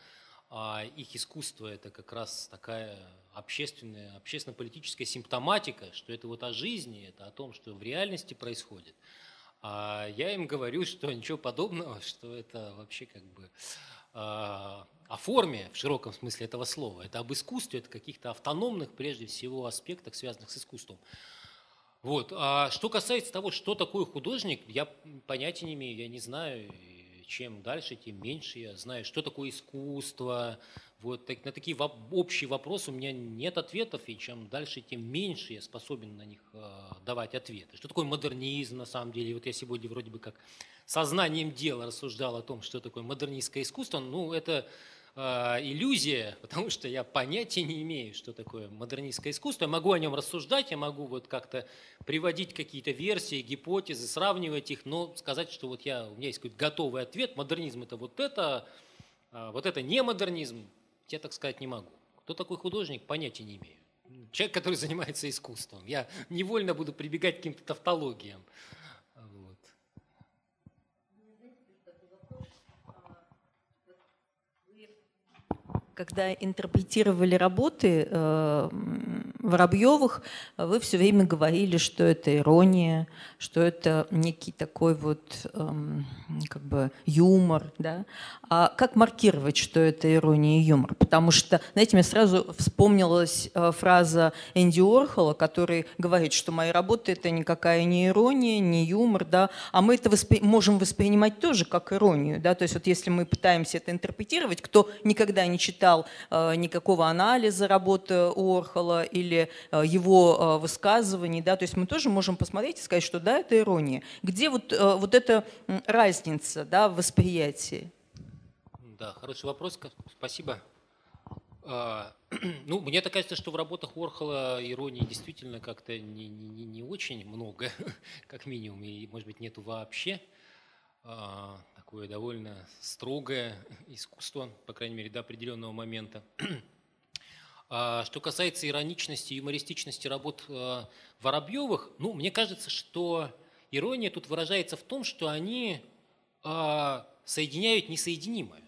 а, их искусство – это как раз такая общественная, общественно-политическая симптоматика, что это вот о жизни, это о том, что в реальности происходит. А я им говорю, что ничего подобного, что это вообще как бы а, о форме в широком смысле этого слова. Это об искусстве, это каких-то автономных, прежде всего, аспектах, связанных с искусством. Вот. А что касается того, что такое художник, я понятия не имею, я не знаю. Чем дальше, тем меньше я знаю, что такое искусство. Вот на такие общие вопросы у меня нет ответов, и чем дальше, тем меньше я способен на них а, давать ответы. Что такое модернизм на самом деле? Вот я сегодня вроде бы как сознанием дела рассуждал о том, что такое модернистское искусство. Ну, это иллюзия, потому что я понятия не имею, что такое модернистское искусство. Я могу о нем рассуждать, я могу вот как-то приводить какие-то версии, гипотезы, сравнивать их, но сказать, что вот я, у меня есть какой-то готовый ответ, модернизм это вот это, а вот это не модернизм, я так сказать не могу. Кто такой художник, понятия не имею. Человек, который занимается искусством. Я невольно буду прибегать к каким-то тавтологиям. Когда интерпретировали работы э, Воробьевых, вы все время говорили, что это ирония, что это некий такой вот э, как бы юмор. Да? А как маркировать, что это ирония и юмор? Потому что, знаете, мне сразу вспомнилась э, фраза Энди Орхола, который говорит, что мои работы это никакая не ирония, не юмор, да? а мы это воспри можем воспринимать тоже как иронию. Да? То есть вот если мы пытаемся это интерпретировать, кто никогда не читал читал э, никакого анализа работы Орхола или э, его э, высказываний, да, то есть мы тоже можем посмотреть и сказать, что да, это ирония. Где вот, вот эта разница да, в восприятии? Да, хороший вопрос, спасибо. А, ну, мне так кажется, что в работах Орхола иронии действительно как-то не, не, не очень много, как минимум, и, может быть, нету вообще. А, такое довольно строгое искусство, по крайней мере, до определенного момента. А, что касается ироничности и юмористичности работ а, Воробьевых, ну, мне кажется, что ирония тут выражается в том, что они соединяют несоединимое.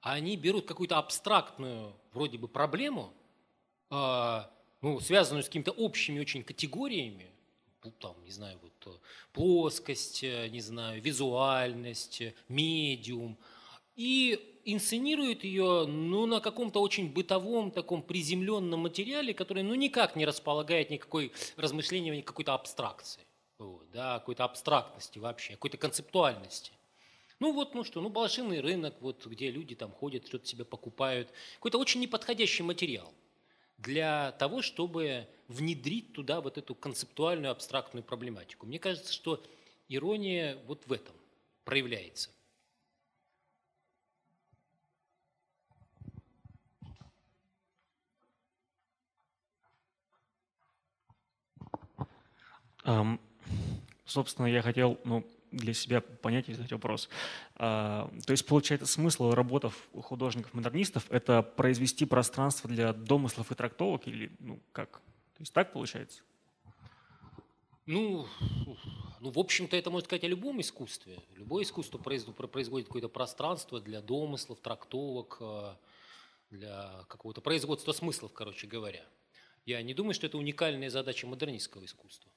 А они берут какую-то абстрактную вроде бы проблему, ну, связанную с какими-то общими очень категориями, там, не знаю, э, плоскость, э, не знаю, визуальность, э, медиум, и инсценирует ее ну, на каком-то очень бытовом, таком приземленном материале, который ну, никак не располагает никакой размышления, ни какой-то абстракции, вот, да, какой-то абстрактности вообще, какой-то концептуальности. Ну вот, ну что, ну блошиный рынок, вот, где люди там ходят, что-то себе покупают. Какой-то очень неподходящий материал для того, чтобы внедрить туда вот эту концептуальную абстрактную проблематику. Мне кажется, что ирония вот в этом проявляется. Um, собственно, я хотел ну, для себя понять и задать вопрос. А, то есть, получается, смысл работы художников-модернистов – это произвести пространство для домыслов и трактовок или ну, как? То есть так получается? Ну, ну, в общем-то, это можно сказать о любом искусстве. Любое искусство производит какое-то пространство для домыслов, трактовок, э, для какого-то производства смыслов, короче говоря. Я не думаю, что это уникальная задача модернистского искусства.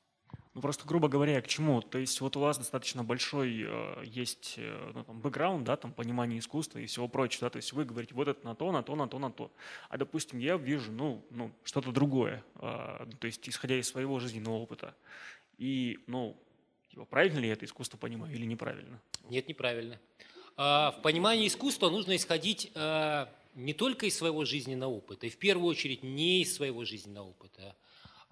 Ну, просто, грубо говоря, к чему? То есть вот у вас достаточно большой э, есть э, ну, там, бэкграунд, да, там, понимание искусства и всего прочего, да, то есть вы говорите вот это на то, на то, на то, на то. А, допустим, я вижу, ну, ну что-то другое, э, то есть исходя из своего жизненного опыта. И, ну, типа, правильно ли это искусство понимаю или неправильно? Нет, неправильно. А, в понимании искусства нужно исходить а, не только из своего жизненного опыта, и в первую очередь не из своего жизненного опыта, а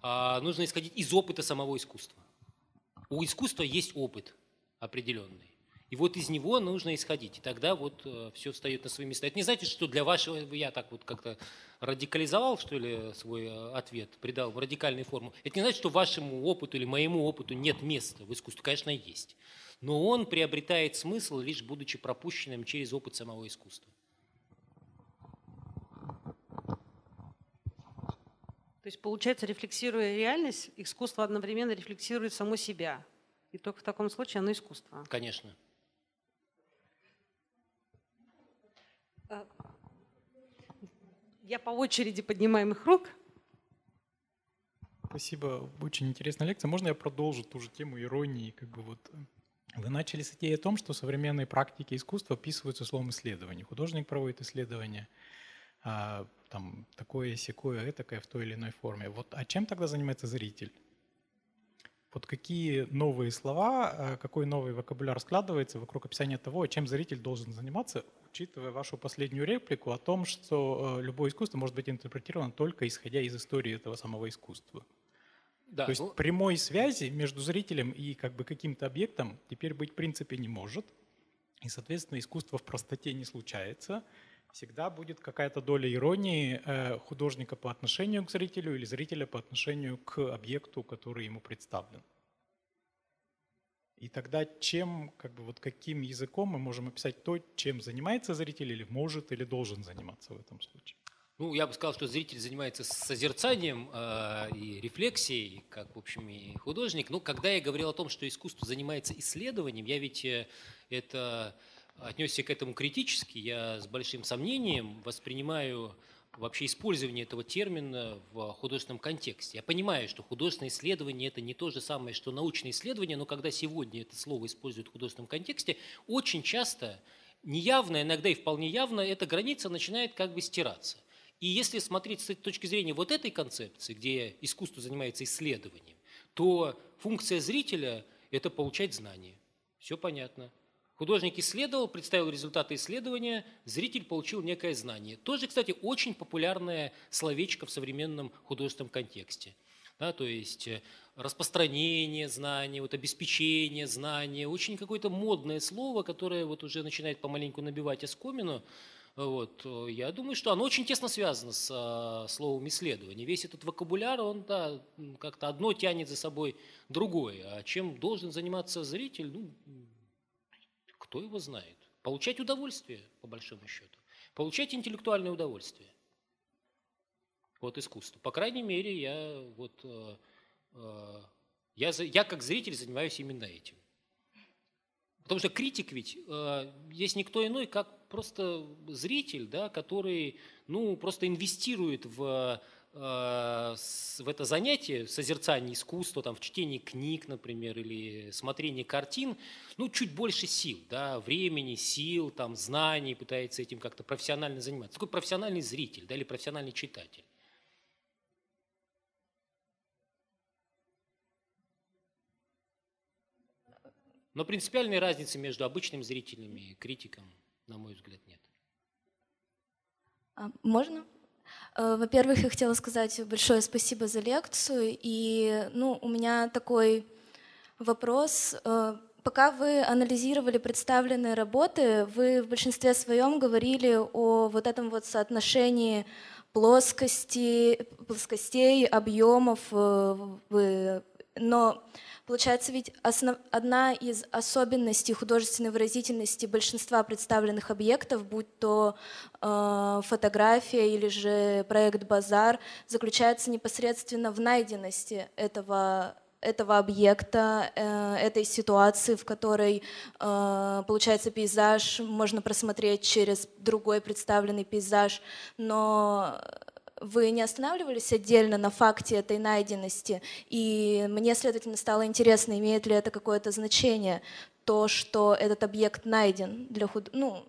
нужно исходить из опыта самого искусства. У искусства есть опыт определенный. И вот из него нужно исходить. И тогда вот э, все встает на свои места. Это не значит, что для вашего, я так вот как-то радикализовал, что ли, свой э, ответ, придал в радикальную форму. Это не значит, что вашему опыту или моему опыту нет места в искусстве. Конечно, есть. но он приобретает смысл, лишь будучи пропущенным через опыт самого искусства. Есть, получается, рефлексируя реальность, искусство одновременно рефлексирует само себя. И только в таком случае оно искусство. Конечно. А, я по очереди поднимаемых рук. Спасибо, очень интересная лекция. Можно я продолжу ту же тему иронии? Как бы вот вы начали с идеи о том, что современные практики искусства описываются словом исследование. Художник проводит исследование, а, там такое, секое, этакое в той или иной форме. Вот, а чем тогда занимается зритель? Вот какие новые слова, а, какой новый вокабуляр складывается вокруг описания того, чем зритель должен заниматься, учитывая вашу последнюю реплику о том, что э, любое искусство может быть интерпретировано только исходя из истории этого самого искусства. Да, То есть ну, прямой связи между зрителем и как бы каким-то объектом теперь быть в принципе не может. И, соответственно, искусство в простоте не случается. Всегда будет какая-то доля иронии э, художника по отношению к зрителю или зрителя по отношению к объекту, который ему представлен. И тогда чем, как бы вот каким языком мы можем описать то, чем занимается зритель или может или должен заниматься в этом случае? Ну, я бы сказал, что зритель занимается созерцанием э, и рефлексией, как, в общем, и художник. Но когда я говорил о том, что искусство занимается исследованием, я ведь э, это отнесся к этому критически. Я с большим сомнением воспринимаю вообще использование этого термина в художественном контексте. Я понимаю, что художественное исследование – это не то же самое, что научное исследование, но когда сегодня это слово используют в художественном контексте, очень часто неявно, иногда и вполне явно, эта граница начинает как бы стираться. И если смотреть с точки зрения вот этой концепции, где искусство занимается исследованием, то функция зрителя – это получать знания. Все понятно. Художник исследовал, представил результаты исследования, зритель получил некое знание. Тоже, кстати, очень популярное словечко в современном художественном контексте. Да, то есть э, распространение знаний, вот обеспечение знания, очень какое-то модное слово, которое вот уже начинает помаленьку набивать оскомину, вот. Э, я думаю, что оно очень тесно связано с а, словом исследование. Весь этот вокабуляр, он да, как-то одно тянет за собой другое. А чем должен заниматься зритель, ну, кто его знает. Получать удовольствие, по большому счету. Получать интеллектуальное удовольствие от искусства. По крайней мере, я, вот, э, э, я, я как зритель занимаюсь именно этим. Потому что критик ведь э, есть никто иной, как просто зритель, да, который ну, просто инвестирует в, в это занятие, созерцание искусства, там, в чтении книг, например, или смотрение картин, ну, чуть больше сил, да, времени, сил, там, знаний, пытается этим как-то профессионально заниматься. Такой профессиональный зритель да, или профессиональный читатель. Но принципиальной разницы между обычным зрителем и критиком, на мой взгляд, нет. А, можно? Э, во-первых, я хотела сказать большое спасибо за лекцию. И ну, у меня такой вопрос. Э, пока вы анализировали представленные работы, вы в большинстве своем говорили о вот этом вот соотношении плоскости, плоскостей, объемов, э, но Получается, ведь основ... одна из особенностей художественной выразительности большинства представленных объектов, будь то э, фотография или же проект «Базар», заключается непосредственно в найденности этого этого объекта, э, этой ситуации, в которой э, получается пейзаж, можно просмотреть через другой представленный пейзаж, но вы не останавливались отдельно на факте этой найденности? И мне, следовательно, стало интересно, имеет ли это какое-то значение, то, что этот объект найден для худ... Ну,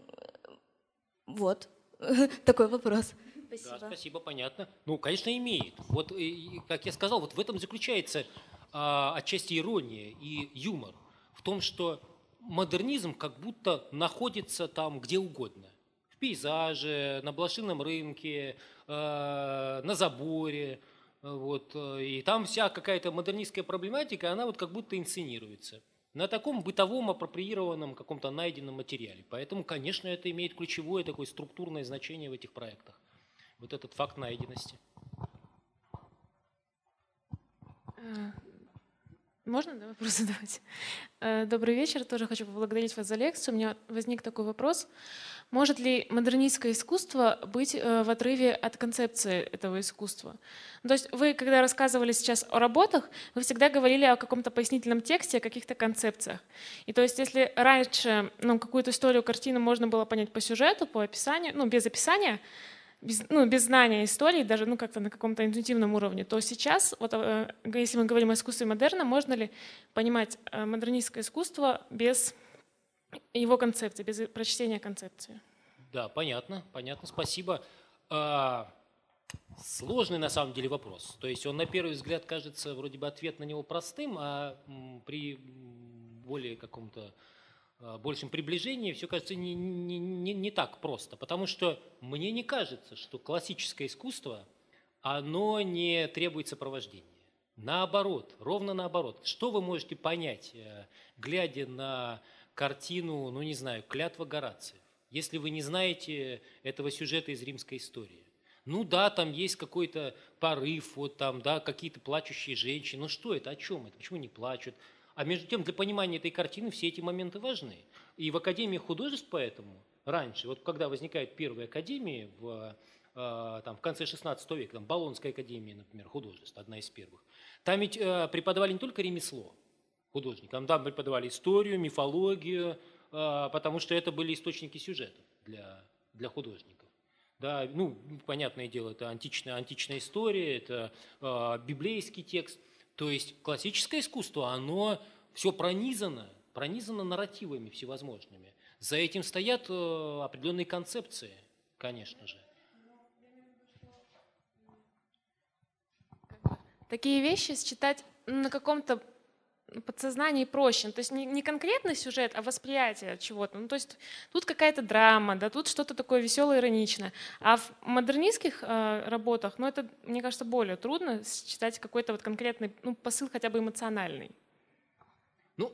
вот, такой вопрос. Спасибо. Да, спасибо, понятно. Ну, конечно, имеет. Вот, и, как я сказал, вот в этом заключается а, отчасти ирония и юмор. В том, что модернизм как будто находится там где угодно пейзаже, на блошином рынке, на заборе. Вот, э, и там вся какая-то модернистская проблематика, она вот как будто инсценируется на таком бытовом апроприированном каком-то найденном материале. Поэтому, конечно, это имеет ключевое такое структурное значение в этих проектах. Вот этот факт найденности. Можно да, вопрос задавать? Э, добрый вечер. Тоже хочу поблагодарить вас за лекцию. У меня возник такой вопрос. Может ли модернистское искусство быть э, в отрыве от концепции этого искусства? Ну, то есть вы, когда рассказывали сейчас о работах, вы всегда говорили о каком-то пояснительном тексте, о каких-то концепциях. И то есть если раньше ну, какую-то историю, картину можно было понять по сюжету, по описанию, ну, без описания, без, ну, без знания истории, даже ну, как-то на каком-то интуитивном уровне, то сейчас, вот, э, если мы говорим о искусстве модерна, можно ли понимать э, модернистское искусство без его концепции, без прочтения концепции? Да, понятно, понятно, спасибо. А, сложный на самом деле вопрос. То есть он на первый взгляд кажется вроде бы ответ на него простым, а при более каком-то большем приближении все кажется не, не, не, не так просто. Потому что мне не кажется, что классическое искусство, оно не требует сопровождения. Наоборот, ровно наоборот. Что вы можете понять, э, глядя на картину, ну не знаю, «Клятва Горациев», если вы не знаете этого сюжета из римской истории? Ну да, там есть какой-то порыв, вот там, да, какие-то плачущие женщины. Ну что это, о чем это, почему не плачут? А между тем, для понимания этой картины все эти моменты важны. И в Академии художеств поэтому раньше, вот когда возникают первые академии в, э, там, в конце 16 века, там, Болонская академия, например, художеств, одна из первых, там ведь э, преподавали не только ремесло художникам, там преподавали историю, мифологию, э, потому что это были источники сюжетов для, для художников. Да, ну, понятное дело, это античная, античная история, это э, библейский текст – то есть классическое искусство, оно все пронизано, пронизано нарративами всевозможными. За этим стоят э, определенные концепции, конечно же. Такие вещи считать на каком-то подсознании проще. Ну, то есть не, не конкретный сюжет, а восприятие чего-то. Ну, то есть тут какая-то драма, да, тут что-то такое веселое, ироничное. А в модернистских э, работах, ну, это, мне кажется, более трудно считать какой-то вот конкретный ну, посыл хотя бы эмоциональный. Ну,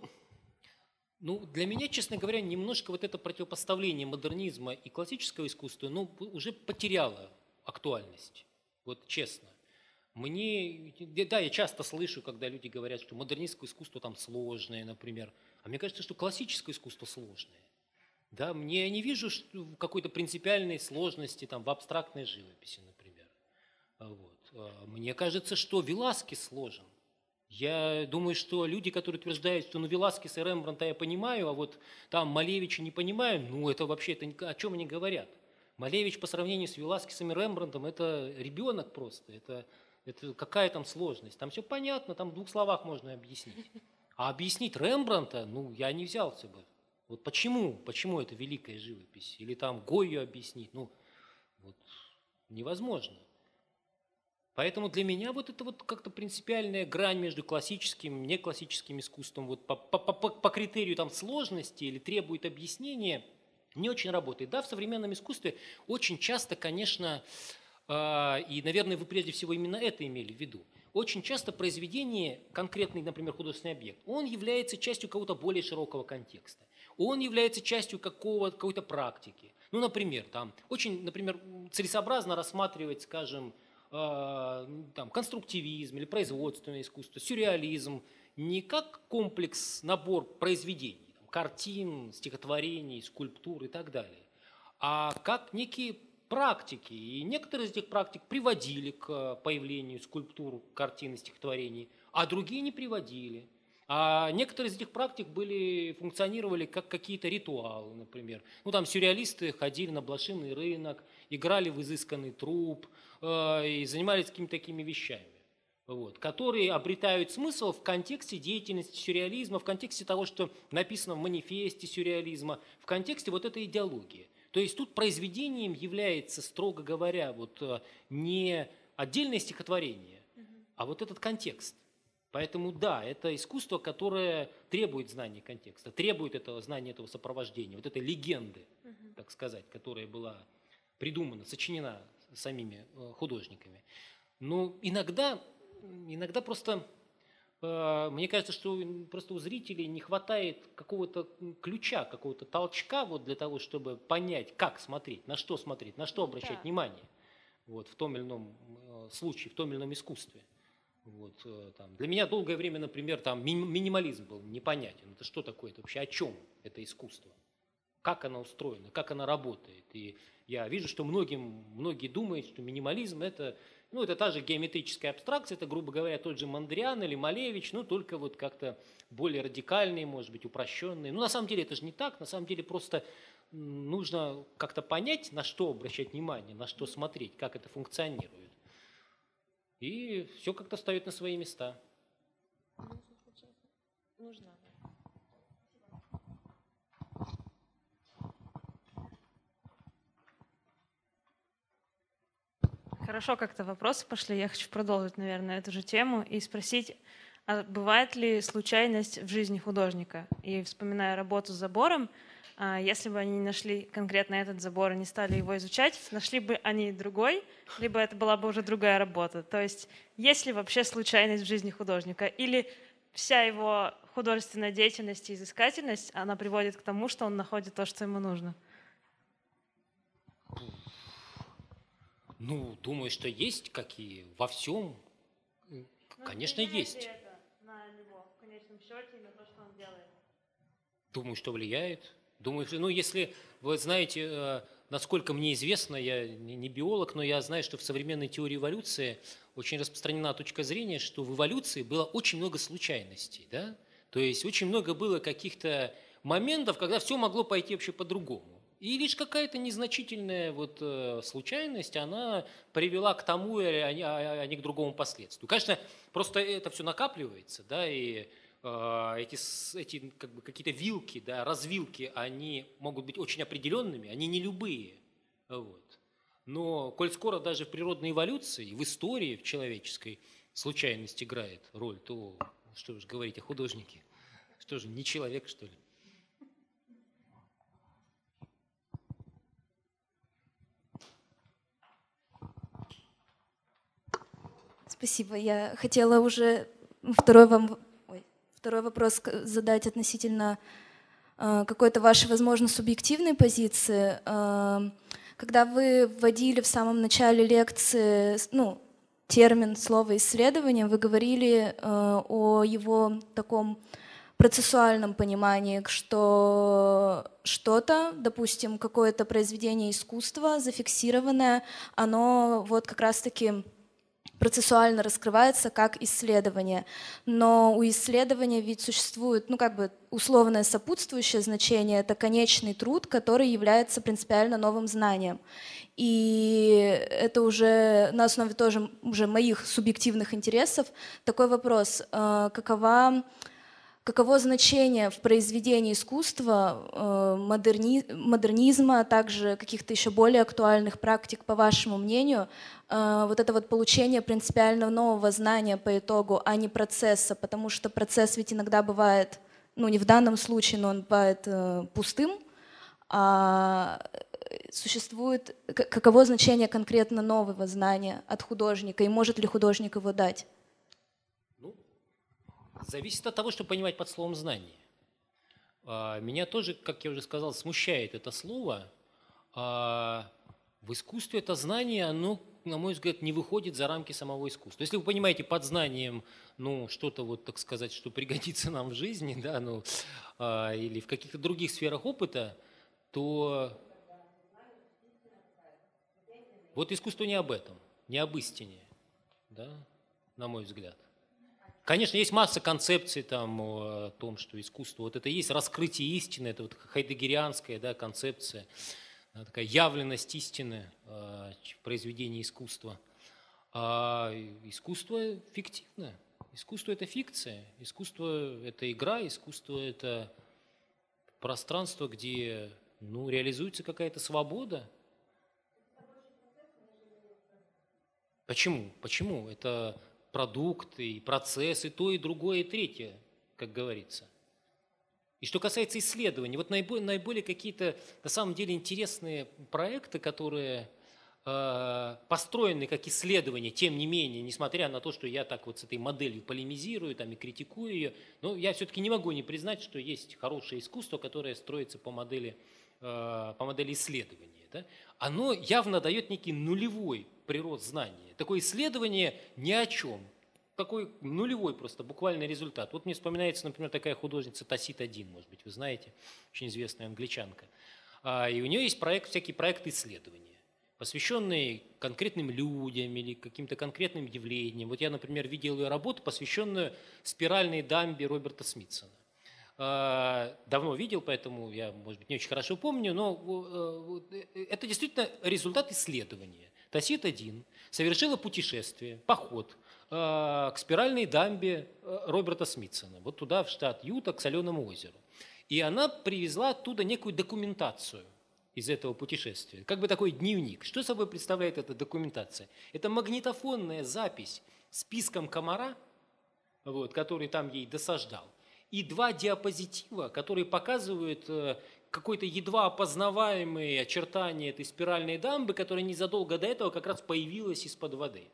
ну, для меня, честно говоря, немножко вот это противопоставление модернизма и классического искусства, ну, уже потеряло актуальность. Вот честно. Мне, да, я часто слышу, когда люди говорят, что модернистское искусство там сложное, например. А мне кажется, что классическое искусство сложное. Да, мне я не вижу какой-то принципиальной сложности там, в абстрактной живописи, например. А вот. А мне кажется, что Веласкес сложен. Я думаю, что люди, которые утверждают, что ну Веласкес и Рембранта я понимаю, а вот там Малевича не понимаю, ну это вообще это о чем они говорят. Малевич по сравнению с Веласкесом и Рембрандтом это ребенок просто, это это какая там сложность? Там все понятно, там в двух словах можно объяснить. А объяснить Рембранта, ну, я не взялся бы. Вот почему? Почему это великая живопись? Или там Гойю объяснить? Ну, вот невозможно. Поэтому для меня вот это вот как-то принципиальная грань между классическим и неклассическим искусством вот по, по, по, по критерию там сложности или требует объяснения не очень работает. Да, в современном искусстве очень часто, конечно, а, и, наверное, вы прежде всего именно это имели в виду. Очень часто произведение, конкретный, например, художественный объект, он является частью какого-то более широкого контекста. Он является частью какого, какой-то практики. Ну, например, там, очень, например, целесообразно рассматривать, скажем, э, там, конструктивизм или производственное искусство, сюрреализм не как комплекс, набор произведений, там, картин, стихотворений, скульптур и так далее, а как некие практики. И некоторые из этих практик приводили к э, появлению скульптур, картин стихотворений, а другие не приводили. А некоторые из этих практик были, функционировали как какие-то ритуалы, например. Ну, там сюрреалисты ходили на блошиный рынок, играли в изысканный труп э, и занимались какими-то такими вещами. Вот, которые обретают смысл в контексте деятельности сюрреализма, в контексте того, что написано в манифесте сюрреализма, в контексте вот этой идеологии. То есть тут произведением является, строго говоря, вот э, не отдельное стихотворение, а вот этот контекст. Поэтому да, это искусство, которое требует знания контекста, требует этого знания этого сопровождения, вот этой легенды, так сказать, которая была придумана, сочинена самими э, художниками. Но иногда, иногда просто мне кажется, что просто у зрителей не хватает какого-то ключа, какого-то толчка вот для того, чтобы понять, как смотреть, на что смотреть, на что обращать да. внимание вот, в том или ином э, случае, в том или ином искусстве. Вот, э, там. Для меня долгое время, например, там минимализм был непонятен. Это что такое? Это вообще о чем это искусство? Как оно устроено? Как оно работает? И я вижу, что многим, многие думают, что минимализм это, ну, это та же геометрическая абстракция, это, грубо говоря, тот же Мандриан или Малевич, ну, только вот как-то более радикальные, может быть, упрощенные. Ну, на самом деле это же не так, на самом деле просто нужно как-то понять, на что обращать внимание, на что смотреть, как это функционирует. И все как-то встает на свои места. Нужно. Хорошо, как-то вопросы пошли. Я хочу продолжить, наверное, эту же тему и спросить, а бывает ли случайность в жизни художника? И вспоминая работу с забором, а, если бы они не нашли конкретно этот забор и не стали его изучать, нашли бы они другой, либо это была бы уже другая работа. То есть есть ли вообще случайность в жизни художника? Или вся его художественная деятельность и изыскательность, она приводит к тому, что он находит то, что ему нужно? Ну, думаю, что есть какие во всем. Ну, Конечно, есть. это на него в конечном счете, на то, что он делает? Думаю, что влияет. Думаю, ну если вы знаете, э, насколько мне известно, я не биолог, но я знаю, что в современной теории эволюции очень распространена точка зрения, что в эволюции было очень много случайностей, да? То есть очень много было каких-то моментов, когда все могло пойти вообще по-другому. И лишь какая-то незначительная вот э, случайность, она привела к тому, а а не к другому последствию. Конечно, просто это все накапливается, да, и Э, эти, эти как бы какие-то вилки, да, развилки, они могут быть очень определенными, они не любые. Вот. Но коль скоро даже в природной эволюции, в истории в человеческой случайность играет роль, то что же говорить о художнике? Что же, не человек, что ли? Спасибо. Я хотела уже второй вам Второй вопрос задать относительно э, какой-то вашей, возможно, субъективной позиции. Э, когда вы вводили в самом начале лекции ну, термин, слово «исследование», вы говорили э, о его таком процессуальном понимании, что что-то, допустим, какое-то произведение искусства зафиксированное, оно вот как раз-таки процессуально раскрывается как исследование. Но у исследования ведь существует, ну как бы условное сопутствующее значение, это конечный труд, который является принципиально новым знанием. И это уже на основе тоже уже моих субъективных интересов такой вопрос, э, какова каково значение в произведении искусства э, модерни, модернизма, а также каких-то еще более актуальных практик, по вашему мнению, э, вот это вот получение принципиально нового знания по итогу, а не процесса, потому что процесс ведь иногда бывает, ну не в данном случае, но он бывает э, пустым, а существует, каково значение конкретно нового знания от художника, и может ли художник его дать? Зависит от того, что понимать под словом «знание». А, меня тоже, как я уже сказал, смущает это слово. А, в искусстве это знание, оно, на мой взгляд, не выходит за рамки самого искусства. Если вы понимаете под знанием ну, что-то, вот, так сказать, что пригодится нам в жизни, да, ну, а, или в каких-то других сферах опыта, то вот искусство не об этом, не об истине, да, на мой взгляд. Конечно, есть масса концепций там, о том, что искусство вот это есть раскрытие истины, это вот хайдегерианская да, концепция, такая явленность истины э, в произведении искусства. А искусство фиктивное. Искусство – это фикция, искусство – это игра, искусство – это пространство, где ну, реализуется какая-то свобода. Почему? Почему? Это продукты, и процессы, то и другое, и третье, как говорится. И что касается исследований, вот наиболее, наиболее какие-то на самом деле интересные проекты, которые построены как исследования, тем не менее, несмотря на то, что я так вот с этой моделью полемизирую там, и критикую ее, но я все-таки не могу не признать, что есть хорошее искусство, которое строится по модели, э, по модели исследования. Да? Оно явно дает некий нулевой прирост знания. Такое исследование ни о чем. такой нулевой просто, буквальный результат. Вот мне вспоминается, например, такая художница Тасит Один, может быть, вы знаете, очень известная англичанка. А, и у нее есть проект, всякие проекты исследования, посвященные конкретным людям или каким-то конкретным явлениям. Вот я, например, видел ее работу, посвященную спиральной дамбе Роберта Смитсона. А, давно видел, поэтому я, может быть, не очень хорошо помню, но э, э, это действительно результат исследования. Тасит-1 совершила путешествие, поход э, к спиральной дамбе Роберта Смитсона, вот туда, в штат Юта, к Соленому озеру. И она привезла оттуда некую документацию из этого путешествия, как бы такой дневник. Что собой представляет эта документация? Это магнитофонная запись списком комара, вот, который там ей досаждал и два диапозитива, которые показывают э, какой-то едва опознаваемые очертания этой спиральной дамбы, которая незадолго до этого как раз появилась из-под воды.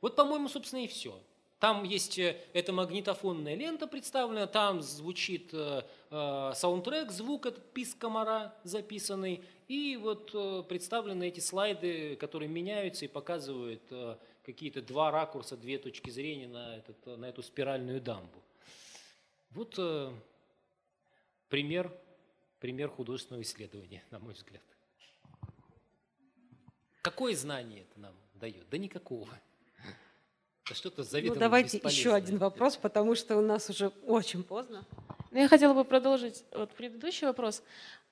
Вот, по-моему, собственно, и все. Там есть э, эта магнитофонная лента представлена, там звучит э, э, саундтрек, звук этот писк комара записанный, и вот э, представлены эти слайды, которые меняются и показывают э, какие-то два ракурса, две точки зрения на, этот, на эту спиральную дамбу. Вот э, пример, пример художественного исследования, на мой взгляд. Какое знание это нам дает? Да никакого. Это что-то заведомо Ну, давайте еще один вопрос, потому что у нас уже очень поздно. Ну, я хотела бы продолжить вот предыдущий вопрос.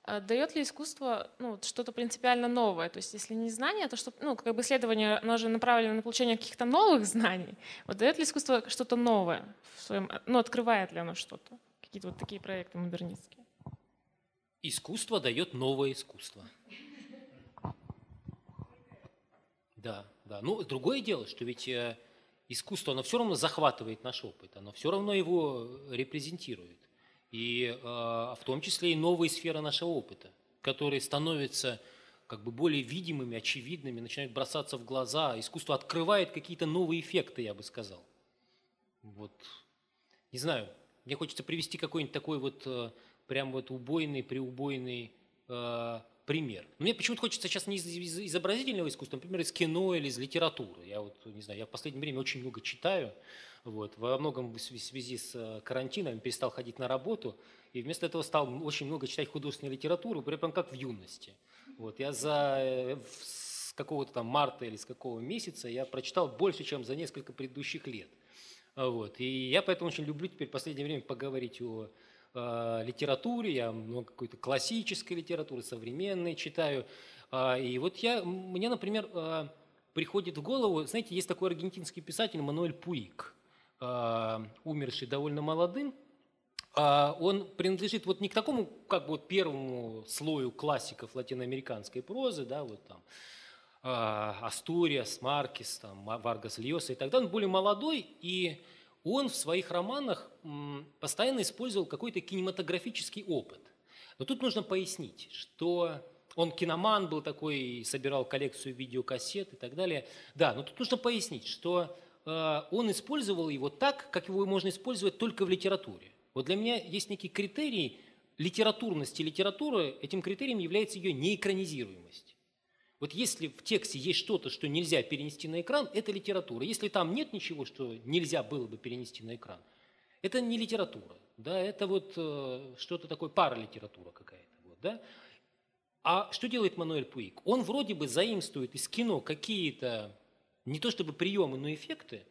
А дает ли искусство ну, что-то принципиально новое? То есть если не знание, то что, ну, как бы исследование, оно же направлено на получение каких-то новых знаний. Вот дает ли искусство что-то новое? В своем, ну, открывает ли оно что-то? Какие-то вот такие проекты модернистские. Искусство дает новое искусство. Да, да. Ну, другое дело, что ведь э, искусство, оно все равно захватывает наш опыт, оно все равно его репрезентирует и э, в том числе и новые сферы нашего опыта, которые становятся как бы более видимыми, очевидными, начинают бросаться в глаза. Искусство открывает какие-то новые эффекты, я бы сказал. Вот. Не знаю, мне хочется привести какой-нибудь такой вот э, прям вот убойный, преубойный э, пример. Но мне почему-то хочется сейчас не из изобразительного искусства, например, из кино или из литературы. Я вот, не знаю, я в последнее время очень много читаю, вот. Во многом в связи с э, карантином перестал ходить на работу, и вместо этого стал очень много читать художественную литературу, прям как в юности. Вот. Я за э, с какого-то там марта или с какого месяца я прочитал больше, чем за несколько предыдущих лет. Вот. И я поэтому очень люблю теперь в последнее время поговорить о э, литературе, я много какой-то классической литературы, современной читаю. Э, и вот я, мне, например, э, приходит в голову, знаете, есть такой аргентинский писатель Мануэль Пуик. А, умерший довольно молодым, а, он принадлежит вот не к такому, как бы вот первому слою классиков латиноамериканской прозы, да, вот там а, Астуриас, Маркес, там, Варгас Льоса и так далее. Он более молодой, и он в своих романах постоянно использовал какой-то кинематографический опыт. Но тут нужно пояснить, что он киноман был такой, собирал коллекцию видеокассет и так далее. Да, но тут нужно пояснить, что Э, он использовал его так, как его можно использовать только в литературе. Вот для меня есть некий критерий литературности литературы, этим критерием является ее неэкранизируемость. Вот если в тексте есть что-то, что нельзя перенести на экран, это литература. Если там нет ничего, что нельзя было бы перенести на экран, это не литература. Да, это вот э, что-то такое, паралитература какая-то. Вот, да? А что делает Мануэль Пуик? Он вроде бы заимствует из кино какие-то не то чтобы приемы, но эффекты,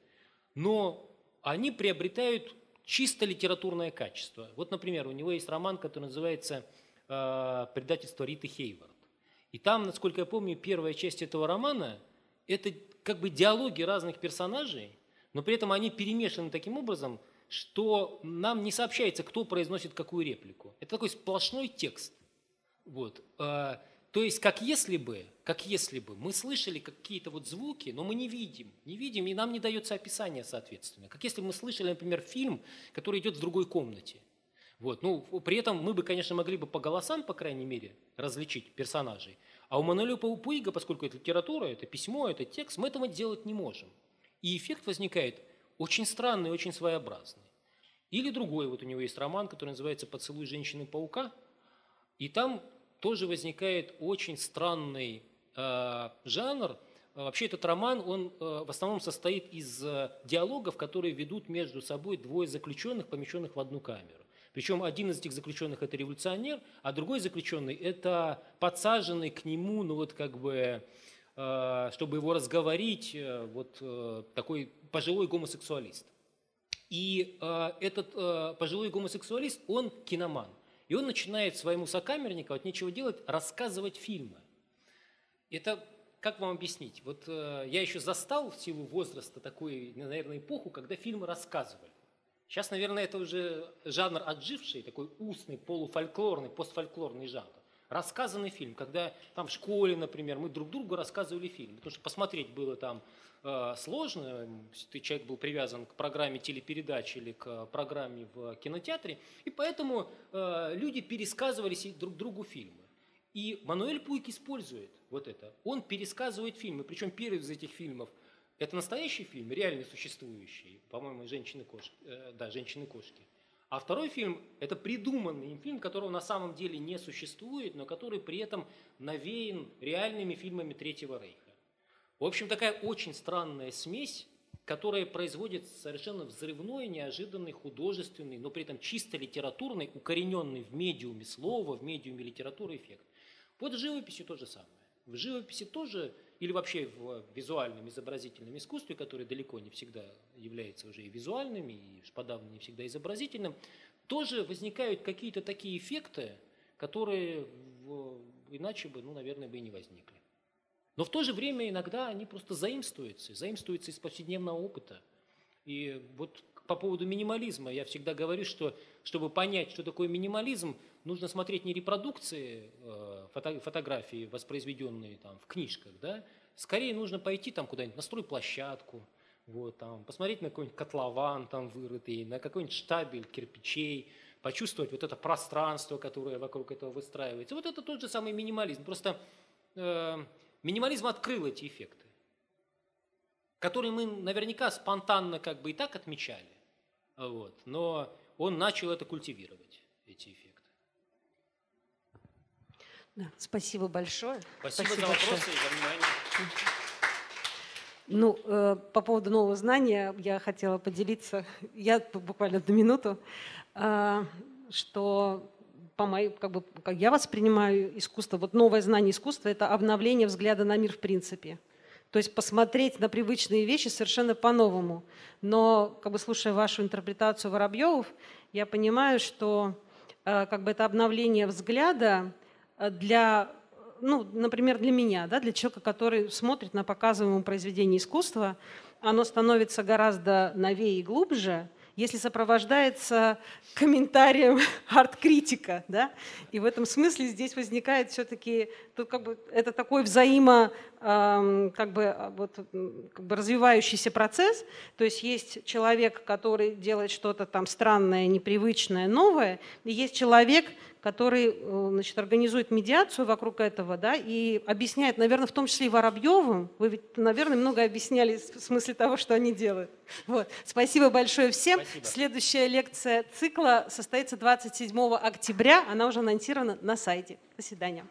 но они приобретают чисто литературное качество. Вот, например, у него есть роман, который называется э, «Предательство Риты Хейвард». И там, насколько я помню, первая часть этого романа – это как бы диалоги разных персонажей, но при этом они перемешаны таким образом, что нам не сообщается, кто произносит какую реплику. Это такой сплошной текст. Вот. Э, то есть, как если бы, как если бы мы слышали какие-то вот звуки, но мы не видим, не видим, и нам не дается описание соответственно. Как если бы мы слышали, например, фильм, который идет в другой комнате. Вот. Ну, при этом мы бы, конечно, могли бы по голосам, по крайней мере, различить персонажей. А у Мануэля Пауига, поскольку это литература, это письмо, это текст, мы этого делать не можем. И эффект возникает очень странный, очень своеобразный. Или другой, вот у него есть роман, который называется «Поцелуй женщины-паука», и там тоже возникает очень странный э, жанр, вообще этот роман, он в основном состоит из диалогов, которые ведут между собой двое заключенных, помещенных в одну камеру. Причем один из этих заключенных это революционер, а другой заключенный это подсаженный к нему, ну вот как бы, чтобы его разговорить, вот такой пожилой гомосексуалист. И этот пожилой гомосексуалист, он киноман. И он начинает своему сокамернику от нечего делать рассказывать фильмы. Это как вам объяснить? Вот э, я еще застал в силу возраста такую, наверное, эпоху, когда фильмы рассказывали. Сейчас, наверное, это уже жанр отживший, такой устный, полуфольклорный, постфольклорный жанр. Рассказанный фильм, когда там в школе, например, мы друг другу рассказывали фильм. Потому что посмотреть было там э, сложно, ты человек был привязан к программе телепередач или к программе в кинотеатре, и поэтому э, люди пересказывались друг другу фильмы. И Мануэль Пуйк использует вот это. Он пересказывает фильмы, причем первый из этих фильмов – это настоящий фильм, реально существующий, по-моему, «Женщины-кошки». Э, да, «Женщины-кошки». А второй фильм – это придуманный им фильм, которого на самом деле не существует, но который при этом навеян реальными фильмами Третьего Рейха. В общем, такая очень странная смесь, которая производит совершенно взрывной, неожиданный, художественный, но при этом чисто литературный, укорененный в медиуме слова, в медиуме литературы эффект. Вот в живописи то же самое. В живописи тоже, или вообще в визуальном изобразительном искусстве, которое далеко не всегда является уже и визуальным, и подавно не всегда изобразительным, тоже возникают какие-то такие эффекты, которые иначе бы, ну, наверное, бы и не возникли. Но в то же время иногда они просто заимствуются, заимствуются из повседневного опыта. И вот по поводу минимализма я всегда говорю, что чтобы понять, что такое минимализм, нужно смотреть не репродукции э, фото, фотографии, воспроизведенные там в книжках, да, скорее нужно пойти там куда-нибудь на стройплощадку, вот, там, посмотреть на какой-нибудь котлован там вырытый, на какой-нибудь штабель кирпичей, почувствовать вот это пространство, которое вокруг этого выстраивается. Вот это тот же самый минимализм. Просто э, минимализм открыл эти эффекты, которые мы наверняка спонтанно как бы и так отмечали, вот, но он начал это культивировать, эти эффекты. Да, спасибо большое. Спасибо, спасибо за вопросы большое. и за внимание. Ну, э, по поводу нового знания я хотела поделиться, я буквально на минуту, э, что по моей, как бы, как я воспринимаю искусство, вот новое знание искусства – это обновление взгляда на мир в принципе. То есть посмотреть на привычные вещи совершенно по-новому. Но, как бы слушая вашу интерпретацию Воробьевых, я понимаю, что э, как бы это обновление взгляда э, для ну, например, для меня, да, для человека, который смотрит на показываемое произведение искусства, оно становится гораздо новее и глубже, если сопровождается комментарием арт-критика. Да? И в этом смысле здесь возникает все-таки тут как бы, это такой взаимо, как бы, вот, как бы развивающийся процесс. То есть есть человек, который делает что-то там странное, непривычное, новое, и есть человек, который э, значит, организует медиацию вокруг этого да, и объясняет, наверное, в том числе и Воробьевым. Вы ведь, наверное, много объясняли в смысле того, что они делают. Вот. Спасибо большое всем. Спасибо. Следующая лекция цикла состоится 27 октября. Она уже анонсирована на сайте. До свидания.